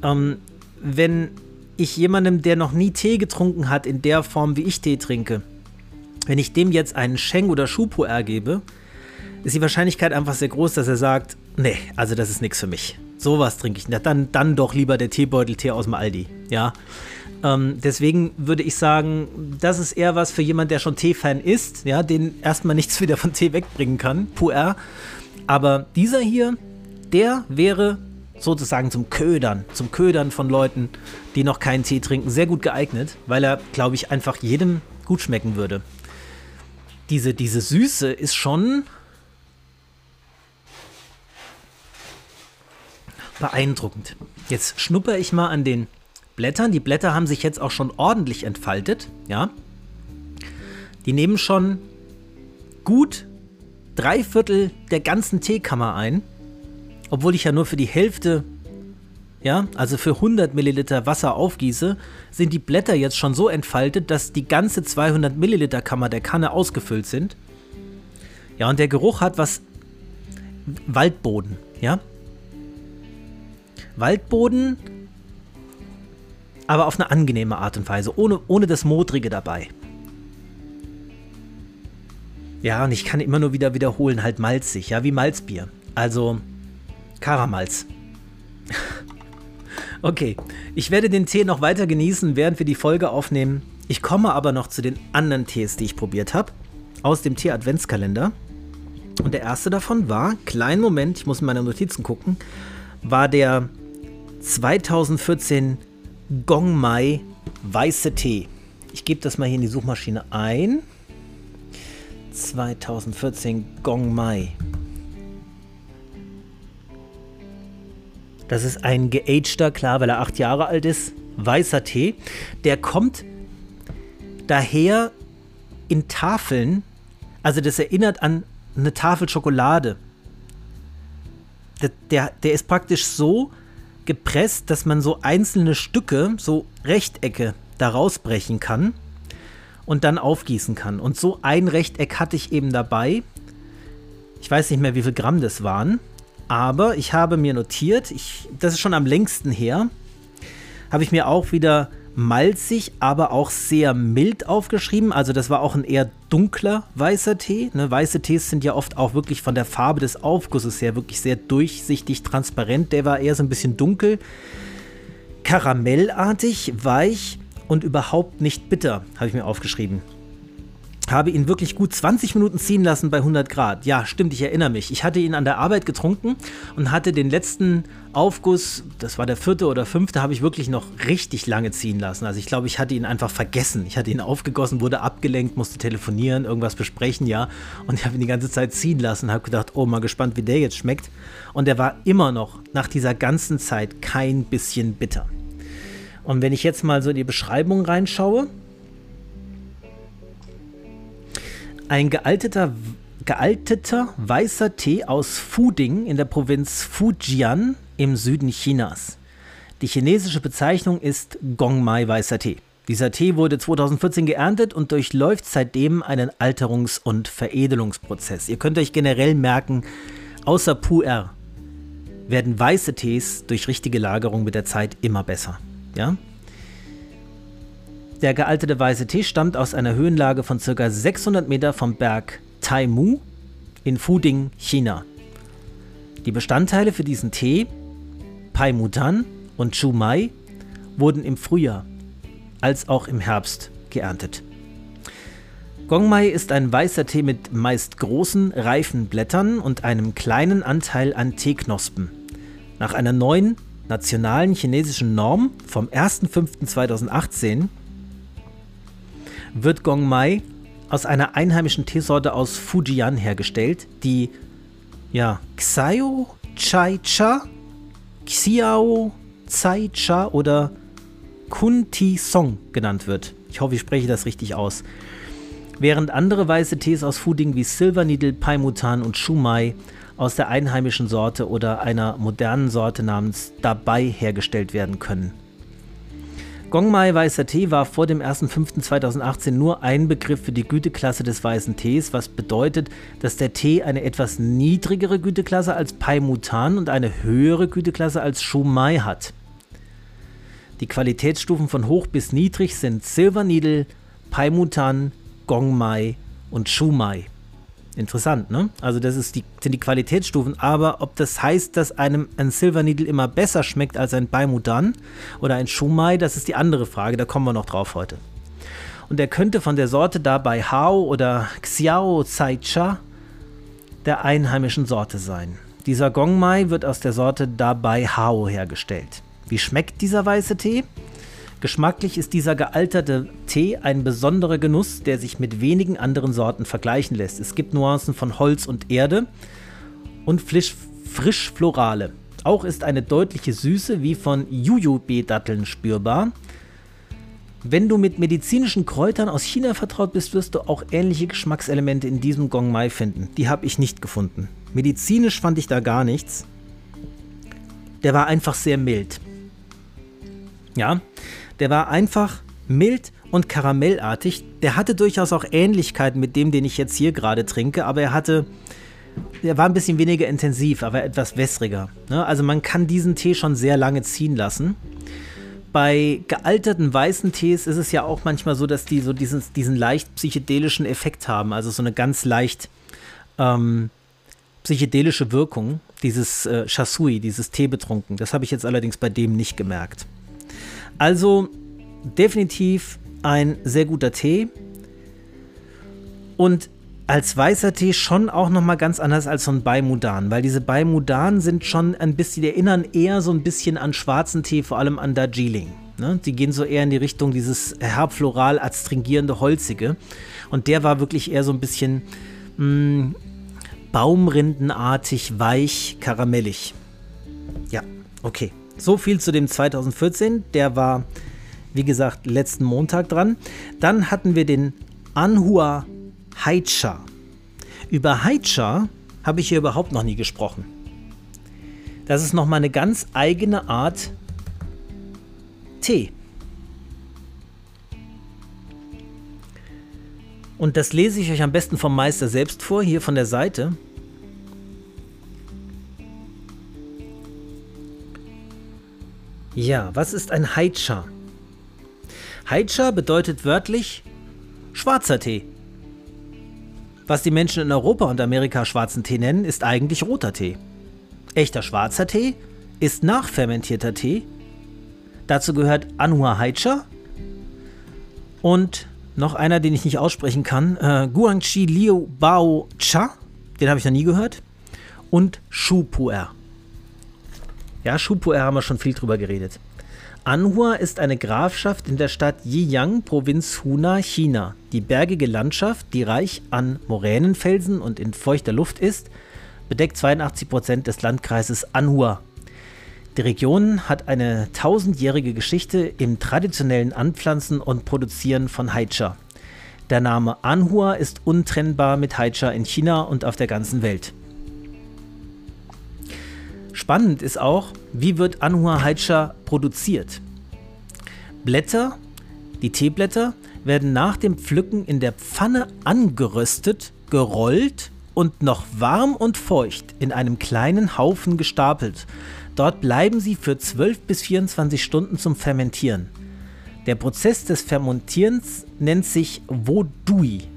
ähm, wenn ich jemandem, der noch nie Tee getrunken hat, in der Form, wie ich Tee trinke, wenn ich dem jetzt einen Sheng oder Schuh-Puer gebe, ist die Wahrscheinlichkeit einfach sehr groß, dass er sagt, nee, also das ist nichts für mich. Sowas trinke ich nicht. Dann, dann doch lieber der Teebeuteltee aus dem Aldi. Ja. Ähm, deswegen würde ich sagen, das ist eher was für jemand, der schon Tee-Fan ist, ja, den erstmal nichts wieder von Tee wegbringen kann. Puer. Aber dieser hier, der wäre sozusagen zum Ködern, zum Ködern von Leuten, die noch keinen Tee trinken, sehr gut geeignet, weil er, glaube ich, einfach jedem gut schmecken würde. Diese, diese Süße ist schon beeindruckend. Jetzt schnupper ich mal an den Blättern. Die Blätter haben sich jetzt auch schon ordentlich entfaltet, ja. Die nehmen schon gut drei Viertel der ganzen Teekammer ein, obwohl ich ja nur für die Hälfte, ja, also für 100 Milliliter Wasser aufgieße, sind die Blätter jetzt schon so entfaltet, dass die ganze 200 Milliliter Kammer der Kanne ausgefüllt sind. Ja, und der Geruch hat was Waldboden, ja. Waldboden, aber auf eine angenehme Art und Weise, ohne, ohne das Modrige dabei. Ja, und ich kann immer nur wieder wiederholen, halt malzig, ja, wie Malzbier. Also Karamalz. [laughs] okay, ich werde den Tee noch weiter genießen, während wir die Folge aufnehmen. Ich komme aber noch zu den anderen Tees, die ich probiert habe, aus dem Tee-Adventskalender. Und der erste davon war, kleinen Moment, ich muss in meine Notizen gucken, war der 2014 Gong Mai weiße Tee. Ich gebe das mal hier in die Suchmaschine ein. 2014 Gong Mai. Das ist ein geagter, klar, weil er acht Jahre alt ist, weißer Tee. Der kommt daher in Tafeln. Also das erinnert an eine Tafel Schokolade. Der, der, der ist praktisch so gepresst, dass man so einzelne Stücke, so Rechtecke, da rausbrechen kann und dann aufgießen kann. Und so ein Rechteck hatte ich eben dabei. Ich weiß nicht mehr, wie viel Gramm das waren, aber ich habe mir notiert, ich, das ist schon am längsten her, habe ich mir auch wieder malzig, aber auch sehr mild aufgeschrieben. Also das war auch ein eher dunkler weißer Tee. Ne? Weiße Tees sind ja oft auch wirklich von der Farbe des Aufgusses her wirklich sehr durchsichtig, transparent. Der war eher so ein bisschen dunkel, karamellartig, weich und überhaupt nicht bitter, habe ich mir aufgeschrieben habe ihn wirklich gut 20 Minuten ziehen lassen bei 100 Grad. Ja, stimmt, ich erinnere mich. Ich hatte ihn an der Arbeit getrunken und hatte den letzten Aufguss, das war der vierte oder fünfte, habe ich wirklich noch richtig lange ziehen lassen. Also ich glaube, ich hatte ihn einfach vergessen. Ich hatte ihn aufgegossen, wurde abgelenkt, musste telefonieren, irgendwas besprechen, ja. Und ich habe ihn die ganze Zeit ziehen lassen, habe gedacht, oh, mal gespannt, wie der jetzt schmeckt. Und er war immer noch nach dieser ganzen Zeit kein bisschen bitter. Und wenn ich jetzt mal so in die Beschreibung reinschaue, Ein gealteter, gealteter weißer Tee aus Fuding in der Provinz Fujian im Süden Chinas. Die chinesische Bezeichnung ist Gongmai weißer Tee. Dieser Tee wurde 2014 geerntet und durchläuft seitdem einen Alterungs- und Veredelungsprozess. Ihr könnt euch generell merken, außer Pu'er werden weiße Tees durch richtige Lagerung mit der Zeit immer besser. Ja? Der gealtete weiße Tee stammt aus einer Höhenlage von ca. 600 Meter vom Berg Taimu in Fuding, China. Die Bestandteile für diesen Tee, Pai Mutan und Chu Mai, wurden im Frühjahr als auch im Herbst geerntet. Gongmai ist ein weißer Tee mit meist großen, reifen Blättern und einem kleinen Anteil an Teeknospen. Nach einer neuen nationalen chinesischen Norm vom 1.5.2018 wird Gong Mai aus einer einheimischen Teesorte aus Fujian hergestellt, die ja, Xiao Chai Cha, Xiao Zai Cha oder Kunti Song genannt wird. Ich hoffe, ich spreche das richtig aus. Während andere weiße Tees aus Fuding wie Silver Needle, Paimutan und Shumai aus der einheimischen Sorte oder einer modernen Sorte namens Dabei hergestellt werden können. Gongmai weißer Tee war vor dem 1.5.2018 nur ein Begriff für die Güteklasse des weißen Tees, was bedeutet, dass der Tee eine etwas niedrigere Güteklasse als Pai Mutan und eine höhere Güteklasse als Shumai hat. Die Qualitätsstufen von hoch bis niedrig sind Silver Needle, Pai Mutan, Gongmai und Shumai. Interessant, ne? Also das ist die, sind die Qualitätsstufen, aber ob das heißt, dass einem ein Silver Needle immer besser schmeckt als ein Baimudan oder ein Shumai, das ist die andere Frage, da kommen wir noch drauf heute. Und er könnte von der Sorte dabei Hao oder Xiao Caicha der einheimischen Sorte sein. Dieser Gongmai wird aus der Sorte dabei Hao hergestellt. Wie schmeckt dieser weiße Tee? Geschmacklich ist dieser gealterte Tee ein besonderer Genuss, der sich mit wenigen anderen Sorten vergleichen lässt. Es gibt Nuancen von Holz und Erde und frisch, frisch florale. Auch ist eine deutliche Süße wie von Jujube-Datteln spürbar. Wenn du mit medizinischen Kräutern aus China vertraut bist, wirst du auch ähnliche Geschmackselemente in diesem Gong Mai finden. Die habe ich nicht gefunden. Medizinisch fand ich da gar nichts. Der war einfach sehr mild. Ja, der war einfach mild und karamellartig. Der hatte durchaus auch Ähnlichkeiten mit dem, den ich jetzt hier gerade trinke, aber er hatte. Er war ein bisschen weniger intensiv, aber etwas wässriger. Ne? Also man kann diesen Tee schon sehr lange ziehen lassen. Bei gealterten weißen Tees ist es ja auch manchmal so, dass die so diesen, diesen leicht psychedelischen Effekt haben. Also so eine ganz leicht ähm, psychedelische Wirkung, dieses äh, Chasui, dieses Tee betrunken. Das habe ich jetzt allerdings bei dem nicht gemerkt. Also definitiv ein sehr guter Tee. Und als weißer Tee schon auch nochmal ganz anders als so ein Baimudan, weil diese Baimudan sind schon ein bisschen, die erinnern eher so ein bisschen an schwarzen Tee, vor allem an Darjeeling. Ne? Die gehen so eher in die Richtung dieses herbfloral adstringierende Holzige. Und der war wirklich eher so ein bisschen mh, mm, baumrindenartig, weich, karamellig. Ja, okay. So viel zu dem 2014. Der war, wie gesagt, letzten Montag dran. Dann hatten wir den Anhua Haicha. Über Haicha habe ich hier überhaupt noch nie gesprochen. Das ist nochmal eine ganz eigene Art Tee. Und das lese ich euch am besten vom Meister selbst vor, hier von der Seite. Ja, was ist ein Haicha? Haicha bedeutet wörtlich schwarzer Tee. Was die Menschen in Europa und Amerika schwarzen Tee nennen, ist eigentlich roter Tee. Echter schwarzer Tee ist nachfermentierter Tee. Dazu gehört Anhua Haicha und noch einer, den ich nicht aussprechen kann, äh, Guangxi Liu Bao Cha, den habe ich noch nie gehört, und Shu Puer. Ja, Shupuer haben wir schon viel drüber geredet. Anhua ist eine Grafschaft in der Stadt Yiyang, Provinz Huna, China. Die bergige Landschaft, die reich an Moränenfelsen und in feuchter Luft ist, bedeckt 82 Prozent des Landkreises Anhua. Die Region hat eine tausendjährige Geschichte im traditionellen Anpflanzen und Produzieren von Haicha. Der Name Anhua ist untrennbar mit Haicha in China und auf der ganzen Welt. Spannend ist auch, wie wird Anhua Haicha produziert. Blätter, die Teeblätter, werden nach dem Pflücken in der Pfanne angeröstet, gerollt und noch warm und feucht in einem kleinen Haufen gestapelt. Dort bleiben sie für 12 bis 24 Stunden zum Fermentieren. Der Prozess des Fermentierens nennt sich Wodui.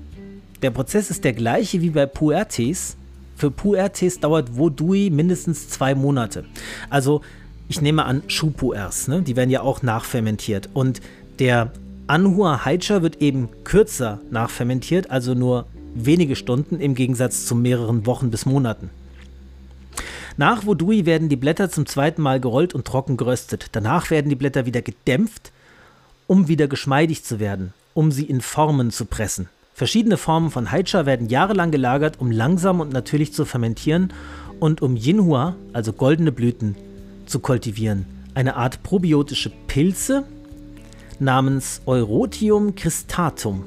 Der Prozess ist der gleiche wie bei Puertes, für Puertes dauert Wodui mindestens zwei Monate. Also ich nehme an Schupuers, ne? die werden ja auch nachfermentiert. Und der Anhua Haicha wird eben kürzer nachfermentiert, also nur wenige Stunden im Gegensatz zu mehreren Wochen bis Monaten. Nach Wodui werden die Blätter zum zweiten Mal gerollt und trocken geröstet. Danach werden die Blätter wieder gedämpft, um wieder geschmeidig zu werden, um sie in Formen zu pressen. Verschiedene Formen von Haicha werden jahrelang gelagert, um langsam und natürlich zu fermentieren und um Yinhua, also goldene Blüten, zu kultivieren. Eine Art probiotische Pilze namens Eurotium cristatum.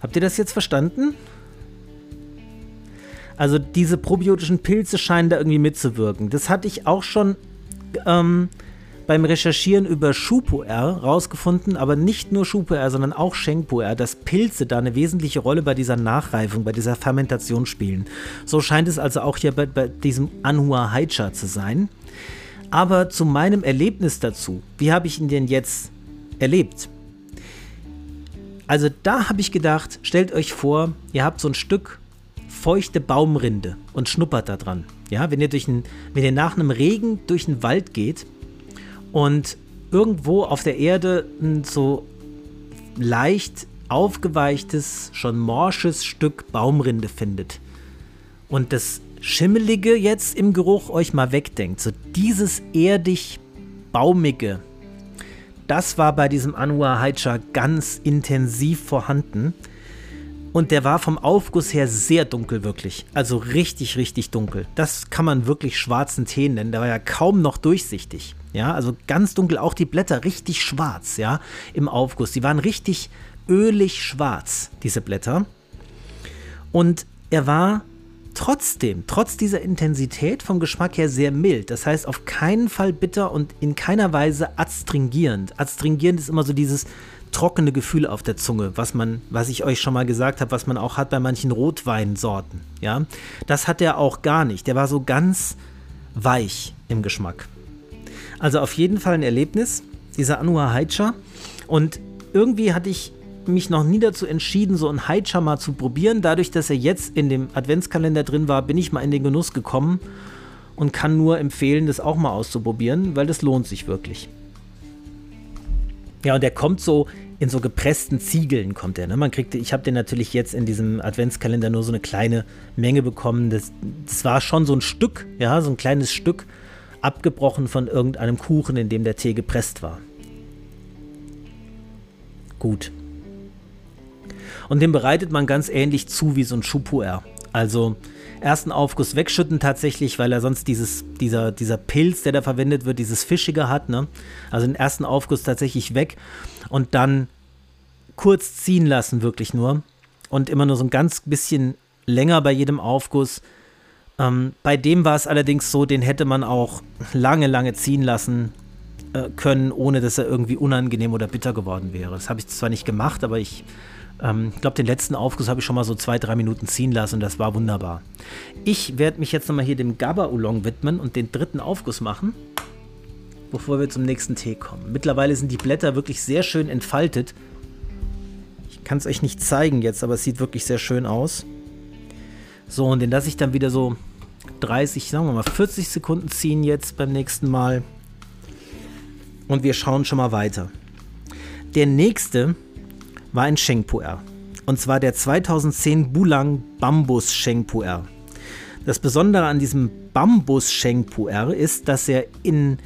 Habt ihr das jetzt verstanden? Also diese probiotischen Pilze scheinen da irgendwie mitzuwirken. Das hatte ich auch schon ähm, beim Recherchieren über Schupo-R rausgefunden, aber nicht nur Schupo-R, sondern auch Shengpo-R, dass Pilze da eine wesentliche Rolle bei dieser Nachreifung, bei dieser Fermentation spielen. So scheint es also auch hier bei, bei diesem Anhua Haicha zu sein. Aber zu meinem Erlebnis dazu, wie habe ich ihn denn jetzt erlebt? Also da habe ich gedacht, stellt euch vor, ihr habt so ein Stück feuchte Baumrinde und schnuppert da dran. Ja, wenn ihr, durch ein, wenn ihr nach einem Regen durch den Wald geht und irgendwo auf der Erde ein so leicht aufgeweichtes, schon morsches Stück Baumrinde findet und das Schimmelige jetzt im Geruch euch mal wegdenkt, so dieses erdig baumige, das war bei diesem Anua Haicha ganz intensiv vorhanden. Und der war vom Aufguss her sehr dunkel, wirklich. Also richtig, richtig dunkel. Das kann man wirklich schwarzen Tee nennen. Der war ja kaum noch durchsichtig. Ja, also ganz dunkel, auch die Blätter richtig schwarz, ja, im Aufguss. Die waren richtig ölig schwarz, diese Blätter. Und er war trotzdem, trotz dieser Intensität vom Geschmack her sehr mild. Das heißt, auf keinen Fall bitter und in keiner Weise adstringierend. Adstringierend ist immer so dieses trockene Gefühl auf der Zunge, was man, was ich euch schon mal gesagt habe, was man auch hat bei manchen Rotweinsorten. Ja, das hat er auch gar nicht. Der war so ganz weich im Geschmack. Also auf jeden Fall ein Erlebnis, dieser Anua Haicha. Und irgendwie hatte ich mich noch nie dazu entschieden, so einen Haicha mal zu probieren. Dadurch, dass er jetzt in dem Adventskalender drin war, bin ich mal in den Genuss gekommen und kann nur empfehlen, das auch mal auszuprobieren, weil das lohnt sich wirklich. Ja, und der kommt so in so gepressten Ziegeln kommt er. Ne? Man kriegt, ich habe den natürlich jetzt in diesem Adventskalender nur so eine kleine Menge bekommen. Das, das war schon so ein Stück, ja, so ein kleines Stück, abgebrochen von irgendeinem Kuchen, in dem der Tee gepresst war. Gut. Und den bereitet man ganz ähnlich zu wie so ein Schupuer. Also ersten Aufguss wegschütten tatsächlich, weil er sonst dieses, dieser, dieser Pilz, der da verwendet wird, dieses Fischige hat. Ne? Also den ersten Aufguss tatsächlich weg und dann kurz ziehen lassen, wirklich nur. Und immer nur so ein ganz bisschen länger bei jedem Aufguss. Ähm, bei dem war es allerdings so, den hätte man auch lange, lange ziehen lassen äh, können, ohne dass er irgendwie unangenehm oder bitter geworden wäre. Das habe ich zwar nicht gemacht, aber ich ähm, ich glaube, den letzten Aufguss habe ich schon mal so zwei, drei Minuten ziehen lassen und das war wunderbar. Ich werde mich jetzt nochmal hier dem Gaba Oolong widmen und den dritten Aufguss machen, bevor wir zum nächsten Tee kommen. Mittlerweile sind die Blätter wirklich sehr schön entfaltet. Ich kann es euch nicht zeigen jetzt, aber es sieht wirklich sehr schön aus. So, und den lasse ich dann wieder so 30, sagen wir mal 40 Sekunden ziehen jetzt beim nächsten Mal. Und wir schauen schon mal weiter. Der nächste war ein Shengpuer. Und zwar der 2010 Bulang Bambus Shengpuer. Das Besondere an diesem Bambus Shengpuer ist, dass er in,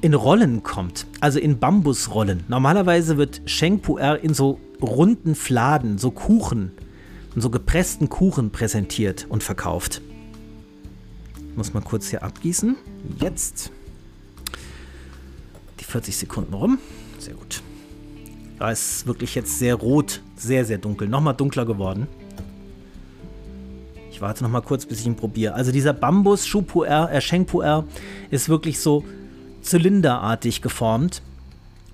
in Rollen kommt. Also in Bambusrollen. Normalerweise wird Shengpuer in so runden Fladen, so Kuchen, so gepressten Kuchen präsentiert und verkauft. Muss man kurz hier abgießen. Jetzt. Die 40 Sekunden rum. Sehr gut. Da ist wirklich jetzt sehr rot, sehr, sehr dunkel. Nochmal dunkler geworden. Ich warte nochmal kurz, bis ich ihn probiere. Also dieser Bambus Schupuer, äh, Shengpuer ist wirklich so zylinderartig geformt.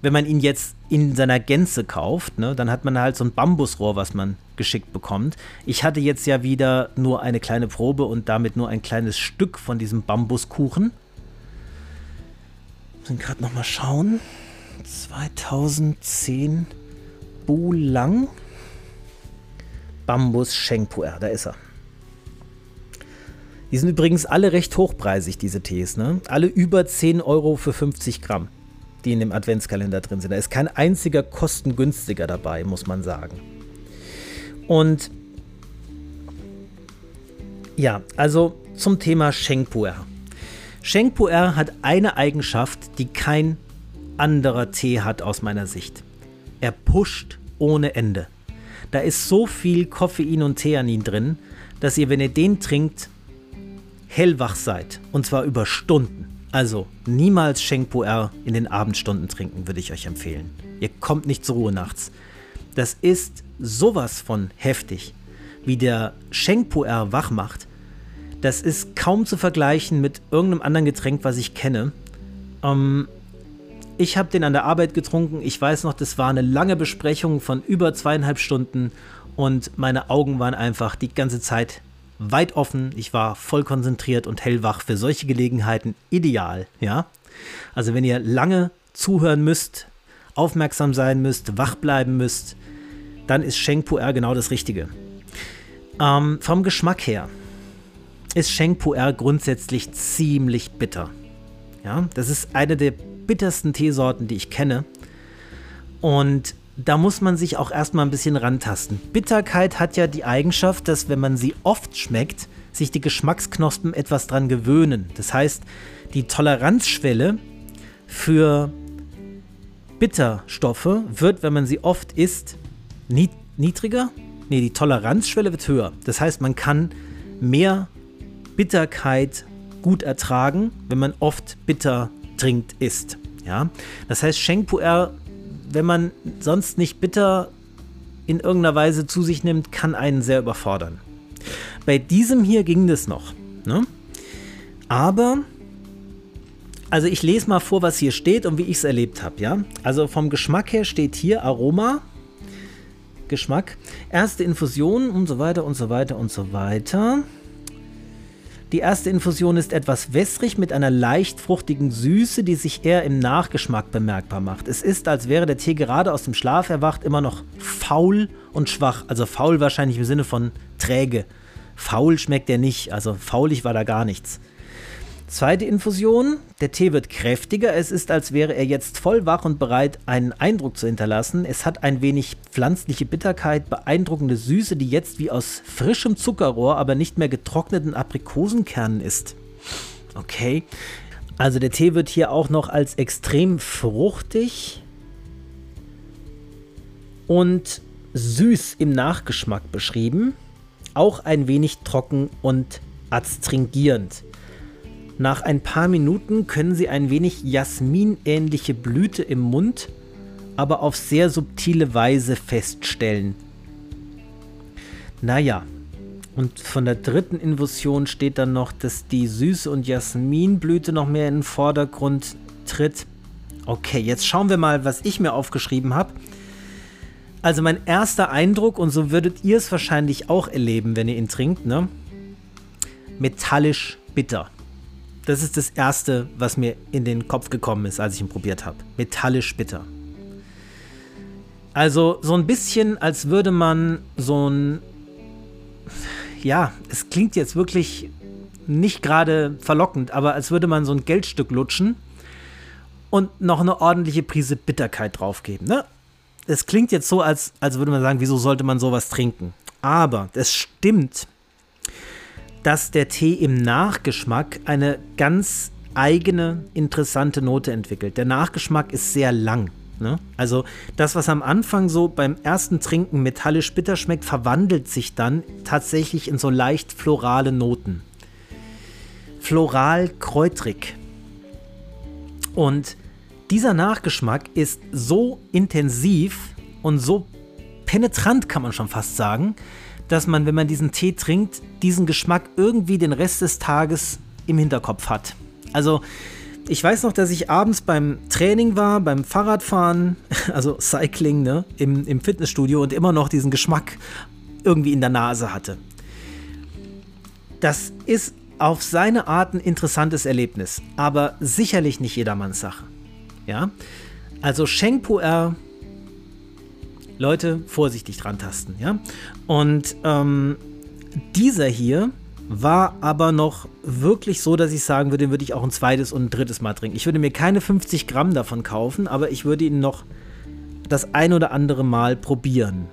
Wenn man ihn jetzt in seiner Gänze kauft, ne, dann hat man halt so ein Bambusrohr, was man geschickt bekommt. Ich hatte jetzt ja wieder nur eine kleine Probe und damit nur ein kleines Stück von diesem Bambuskuchen. Ich muss gerade nochmal schauen. 2010 Bulang Bambus Shengpuer, da ist er. Die sind übrigens alle recht hochpreisig, diese Tees. Ne? Alle über 10 Euro für 50 Gramm, die in dem Adventskalender drin sind. Da ist kein einziger kostengünstiger dabei, muss man sagen. Und ja, also zum Thema Shengpuer. Shengpuer hat eine Eigenschaft, die kein anderer Tee hat aus meiner Sicht. Er pusht ohne Ende. Da ist so viel Koffein und Theanin drin, dass ihr, wenn ihr den trinkt, hellwach seid. Und zwar über Stunden. Also niemals Shengpo R in den Abendstunden trinken, würde ich euch empfehlen. Ihr kommt nicht zur Ruhe nachts. Das ist sowas von heftig, wie der Shengpo R wach macht. Das ist kaum zu vergleichen mit irgendeinem anderen Getränk, was ich kenne. Ähm, ich habe den an der Arbeit getrunken. Ich weiß noch, das war eine lange Besprechung von über zweieinhalb Stunden und meine Augen waren einfach die ganze Zeit weit offen. Ich war voll konzentriert und hellwach für solche Gelegenheiten ideal, ja. Also wenn ihr lange zuhören müsst, aufmerksam sein müsst, wach bleiben müsst, dann ist Sheng Puer genau das Richtige. Ähm, vom Geschmack her ist Sheng Puer grundsätzlich ziemlich bitter. Ja, das ist eine der bittersten Teesorten, die ich kenne. Und da muss man sich auch erstmal ein bisschen rantasten. Bitterkeit hat ja die Eigenschaft, dass wenn man sie oft schmeckt, sich die Geschmacksknospen etwas dran gewöhnen. Das heißt, die Toleranzschwelle für Bitterstoffe wird, wenn man sie oft isst, niedriger? Nee, die Toleranzschwelle wird höher. Das heißt, man kann mehr Bitterkeit gut ertragen, wenn man oft bitter trinkt, isst. Ja? Das heißt, Sheng Puer, wenn man sonst nicht bitter in irgendeiner Weise zu sich nimmt, kann einen sehr überfordern. Bei diesem hier ging das noch. Ne? Aber, also ich lese mal vor, was hier steht und wie ich es erlebt habe. Ja? Also vom Geschmack her steht hier Aroma, Geschmack, erste Infusion und so weiter und so weiter und so weiter. Die erste Infusion ist etwas wässrig mit einer leicht fruchtigen Süße, die sich eher im Nachgeschmack bemerkbar macht. Es ist, als wäre der Tee gerade aus dem Schlaf erwacht, immer noch faul und schwach. Also faul wahrscheinlich im Sinne von träge. Faul schmeckt er nicht, also faulig war da gar nichts. Zweite Infusion, der Tee wird kräftiger, es ist, als wäre er jetzt voll wach und bereit, einen Eindruck zu hinterlassen. Es hat ein wenig pflanzliche Bitterkeit, beeindruckende Süße, die jetzt wie aus frischem Zuckerrohr, aber nicht mehr getrockneten Aprikosenkernen ist. Okay, also der Tee wird hier auch noch als extrem fruchtig und süß im Nachgeschmack beschrieben, auch ein wenig trocken und adstringierend. Nach ein paar Minuten können Sie ein wenig jasminähnliche Blüte im Mund, aber auf sehr subtile Weise feststellen. Naja, und von der dritten Infusion steht dann noch, dass die Süße- und Jasminblüte noch mehr in den Vordergrund tritt. Okay, jetzt schauen wir mal, was ich mir aufgeschrieben habe. Also mein erster Eindruck, und so würdet ihr es wahrscheinlich auch erleben, wenn ihr ihn trinkt, ne? Metallisch bitter. Das ist das Erste, was mir in den Kopf gekommen ist, als ich ihn probiert habe. Metallisch bitter. Also so ein bisschen, als würde man so ein... Ja, es klingt jetzt wirklich nicht gerade verlockend, aber als würde man so ein Geldstück lutschen und noch eine ordentliche Prise Bitterkeit draufgeben. Ne? Es klingt jetzt so, als, als würde man sagen, wieso sollte man sowas trinken? Aber es stimmt dass der Tee im Nachgeschmack eine ganz eigene, interessante Note entwickelt. Der Nachgeschmack ist sehr lang. Ne? Also das, was am Anfang so beim ersten Trinken metallisch bitter schmeckt, verwandelt sich dann tatsächlich in so leicht florale Noten. Floral kräutrig. Und dieser Nachgeschmack ist so intensiv und so penetrant, kann man schon fast sagen, dass man, wenn man diesen Tee trinkt, diesen Geschmack irgendwie den Rest des Tages im Hinterkopf hat. Also ich weiß noch, dass ich abends beim Training war, beim Fahrradfahren, [laughs] also Cycling, ne, im, im Fitnessstudio und immer noch diesen Geschmack irgendwie in der Nase hatte. Das ist auf seine Art ein interessantes Erlebnis, aber sicherlich nicht jedermanns Sache. Ja? Also Sheng Puer Leute, vorsichtig dran tasten, ja. Und ähm, dieser hier war aber noch wirklich so, dass ich sagen würde, den würde ich auch ein zweites und ein drittes Mal trinken. Ich würde mir keine 50 Gramm davon kaufen, aber ich würde ihn noch das ein oder andere Mal probieren.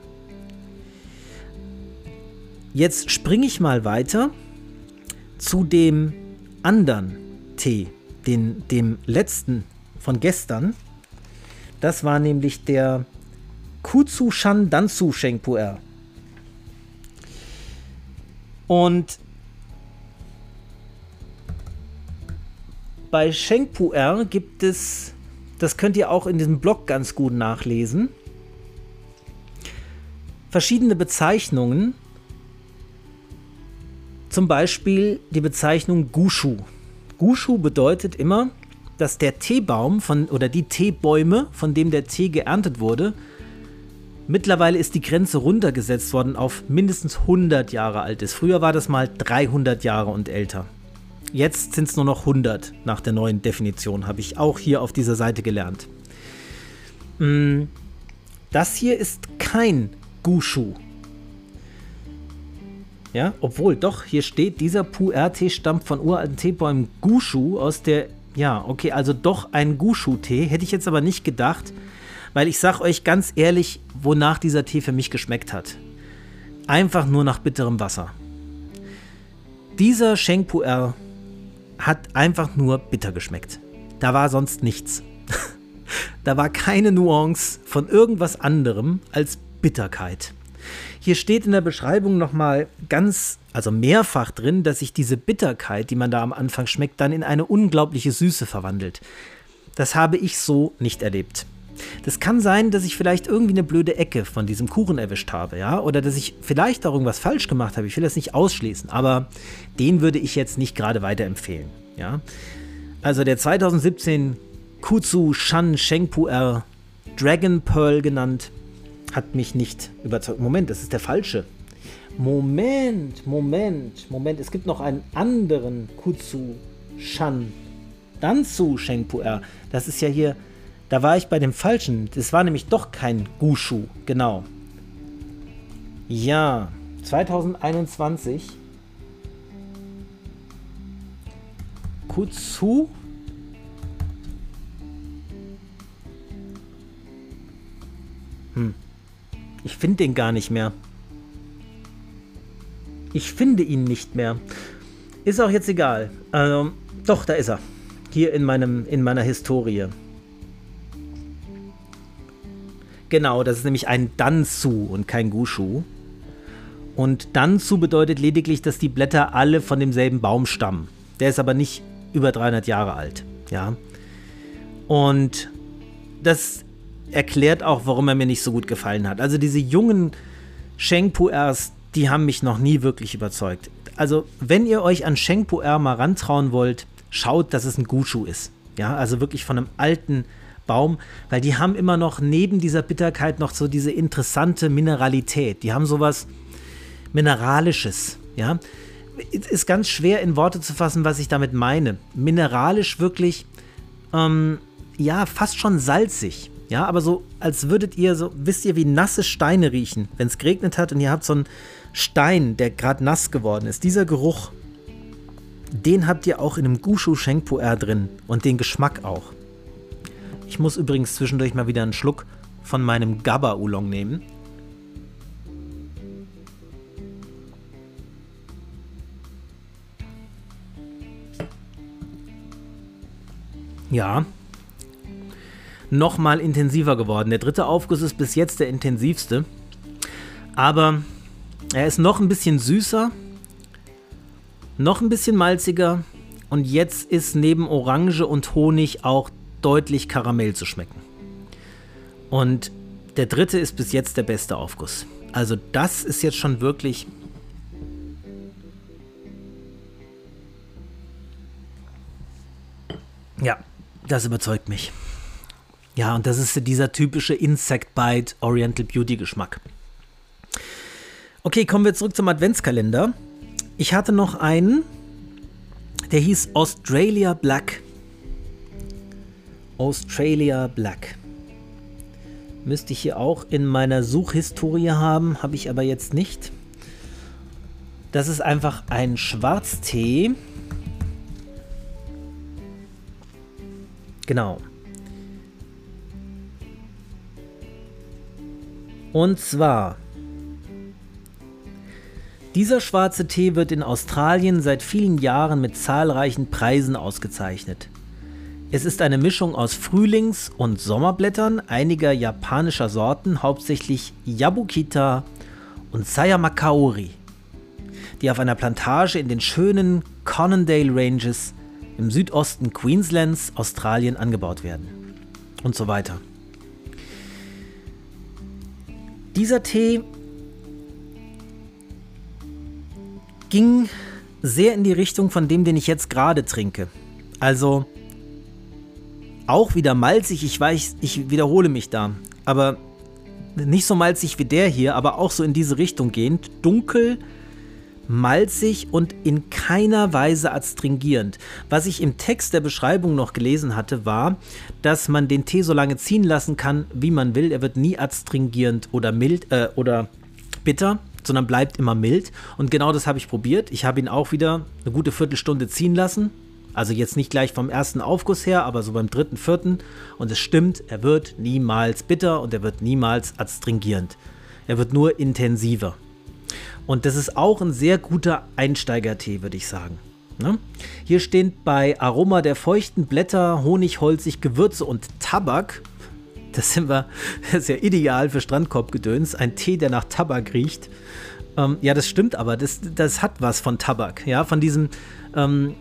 Jetzt springe ich mal weiter zu dem anderen Tee, den, dem letzten von gestern. Das war nämlich der Kutsu Shan Dansu Sheng Puer. Und bei Sheng Puer gibt es, das könnt ihr auch in diesem Blog ganz gut nachlesen, verschiedene Bezeichnungen. Zum Beispiel die Bezeichnung Gushu. Gushu bedeutet immer, dass der Teebaum von, oder die Teebäume, von dem der Tee geerntet wurde, mittlerweile ist die Grenze runtergesetzt worden auf mindestens 100 Jahre alt ist. Früher war das mal 300 Jahre und älter. Jetzt sind es nur noch 100 nach der neuen Definition, habe ich auch hier auf dieser Seite gelernt. Mm, das hier ist kein Gushu. Ja, obwohl, doch, hier steht, dieser Pu'er-Tee stammt von uralten Teebäumen Gushu aus der, ja, okay, also doch ein Gushu-Tee. Hätte ich jetzt aber nicht gedacht, weil ich sag euch ganz ehrlich, wonach dieser Tee für mich geschmeckt hat. Einfach nur nach bitterem Wasser. Dieser Sheng Pu'er hat einfach nur bitter geschmeckt. Da war sonst nichts. [laughs] da war keine Nuance von irgendwas anderem als Bitterkeit. Hier steht in der Beschreibung nochmal ganz, also mehrfach drin, dass sich diese Bitterkeit, die man da am Anfang schmeckt, dann in eine unglaubliche Süße verwandelt. Das habe ich so nicht erlebt. Das kann sein, dass ich vielleicht irgendwie eine blöde Ecke von diesem Kuchen erwischt habe, ja, oder dass ich vielleicht auch irgendwas falsch gemacht habe. Ich will das nicht ausschließen, aber den würde ich jetzt nicht gerade weiterempfehlen, ja. Also der 2017 Kutsu Shan Shengpu R Dragon Pearl genannt, hat mich nicht überzeugt. Moment, das ist der falsche. Moment, Moment, Moment. Es gibt noch einen anderen Kutsu Shan Danzu Shengpu R. Das ist ja hier, da war ich bei dem falschen. Das war nämlich doch kein Gushu, genau. Ja, 2021. Kutsu Hm. Ich finde den gar nicht mehr. Ich finde ihn nicht mehr. Ist auch jetzt egal. Also, doch, da ist er. Hier in, meinem, in meiner Historie. Genau, das ist nämlich ein Danzu und kein Gushu. Und Danzu bedeutet lediglich, dass die Blätter alle von demselben Baum stammen. Der ist aber nicht über 300 Jahre alt. Ja. Und das erklärt auch, warum er mir nicht so gut gefallen hat. Also diese jungen Shengpu-Rs, die haben mich noch nie wirklich überzeugt. Also wenn ihr euch an Shengpu-R mal rantrauen wollt, schaut, dass es ein Gushu ist. Ja, also wirklich von einem alten Baum, weil die haben immer noch neben dieser Bitterkeit noch so diese interessante Mineralität. Die haben sowas Mineralisches, ja. Ist ganz schwer in Worte zu fassen, was ich damit meine. Mineralisch wirklich, ähm, ja, fast schon salzig. Ja, aber so, als würdet ihr so, wisst ihr, wie nasse Steine riechen, wenn es geregnet hat und ihr habt so einen Stein, der gerade nass geworden ist. Dieser Geruch, den habt ihr auch in einem Gushu Shengpu R drin und den Geschmack auch. Ich muss übrigens zwischendurch mal wieder einen Schluck von meinem Gabba Oolong nehmen. Ja, nochmal intensiver geworden. Der dritte Aufguss ist bis jetzt der intensivste. Aber er ist noch ein bisschen süßer, noch ein bisschen malziger und jetzt ist neben Orange und Honig auch deutlich Karamell zu schmecken. Und der dritte ist bis jetzt der beste Aufguss. Also das ist jetzt schon wirklich... Ja, das überzeugt mich. Ja, und das ist dieser typische Insect Bite Oriental Beauty Geschmack. Okay, kommen wir zurück zum Adventskalender. Ich hatte noch einen, der hieß Australia Black. Australia Black. Müsste ich hier auch in meiner Suchhistorie haben, habe ich aber jetzt nicht. Das ist einfach ein Schwarztee. Genau. Und zwar, dieser schwarze Tee wird in Australien seit vielen Jahren mit zahlreichen Preisen ausgezeichnet. Es ist eine Mischung aus Frühlings- und Sommerblättern einiger japanischer Sorten, hauptsächlich Yabukita und Sayamakaori, die auf einer Plantage in den schönen Conondale Ranges im Südosten Queenslands, Australien angebaut werden. Und so weiter. Dieser Tee ging sehr in die Richtung von dem, den ich jetzt gerade trinke. Also auch wieder malzig. Ich weiß, ich wiederhole mich da. Aber nicht so malzig wie der hier, aber auch so in diese Richtung gehend. Dunkel, malzig und in keiner Weise adstringierend. Was ich im Text der Beschreibung noch gelesen hatte, war, dass man den Tee so lange ziehen lassen kann, wie man will. Er wird nie adstringierend oder mild äh, oder bitter, sondern bleibt immer mild. Und genau das habe ich probiert. Ich habe ihn auch wieder eine gute Viertelstunde ziehen lassen. Also jetzt nicht gleich vom ersten Aufguss her, aber so beim dritten, vierten. Und es stimmt, er wird niemals bitter und er wird niemals adstringierend. Er wird nur intensiver. Und das ist auch ein sehr guter Einsteigertee, würde ich sagen. Ne? Hier steht bei Aroma der feuchten Blätter, Honig, Holzig, Gewürze und Tabak. Das sind wir, das ist ja ideal für Strandkorbgedöns. Ein Tee, der nach Tabak riecht. Ähm, ja, das stimmt aber. Das, das hat was von Tabak. Ja, von diesem, ähm,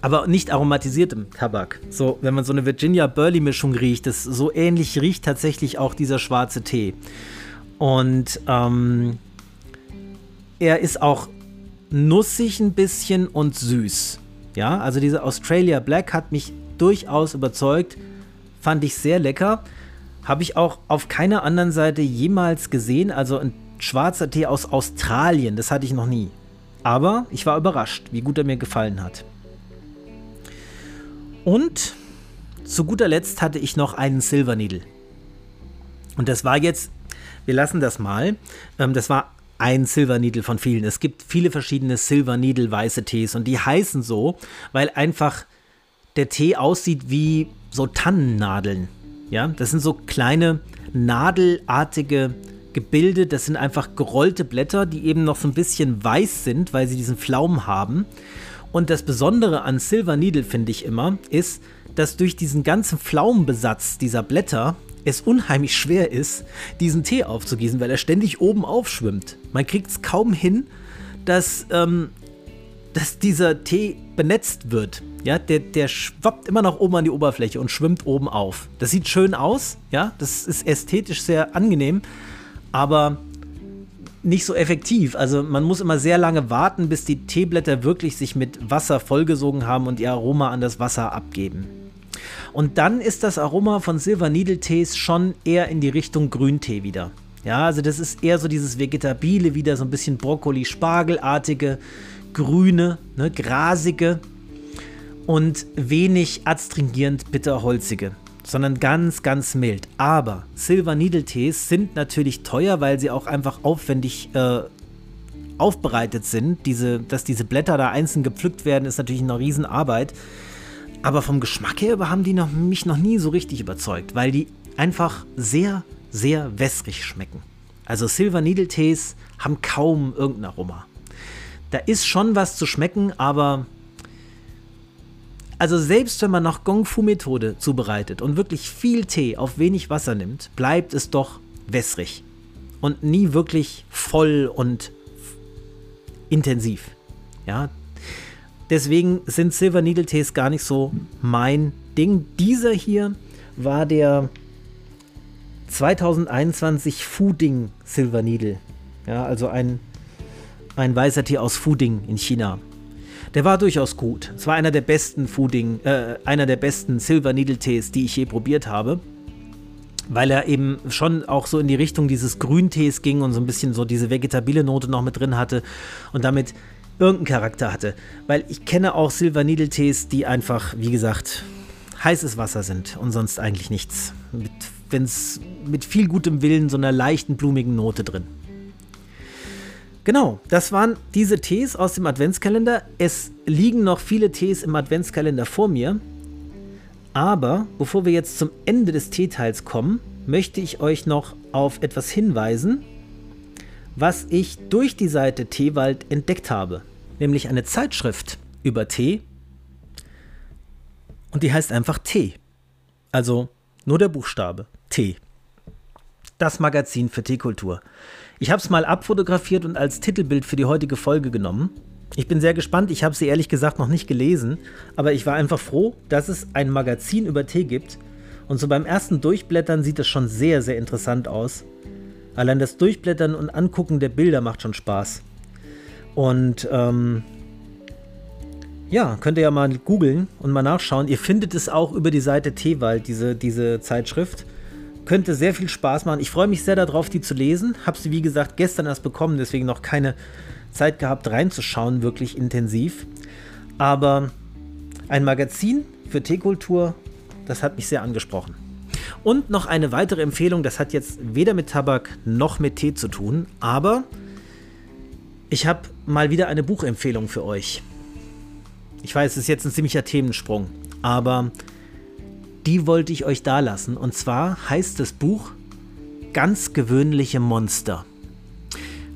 aber nicht aromatisiertem Tabak. So, wenn man so eine Virginia Burley Mischung riecht, das so ähnlich riecht tatsächlich auch dieser schwarze Tee. Und ähm, er ist auch nussig ein bisschen und süß. Ja, also dieser Australia Black hat mich durchaus überzeugt. Fand ich sehr lecker. Habe ich auch auf keiner anderen Seite jemals gesehen. Also ein schwarzer Tee aus Australien, das hatte ich noch nie. Aber ich war überrascht, wie gut er mir gefallen hat. Und zu guter Letzt hatte ich noch einen Silver Needle. Und das war jetzt, wir lassen das mal, ähm, das war ein Silver Needle von vielen. Es gibt viele verschiedene Silver Needle weiße Tees und die heißen so, weil einfach der Tee aussieht wie so Tannennadeln. Ja, das sind so kleine nadelartige Gebilde, das sind einfach gerollte Blätter, die eben noch so ein bisschen weiß sind, weil sie diesen Pflaumen haben. Und das Besondere an Silver Needle finde ich immer, ist, dass durch diesen ganzen Pflaumenbesatz dieser Blätter es unheimlich schwer ist, diesen Tee aufzugießen, weil er ständig oben aufschwimmt. Man kriegt es kaum hin, dass, ähm, dass dieser Tee benetzt wird. Ja, der, der schwappt immer noch oben an die Oberfläche und schwimmt oben auf. Das sieht schön aus, ja, das ist ästhetisch sehr angenehm, aber nicht so effektiv. Also man muss immer sehr lange warten, bis die Teeblätter wirklich sich mit Wasser vollgesogen haben und ihr Aroma an das Wasser abgeben. Und dann ist das Aroma von Silver Needle Tees schon eher in die Richtung Grüntee wieder. Ja, also das ist eher so dieses Vegetabile, wieder so ein bisschen Brokkoli-Spargelartige, grüne, ne, grasige und wenig adstringierend bitterholzige, sondern ganz, ganz mild. Aber Silver Needle Tees sind natürlich teuer, weil sie auch einfach aufwendig äh, aufbereitet sind. Diese, dass diese Blätter da einzeln gepflückt werden, ist natürlich eine Riesenarbeit. Aber vom Geschmack her haben die noch, mich noch nie so richtig überzeugt, weil die einfach sehr, sehr wässrig schmecken. Also Silver Needle Tees haben kaum irgendein Aroma. Da ist schon was zu schmecken, aber also selbst wenn man nach Gong Fu Methode zubereitet und wirklich viel Tee auf wenig Wasser nimmt, bleibt es doch wässrig und nie wirklich voll und intensiv. Ja, Deswegen sind Silver Needle Tees gar nicht so mein Ding. Dieser hier war der 2021 Fuding Silver Needle. Ja, also ein, ein weißer Tee aus Fuding in China. Der war durchaus gut. Es war einer der besten Fooding, äh, einer der besten Silver Needle Tees, die ich je probiert habe. Weil er eben schon auch so in die Richtung dieses Grüntees ging und so ein bisschen so diese vegetabile Note noch mit drin hatte und damit irgendeinen Charakter hatte. Weil ich kenne auch Silver Needle Tees, die einfach, wie gesagt, heißes Wasser sind und sonst eigentlich nichts. Wenn es mit viel gutem Willen so einer leichten blumigen Note drin. Genau, das waren diese Tees aus dem Adventskalender. Es liegen noch viele Tees im Adventskalender vor mir. Aber bevor wir jetzt zum Ende des Teeteils kommen, möchte ich euch noch auf etwas hinweisen, was ich durch die Seite Teewald entdeckt habe. Nämlich eine Zeitschrift über Tee. Und die heißt einfach Tee. Also nur der Buchstabe. Tee. Das Magazin für Teekultur. Ich habe es mal abfotografiert und als Titelbild für die heutige Folge genommen. Ich bin sehr gespannt, ich habe sie ehrlich gesagt noch nicht gelesen, aber ich war einfach froh, dass es ein Magazin über Tee gibt. Und so beim ersten Durchblättern sieht es schon sehr, sehr interessant aus. Allein das Durchblättern und Angucken der Bilder macht schon Spaß. Und ähm, Ja, könnt ihr ja mal googeln und mal nachschauen. Ihr findet es auch über die Seite Teewald, diese, diese Zeitschrift. Könnte sehr viel Spaß machen. Ich freue mich sehr darauf, die zu lesen. Habe sie, wie gesagt, gestern erst bekommen, deswegen noch keine Zeit gehabt, reinzuschauen, wirklich intensiv. Aber ein Magazin für Teekultur, das hat mich sehr angesprochen. Und noch eine weitere Empfehlung, das hat jetzt weder mit Tabak noch mit Tee zu tun, aber ich habe mal wieder eine Buchempfehlung für euch. Ich weiß, es ist jetzt ein ziemlicher Themensprung, aber die wollte ich euch da lassen. Und zwar heißt das Buch Ganz gewöhnliche Monster.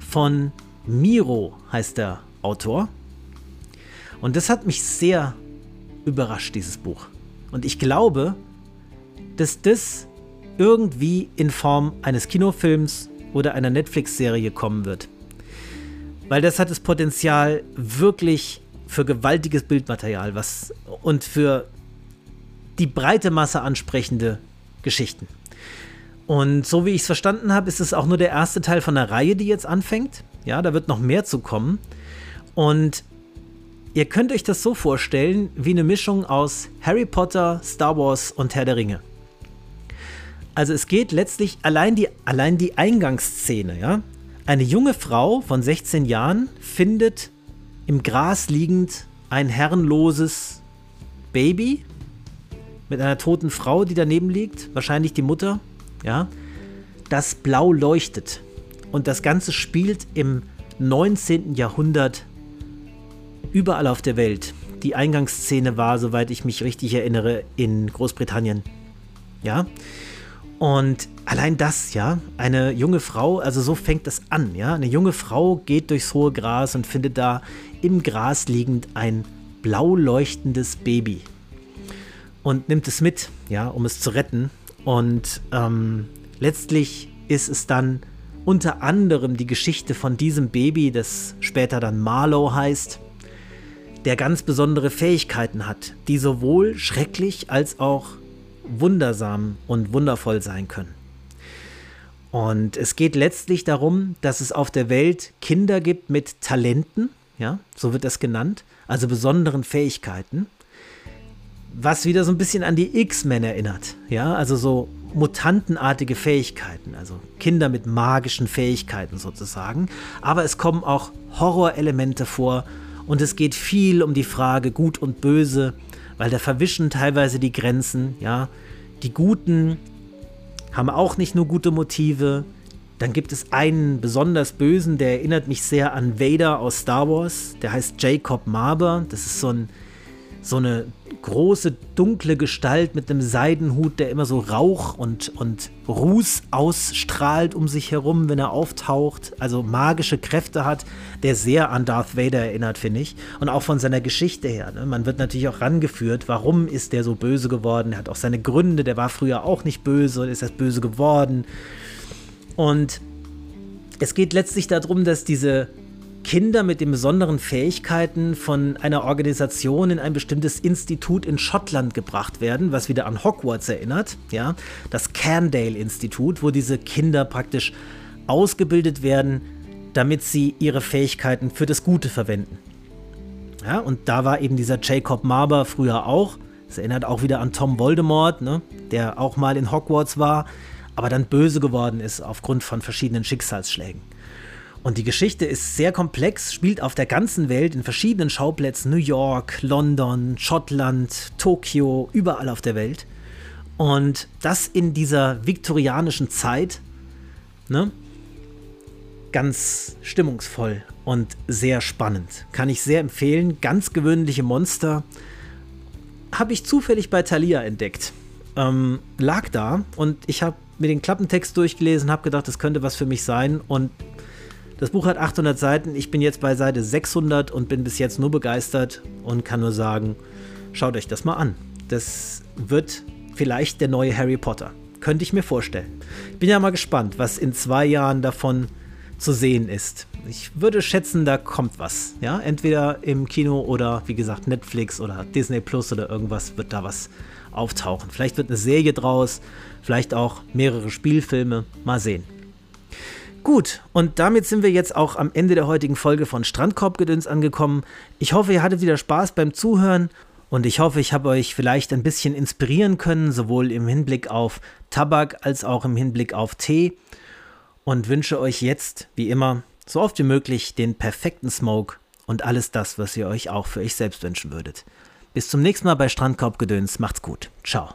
Von Miro heißt der Autor. Und das hat mich sehr überrascht, dieses Buch. Und ich glaube, dass das irgendwie in Form eines Kinofilms oder einer Netflix-Serie kommen wird. Weil das hat das Potenzial, wirklich für gewaltiges Bildmaterial was und für die breite Masse ansprechende Geschichten. Und so wie ich es verstanden habe, ist es auch nur der erste Teil von der Reihe, die jetzt anfängt. Ja, da wird noch mehr zu kommen. Und ihr könnt euch das so vorstellen wie eine Mischung aus Harry Potter, Star Wars und Herr der Ringe. Also es geht letztlich allein die, allein die Eingangsszene, ja. Eine junge Frau von 16 Jahren findet im Gras liegend ein herrenloses Baby mit einer toten Frau, die daneben liegt, wahrscheinlich die Mutter, ja, das blau leuchtet. Und das Ganze spielt im 19. Jahrhundert überall auf der Welt. Die Eingangsszene war, soweit ich mich richtig erinnere, in Großbritannien. Ja. Und allein das, ja, eine junge Frau, also so fängt das an, ja. Eine junge Frau geht durchs hohe Gras und findet da im Gras liegend ein blau leuchtendes Baby und nimmt es mit, ja, um es zu retten. Und ähm, letztlich ist es dann unter anderem die Geschichte von diesem Baby, das später dann Marlow heißt, der ganz besondere Fähigkeiten hat, die sowohl schrecklich als auch wundersam und wundervoll sein können. Und es geht letztlich darum, dass es auf der Welt Kinder gibt mit Talenten, ja, so wird das genannt, also besonderen Fähigkeiten, was wieder so ein bisschen an die X-Men erinnert, ja, also so mutantenartige Fähigkeiten, also Kinder mit magischen Fähigkeiten sozusagen, aber es kommen auch Horrorelemente vor und es geht viel um die Frage gut und böse, weil da verwischen teilweise die Grenzen, ja, die Guten haben auch nicht nur gute Motive, dann gibt es einen besonders bösen, der erinnert mich sehr an Vader aus Star Wars. Der heißt Jacob Marber. Das ist so, ein, so eine große, dunkle Gestalt mit einem Seidenhut, der immer so Rauch und, und Ruß ausstrahlt um sich herum, wenn er auftaucht. Also magische Kräfte hat, der sehr an Darth Vader erinnert, finde ich. Und auch von seiner Geschichte her. Ne? Man wird natürlich auch rangeführt, warum ist der so böse geworden. Er hat auch seine Gründe. Der war früher auch nicht böse und ist erst böse geworden. Und es geht letztlich darum, dass diese Kinder mit den besonderen Fähigkeiten von einer Organisation in ein bestimmtes Institut in Schottland gebracht werden, was wieder an Hogwarts erinnert, ja, das Candale Institut, wo diese Kinder praktisch ausgebildet werden, damit sie ihre Fähigkeiten für das Gute verwenden. Ja, und da war eben dieser Jacob Marber früher auch. Das erinnert auch wieder an Tom Voldemort, ne, der auch mal in Hogwarts war, aber dann böse geworden ist aufgrund von verschiedenen Schicksalsschlägen. Und die Geschichte ist sehr komplex, spielt auf der ganzen Welt in verschiedenen Schauplätzen, New York, London, Schottland, Tokio, überall auf der Welt. Und das in dieser viktorianischen Zeit, ne? Ganz stimmungsvoll und sehr spannend. Kann ich sehr empfehlen. Ganz gewöhnliche Monster. Habe ich zufällig bei Thalia entdeckt. Ähm, lag da und ich habe mir den Klappentext durchgelesen, habe gedacht, das könnte was für mich sein und das Buch hat 800 Seiten. Ich bin jetzt bei Seite 600 und bin bis jetzt nur begeistert und kann nur sagen, schaut euch das mal an. Das wird vielleicht der neue Harry Potter. Könnte ich mir vorstellen. Bin ja mal gespannt, was in zwei Jahren davon zu sehen ist. Ich würde schätzen, da kommt was. Ja, entweder im Kino oder wie gesagt Netflix oder Disney Plus oder irgendwas wird da was auftauchen. Vielleicht wird eine Serie draus, vielleicht auch mehrere Spielfilme. Mal sehen. Gut, und damit sind wir jetzt auch am Ende der heutigen Folge von Strandkorbgedöns angekommen. Ich hoffe, ihr hattet wieder Spaß beim Zuhören und ich hoffe, ich habe euch vielleicht ein bisschen inspirieren können, sowohl im Hinblick auf Tabak als auch im Hinblick auf Tee und wünsche euch jetzt, wie immer, so oft wie möglich den perfekten Smoke und alles das, was ihr euch auch für euch selbst wünschen würdet. Bis zum nächsten Mal bei Strandkorbgedöns. Macht's gut. Ciao.